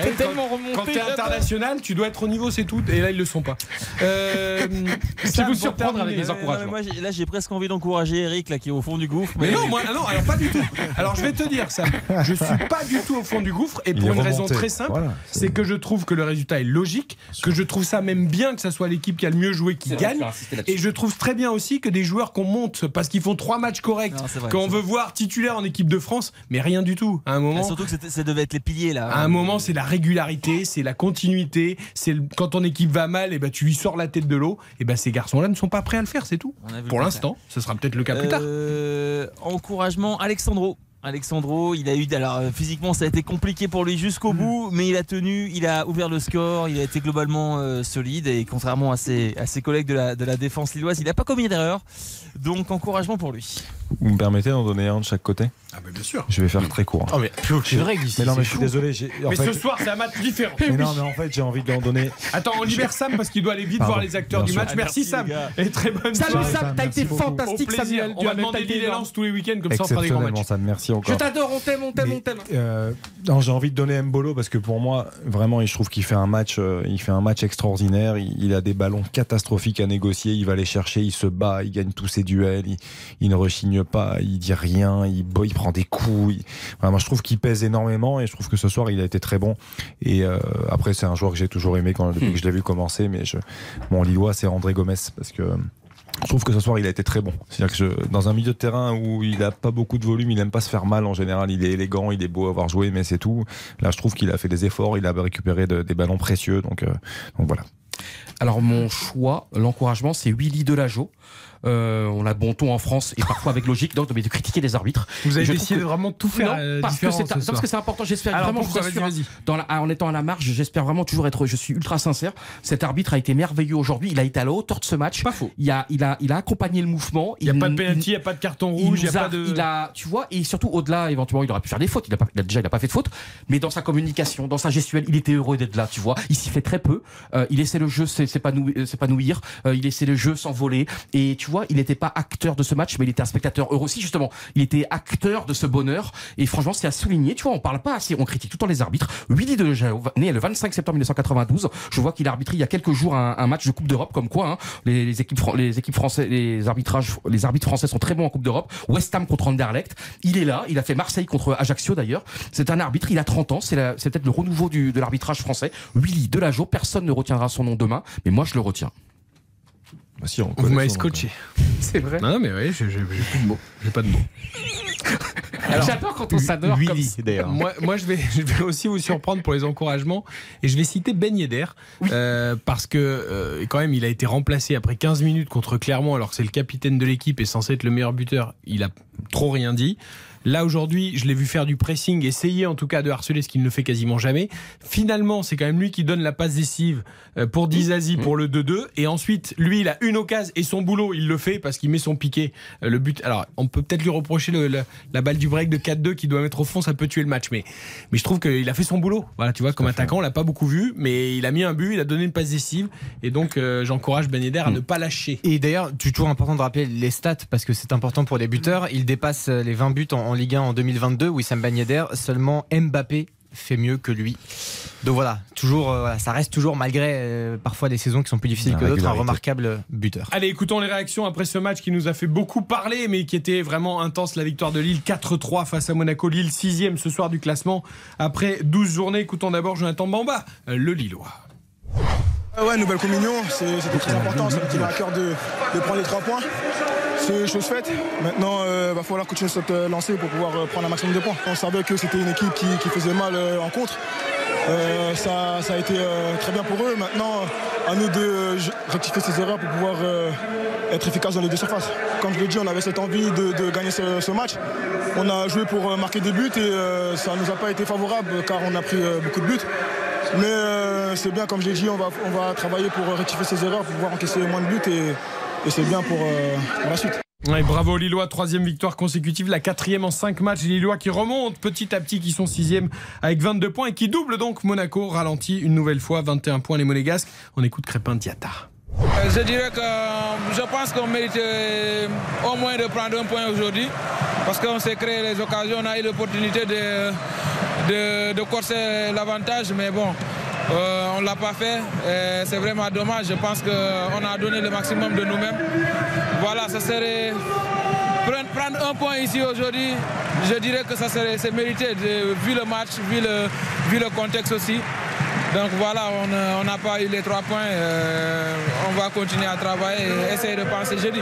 Quand t'es international, tu dois être au niveau, c'est tout. Et là, ils le sont pas. Euh, vais vous surprendre avec les mais encouragements. moi, là, j'ai presque envie d'encourager Eric, là, qui est au fond du gouffre. Mais non, moi, non, alors pas du tout. Alors je vais te dire ça. Je suis pas du tout au fond du gouffre et pour une raison très simple, Voilà. c'est que je trouve que le résultat est logique, que je trouve ça même bien que ça soit l'équipe qui a le mieux joué qui vrai, gagne. Et je trouve très bien aussi que des joueurs qu'on monte parce qu'ils font trois matchs corrects, qu'on veut voir titulaire en équipe de France, mais rien du tout. À un Ah, moment, Surtout que ça devait être les piliers, là. à un moment, c'est la régularité, c'est la continuité. C'est le- quand ton équipe va mal, et ben tu lui sors la tête de l'eau. Et ben ces garçons-là ne sont pas prêts à le faire, c'est tout. Pour l'instant, ce sera peut-être le cas plus tard. Euh, encouragement, Alexandro. Alexandro, il a eu, alors euh, physiquement ça a été compliqué pour lui Mm. jusqu'au bout, mais il a tenu, il a ouvert le score, il a été globalement euh, solide et contrairement à ses, à ses collègues de la, de la défense lilloise, il n'a pas commis d'erreur. Donc encouragement pour lui. Vous me permettez d'en donner un de chaque côté? Ah bah bien sûr. Je vais faire très court. Oh mais plus aucune règle ici. Mais non, mais c'est je suis désolé. en Mais fait- ce soir, c'est un match différent. Mais non, mais en fait, j'ai envie d'en donner. Attends, on libère Sam parce qu'il doit aller vite Pardon, voir les acteurs bien du sûr. match. Ah, Merci, merci, Sam. Et très bonne Salut soirée. Sam, t'as été fantastique. Samuel. On Tu va as demander énorme. Lens tous les week-ends comme ça on fera des grands matchs. ça, merci Je encore. t'adore, on t'aime, on t'aime, Mais, on t'aime. euh, j'ai envie de donner Mbolo parce que pour moi, vraiment, je trouve qu'il fait un match, euh, il fait un match extraordinaire. Il, il a des ballons catastrophiques à négocier. Il va les chercher, il se bat, il gagne tous ses duels. Il, il ne rechigne pas, il dit rien, il prend des coups. Il- vraiment, je trouve qu'il pèse énormément et je trouve que ce soir, il a été très bon. Et euh, après, c'est un joueur que j'ai toujours aimé quand depuis que je l'ai vu commencer. Mais je, mon Lillois, c'est André Gomez parce que. Je trouve que ce soir il a été très bon. C'est-à-dire que je- dans un milieu de terrain où il a pas beaucoup de volume, il aime pas se faire mal en général. Il est élégant, il est beau à avoir joué, mais c'est tout. Là, je trouve qu'il a fait des efforts, il a récupéré de- des ballons précieux, donc, euh, donc voilà. Alors mon choix, l'encouragement, c'est Willy Delageau. Euh, on a bon ton en France et parfois avec logique donc de critiquer les arbitres. Vous avez décidé de vraiment tout faire non, euh, parce que c'est ce parce que c'est important. J'espère Alors vraiment. pourquoi je vous Vas-y, assure, vas-y. dans la- en étant à la marge, j'espère vraiment toujours être. Je suis ultra sincère. Cet arbitre a été merveilleux aujourd'hui. Il a été à la hauteur de ce match. Pas faux. Il a, il a, il a accompagné le mouvement. Il n'y a pas de penalty, il n'y a pas de carton rouge, il n'y a a, pas de. il a, tu vois, et surtout au-delà, éventuellement, il aurait pu faire des fautes. Il a pas, il a- déjà, il n'a pas fait de faute, mais dans sa communication, dans sa gestuelle, il était heureux d'être là, tu vois. Il s'y fait très peu. Euh, il essaie le jeu s'é- s'épanouir, euh. Euh, il essaie le jeu s'envoler. Et tu il n'était pas acteur de ce match, mais il était un spectateur heureux aussi, justement. Il était acteur de ce bonheur. Et franchement, c'est à souligner. Tu vois, on parle pas assez, on critique tout le temps les arbitres. Willy de né le 25 septembre 1992. Je vois qu'il a arbitré il y a quelques jours un, match de Coupe d'Europe, comme quoi hein, les, équipes, les équipes françaises, les arbitrages, les arbitres français sont très bons en Coupe d'Europe. West Ham contre Anderlecht. Il est là. Il a fait Marseille contre Ajaccio d'ailleurs. C'est un arbitre. Il a 30 ans. C'est peut-être le renouveau de l'arbitrage français. Willy Delageau. Personne ne retiendra son nom demain, mais moi je le retiens. Bah si, on Vous m'avez scotché. C'est vrai. Non, mais oui, j'ai plus de mots. J'ai pas de mots. J'adore quand on s'adore comme d'ailleurs. Moi, moi je, vais, je vais aussi vous surprendre pour les encouragements. Et je vais citer Ben Yedder. euh, parce que, euh, quand même, il a été remplacé après 15 minutes contre Clermont, alors que c'est le capitaine de l'équipe et censé être le meilleur buteur. Il a trop rien dit. Là aujourd'hui, je l'ai vu faire du pressing, essayer en tout cas de harceler ce qu'il ne fait quasiment jamais. Finalement, c'est quand même lui qui donne la passe décisive euh, pour Dizazi pour le 2-2. Et ensuite, lui, il a une occasion et son boulot, il le fait parce qu'il met son piqué. Euh, le but. Alors, on peut peut-être lui reprocher le- le- la balle du break de 4-2 qui doit mettre au fond, ça peut tuer le match. Mais, mais je trouve qu'il a fait son boulot. Voilà, tu vois, comme attaquant, on l'a pas beaucoup vu, mais il a mis un but, il a donné une passe décisive. Et donc, euh, j'encourage Ben Yedder à ne pas lâcher. Et d'ailleurs, c'est toujours important de rappeler les stats parce que c'est important pour les buteurs. Il dépasse les 20 buts en, en Ligue 1 en 2022. Wissam Ben Yedder, seulement Mbappé fait mieux que lui. Donc voilà, toujours, euh, ça reste toujours malgré euh, parfois des saisons qui sont plus difficiles que d'autres, un remarquable buteur. Allez, écoutons les réactions après ce match qui nous a fait beaucoup parler, mais qui était vraiment intense. La victoire de Lille 4-3 face à Monaco. Lille 6 ce soir du classement après 12 journées. Écoutons d'abord Jonathan Bamba, euh, le Lillois. Ah ouais, nouvelle communion, c'est- c'était très important, ça me tenait à cœur de, de prendre les trois points. C'est chose faite. Maintenant, il va falloir continuer cette euh, lancée pour pouvoir euh, prendre un maximum de points. On savait que c'était une équipe qui, faisait mal euh, en contre. Euh, ça, a été euh, très bien pour eux. Maintenant, à nous de euh, rectifier ces erreurs pour pouvoir euh, être efficace dans les deux surfaces. Comme je l'ai dit, on avait cette envie de, gagner ce, match. On a joué pour euh, marquer des buts et euh, ça ne nous a pas été favorable car on a pris euh, beaucoup de buts. Mais euh, c'est bien, comme je l'ai dit, on va, on va travailler pour rectifier ces erreurs, pour pouvoir encaisser moins de buts et, et c'est bien pour, euh, pour la suite. Ouais, bravo Lillois, troisième victoire consécutive, la quatrième en cinq matchs. Lillois qui remontent petit à petit, qui sont sixième avec 22 points et qui doublent donc Monaco, ralenti une nouvelle fois, 21 points les Monégasques. On écoute Crépin Diata. Euh, Je dirais que euh, je pense qu'on mérite au moins de prendre un point aujourd'hui parce qu'on s'est créé les occasions, on a eu l'opportunité de, de, de corser l'avantage, mais bon, euh, on ne l'a pas fait. Et C'est vraiment dommage. Je pense qu'on a donné le maximum de nous-mêmes. Voilà, ça serait. Prendre, un point ici aujourd'hui, je dirais que ça serait mérité, vu le match, vu le contexte aussi. Donc voilà, on euh, n'a pas eu les trois points. euh, on va continuer à travailler et essayer de penser jeudi.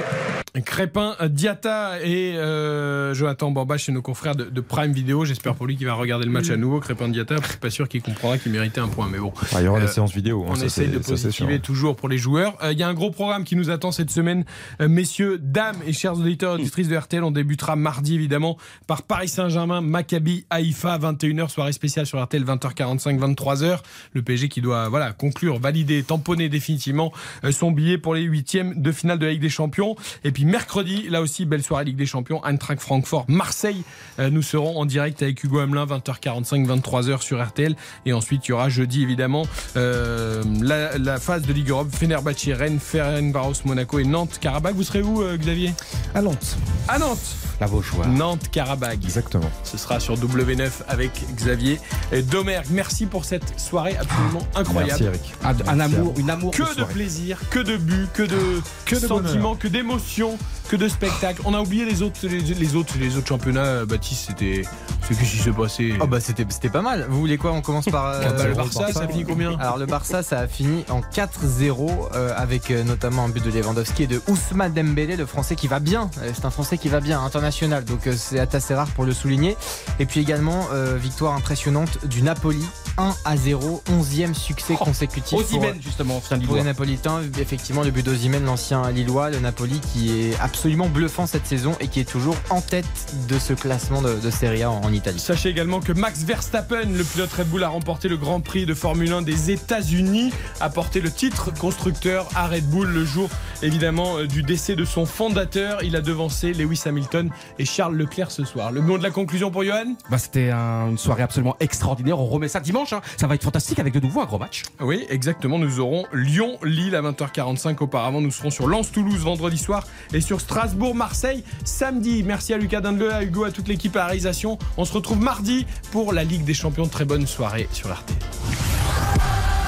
Crépin Diata et euh, Jonathan Bamba chez nos confrères de, de Prime Video. J'espère pour lui qu'il va regarder le match à nouveau. Crépin Diata, je suis pas sûr qu'il comprendra qu'il méritait un point, mais bon. Ah, il y aura Euh, des séances vidéo. hein, On ça, essaye c'est- de positiver toujours pour les joueurs. Euh, Il y a un gros programme qui nous attend cette semaine. Euh, messieurs, dames et chers auditeurs et auditrices de RTL, on débutera mardi évidemment par Paris Saint-Germain, Maccabi, Haïfa, 21h, soirée spéciale sur RTL, 20h45, 23h. Le PSG qui doit voilà conclure, valider, tamponner définitivement euh, son billet pour les huitièmes de finale de la Ligue des Champions. Et puis mercredi, là aussi, belle soirée Ligue des Champions, Eintracht Francfort, Marseille. Euh, nous serons en direct avec Hugo Hamelin, 20h45, 23h sur RTL. Et ensuite, il y aura jeudi évidemment euh, la, la phase de Ligue Europe, Fenerbahçe, Rennes, Ferencvaros, Monaco et Nantes, Karabakh. Vous serez où, euh, Xavier? À Nantes. À Nantes La Vauchois. Nantes, Karabakh. Exactement. Ce sera sur W9 avec Xavier et Domergue. Merci pour cette soirée absolument incroyable. Merci, Eric. Un, un Merci à amour, une amour. Que de soirée. plaisir, que de buts, que de, Que de sentiments, que d'émotions, que de spectacles. On a oublié les autres, les, les autres, les autres championnats. euh, Baptiste, c'était, qu'est-ce qui s'est passé Oh bah c'était c'était pas mal. Vous voulez quoi? On commence par euh, Ah bah, le Barça, ça finit combien? Alors le Barça ça a fini en 4-0 euh, avec euh, notamment un but de Lewandowski et de Ousmane Dembélé, le français qui va bien. C'est un français qui va bien, international, donc euh, c'est assez rare pour le souligner. Et puis également euh, victoire impressionnante du Napoli 1 à 0, 11e succès consécutif. pour- Osimhen, justement, pour les. Napolitains, effectivement, le but d'Ozimène, l'ancien Lillois, le Napoli qui est absolument bluffant cette saison et qui est toujours en tête de ce classement de, de Serie A en, en Italie. Sachez également que Max Verstappen, le pilote Red Bull, a remporté le Grand Prix de Formule 1 des États-Unis, a porté le titre constructeur à Red Bull le jour évidemment euh, du décès de son fondateur. Il a devancé Lewis Hamilton et Charles Leclerc ce soir. Le mot de la conclusion pour Johan? Bah, c'était un- une soirée absolument extraordinaire. On remet ça dimanche. hein. Ça va être fantastique avec de nouveau un gros match. Oui, exactement. Nous aurons Lyon-Lille à 20h45. Auparavant, nous serons sur Lens-Toulouse vendredi soir et sur Strasbourg-Marseille samedi. Merci à Lucas Dindeleu, à Hugo, à toute l'équipe à la réalisation. On se retrouve mardi pour la Ligue des Champions. Très bonne soirée sur RT.